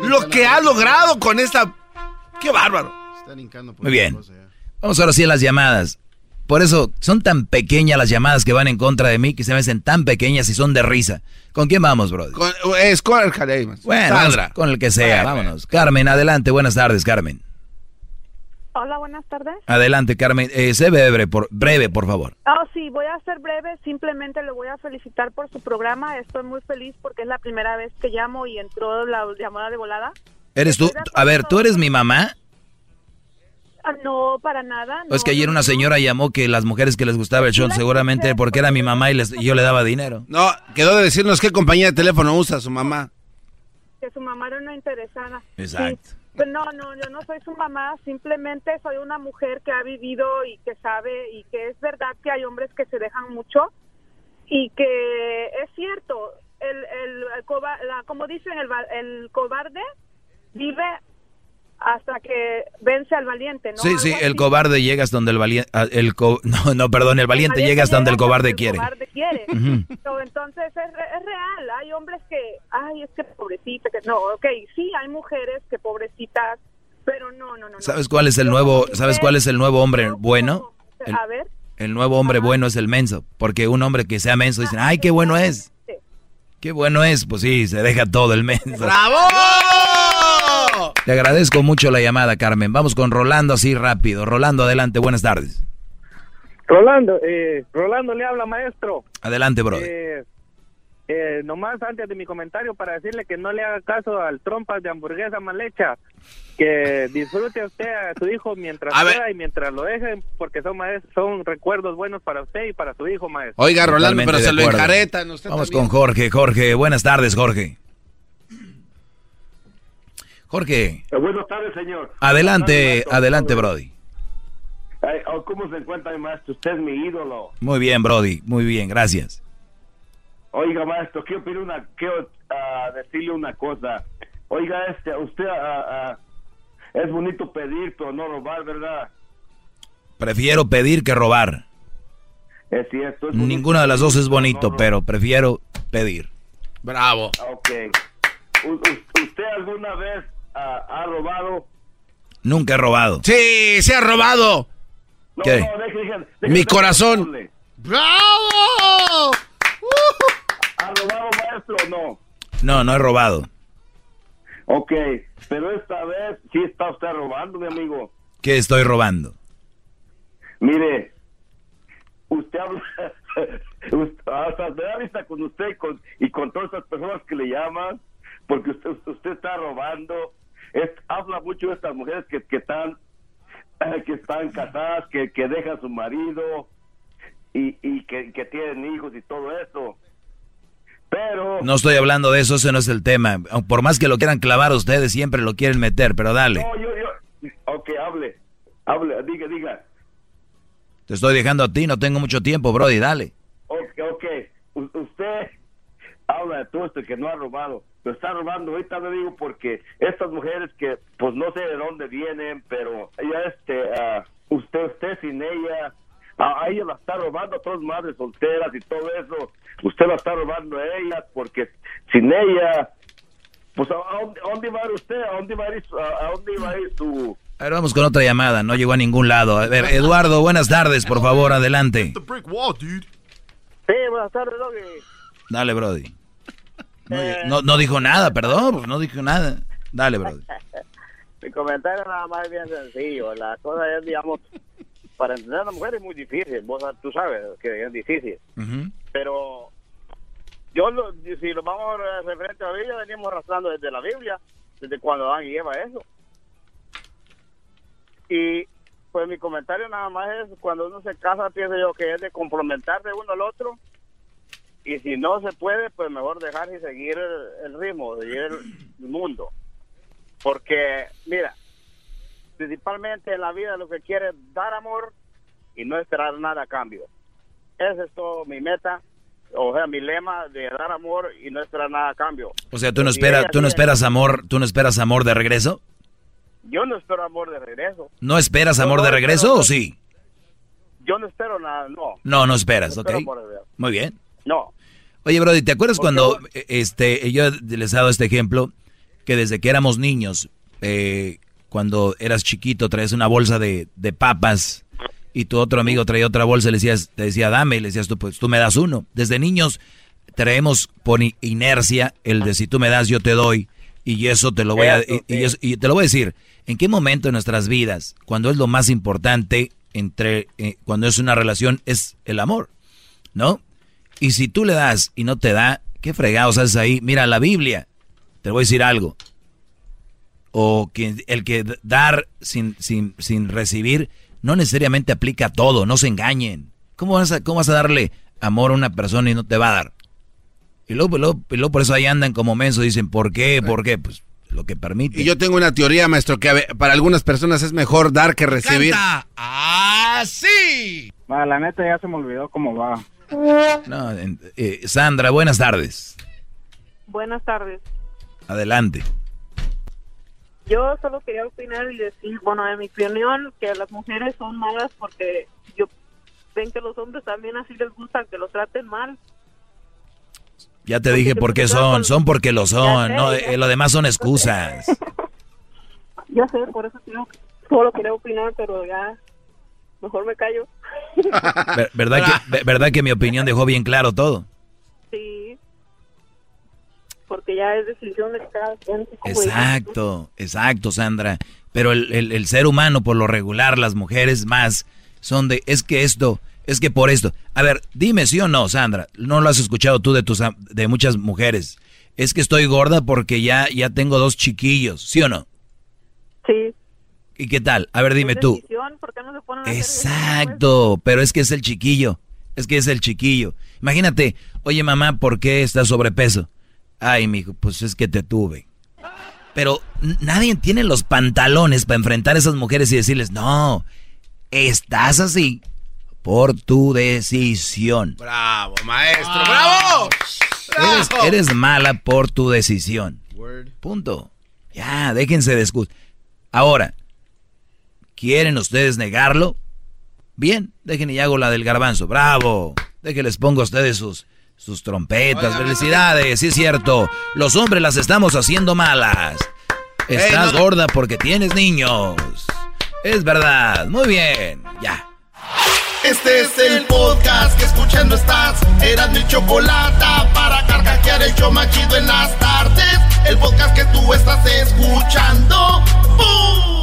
Speaker 4: Lo que ha logrado con esta... ¡Qué bárbaro!
Speaker 2: Muy bien. Vamos ahora sí a las llamadas. Por eso son tan pequeñas las llamadas que van en contra de mí que se me hacen tan pequeñas y son de risa. ¿Con quién vamos, brother?
Speaker 4: Con, es con el
Speaker 2: Bueno, con el que sea, vámonos. Carmen, adelante. Buenas tardes, Carmen.
Speaker 32: Hola, buenas tardes.
Speaker 2: Adelante, Carmen. Eh, sé breve por, breve, por favor.
Speaker 32: Oh, sí, voy a ser breve. Simplemente le voy a felicitar por su programa. Estoy muy feliz porque es la primera vez que llamo y entró la llamada de volada.
Speaker 2: ¿Eres tú? A ver, ¿tú eres mi mamá?
Speaker 32: Ah, no, para nada.
Speaker 2: No, es que ayer una señora llamó que las mujeres que les gustaba el show, seguramente porque era mi mamá y, les, yo le daba dinero.
Speaker 4: No, quedó de decirnos qué compañía de teléfono usa su mamá.
Speaker 32: Que su mamá era una interesada.
Speaker 2: Exacto.
Speaker 32: No, no, yo no soy su mamá, simplemente soy una mujer que ha vivido y que sabe y que es verdad que hay hombres que se dejan mucho y que es cierto, el, el, la, como dicen, el, el cobarde vive hasta que vence al valiente, ¿no?
Speaker 2: Sí, sí, el cobarde llega hasta donde el valiente, ah, el <laughs> no, no, perdón, el valiente, llega hasta donde el cobarde quiere. <laughs>
Speaker 32: quiere. entonces es, es, real, hay hombres que, ay, es que pobrecita, que no, ok, sí, hay mujeres que pobrecitas, pero no, no, no.
Speaker 2: ¿Sabes cuál es el nuevo, sabes cuál es el nuevo hombre bueno?
Speaker 32: El, a ver.
Speaker 2: El nuevo hombre bueno es el menso, porque un hombre que sea menso dicen, ay, qué bueno es. Qué bueno es, pues sí, se deja todo el menso.
Speaker 4: ¡Bravo!
Speaker 2: Le agradezco mucho la llamada, Carmen. Vamos con Rolando así rápido. Rolando, adelante, buenas tardes.
Speaker 35: Rolando, eh, Rolando le habla, maestro.
Speaker 2: Adelante, brother.
Speaker 35: Eh, eh, nomás antes de mi comentario para decirle que no le haga caso al trompas de hamburguesa mal hecha, que disfrute usted a su hijo mientras pueda y mientras lo dejen, porque son son recuerdos buenos para usted y para su hijo, maestro.
Speaker 4: Oiga, Rolando, pero se lo encaretan.
Speaker 2: Vamos con Jorge. Jorge, buenas tardes, Jorge. Jorge.
Speaker 36: Eh, buenas tardes, señor.
Speaker 2: Adelante, adelante, Brody.
Speaker 36: Oh, ¿Cómo se encuentra, maestro? Usted es mi ídolo.
Speaker 2: Muy bien, Brody, muy bien, gracias.
Speaker 36: Oiga, maestro, quiero, pedir una, quiero ah, decirle una cosa. Oiga, este, usted uh, es bonito pedir, pero no robar, ¿verdad?
Speaker 2: Prefiero pedir que robar.
Speaker 36: Es cierto.
Speaker 2: Ninguna de las dos es bonito, pero prefiero pedir.
Speaker 4: Bravo.
Speaker 36: Ok. ¿Usted alguna vez ha robado?
Speaker 2: Nunca he robado.
Speaker 4: Sí, se ha robado.
Speaker 2: ¿Qué?
Speaker 4: Mi corazón.
Speaker 36: ¡Bravo! ¿Ha robado, maestro, o no?
Speaker 2: No, no he robado.
Speaker 36: Ok, pero esta vez sí está usted robando, mi amigo.
Speaker 2: ¿Qué estoy robando?
Speaker 36: Mire, usted habla, <laughs> hasta me da vista con usted y con, y con todas esas personas que le llaman, porque usted, usted está robando. Es, habla mucho de estas mujeres que, que están <clears throat> que están casadas, que, que dejan su marido y, y que, que tienen hijos y todo eso. Pero...
Speaker 2: No estoy hablando de eso, ese no es el tema. Por más que lo quieran clavar ustedes, siempre lo quieren meter, pero dale.
Speaker 36: No, yo, yo... Ok, hable. Hable, diga, diga.
Speaker 2: Te estoy dejando a ti, no tengo mucho tiempo, Brody, dale.
Speaker 36: Ok, ok. usted habla de todo esto que no ha robado. Lo está robando, ahorita lo digo porque estas mujeres que, pues no sé de dónde vienen, pero ella, este, uh, usted, usted sin ella, a, ella la está robando a todas madres solteras y todo eso. Usted la está robando a ella porque sin ella, pues ¿a, dónde, va a ir usted? ¿A dónde va a ir, a, dónde va a ir su,
Speaker 2: A ver, vamos con otra llamada. No llegó a ningún lado. A ver, Eduardo, buenas tardes, por favor, adelante.
Speaker 37: Sí, buenas tardes, Doggy.
Speaker 2: Dale, Brody. No, no, no dijo nada, perdón, pues no dijo nada. Dale, Brody. <laughs>
Speaker 37: Mi comentario nada más es bien sencillo. La cosa es, digamos, para entender a la mujer es muy difícil. Vos, tú sabes que es difícil. Pero yo, lo- si lo vamos a referente a la Biblia, venimos arrastrando desde la Biblia, desde cuando Adán y Eva eso. Y pues mi comentario nada más es, cuando uno se casa, pienso yo que es de complementarse uno al otro. Y si no se puede, pues mejor dejar y seguir el, el ritmo, seguir el, el mundo. Porque, mira, principalmente en la vida lo que quiere es dar amor y no esperar nada a cambio. Ese es todo mi meta, o sea, mi lema de dar amor y no esperar nada a cambio.
Speaker 2: O sea, tú no esperas, tú no esperas amor, tú no esperas amor de regreso.
Speaker 37: Yo no espero amor de regreso.
Speaker 2: ¿No esperas amor
Speaker 37: no
Speaker 2: de regreso o sí?
Speaker 37: Yo no espero nada, no.
Speaker 2: No, no esperas,
Speaker 37: No
Speaker 2: ¿ok?
Speaker 37: amor de.
Speaker 2: Muy bien.
Speaker 37: No.
Speaker 2: Oye, Brody, ¿te acuerdas cuando eh, este yo les he dado este ejemplo que desde que éramos niños, eh, cuando eras chiquito, traías una bolsa de, de papas y tu otro amigo traía otra bolsa y le decías, te decía, dame, y le decías tú, pues tú me das uno. Desde niños traemos por inercia el de si tú me das, yo te doy. Y eso te lo voy a, y, y eso- y te lo voy a decir. ¿En qué momento de nuestras vidas, cuando es lo más importante entre, eh, cuando es una relación, es el amor? ¿No? Y si tú le das y no te da, ¿qué fregados haces ahí? Mira, la Biblia, te voy a decir algo. O que el que dar sin, sin, sin recibir no necesariamente aplica a todo, no se engañen. ¿Cómo vas, a, ¿Cómo vas a darle amor a una persona y no te va a dar? Y luego, luego- y luego por eso ahí andan como mensos, dicen, ¿por qué? ¿Por qué? Pues lo que permite.
Speaker 4: Y yo tengo una teoría, maestro, que ver, para algunas personas es mejor dar que recibir.
Speaker 38: ¡Así!
Speaker 37: Ah, la neta ya se me olvidó cómo va.
Speaker 2: No, eh, Sandra, buenas tardes.
Speaker 32: Buenas tardes.
Speaker 2: Adelante.
Speaker 32: Yo solo quería opinar y decir, bueno, en mi opinión, que las mujeres son malas porque yo ven que los hombres también así les gusta que los traten mal.
Speaker 2: Ya te dije por qué son, son porque lo son,
Speaker 32: sé,
Speaker 2: no, eh, lo demás son excusas. <laughs>
Speaker 32: Ya sé, por eso solo quería opinar, pero ya mejor me callo.
Speaker 2: Ver- ¿Verdad que, ve- ¿Verdad que mi opinión dejó bien claro todo?
Speaker 32: Sí, porque ya es decisión de cada quien.
Speaker 2: Exacto, exacto, Sandra. Pero el, el- el ser humano, por lo regular, las mujeres más, son de, es que esto, es que por esto. A ver, dime sí o no, Sandra, no lo has escuchado tú de, tus, de muchas mujeres. Es que estoy gorda porque ya, ya tengo dos chiquillos, ¿sí o no?
Speaker 32: Sí.
Speaker 2: ¿Y qué tal? A ver, dime tú.
Speaker 32: Decisión, ¿por qué no se ponen a hacer
Speaker 2: Exacto, pero es que es el chiquillo, es que es el chiquillo. Imagínate, oye mamá, ¿por qué estás sobrepeso? Ay, mijo, pues es que te tuve. Pero nadie tiene los pantalones para enfrentar a esas mujeres y decirles, no, estás así por tu decisión.
Speaker 4: Bravo, maestro, bravo.
Speaker 2: Eres, eres mala por tu decisión. Punto. Ya, déjense de excusas. Ahora, ¿quieren ustedes negarlo? Bien, dejen y hago la del garbanzo. Bravo. Déjenles pongo a ustedes sus, sus trompetas. Felicidades, sí es cierto. Los hombres las estamos haciendo malas. Estás
Speaker 3: no.
Speaker 2: gorda porque tienes niños. Es verdad. Muy bien. Ya.
Speaker 3: Este es el podcast que escuchando estás. Eran mi chocolate para carcajear el show más chido en las tardes. El podcast que tú estás escuchando. ¡Bum!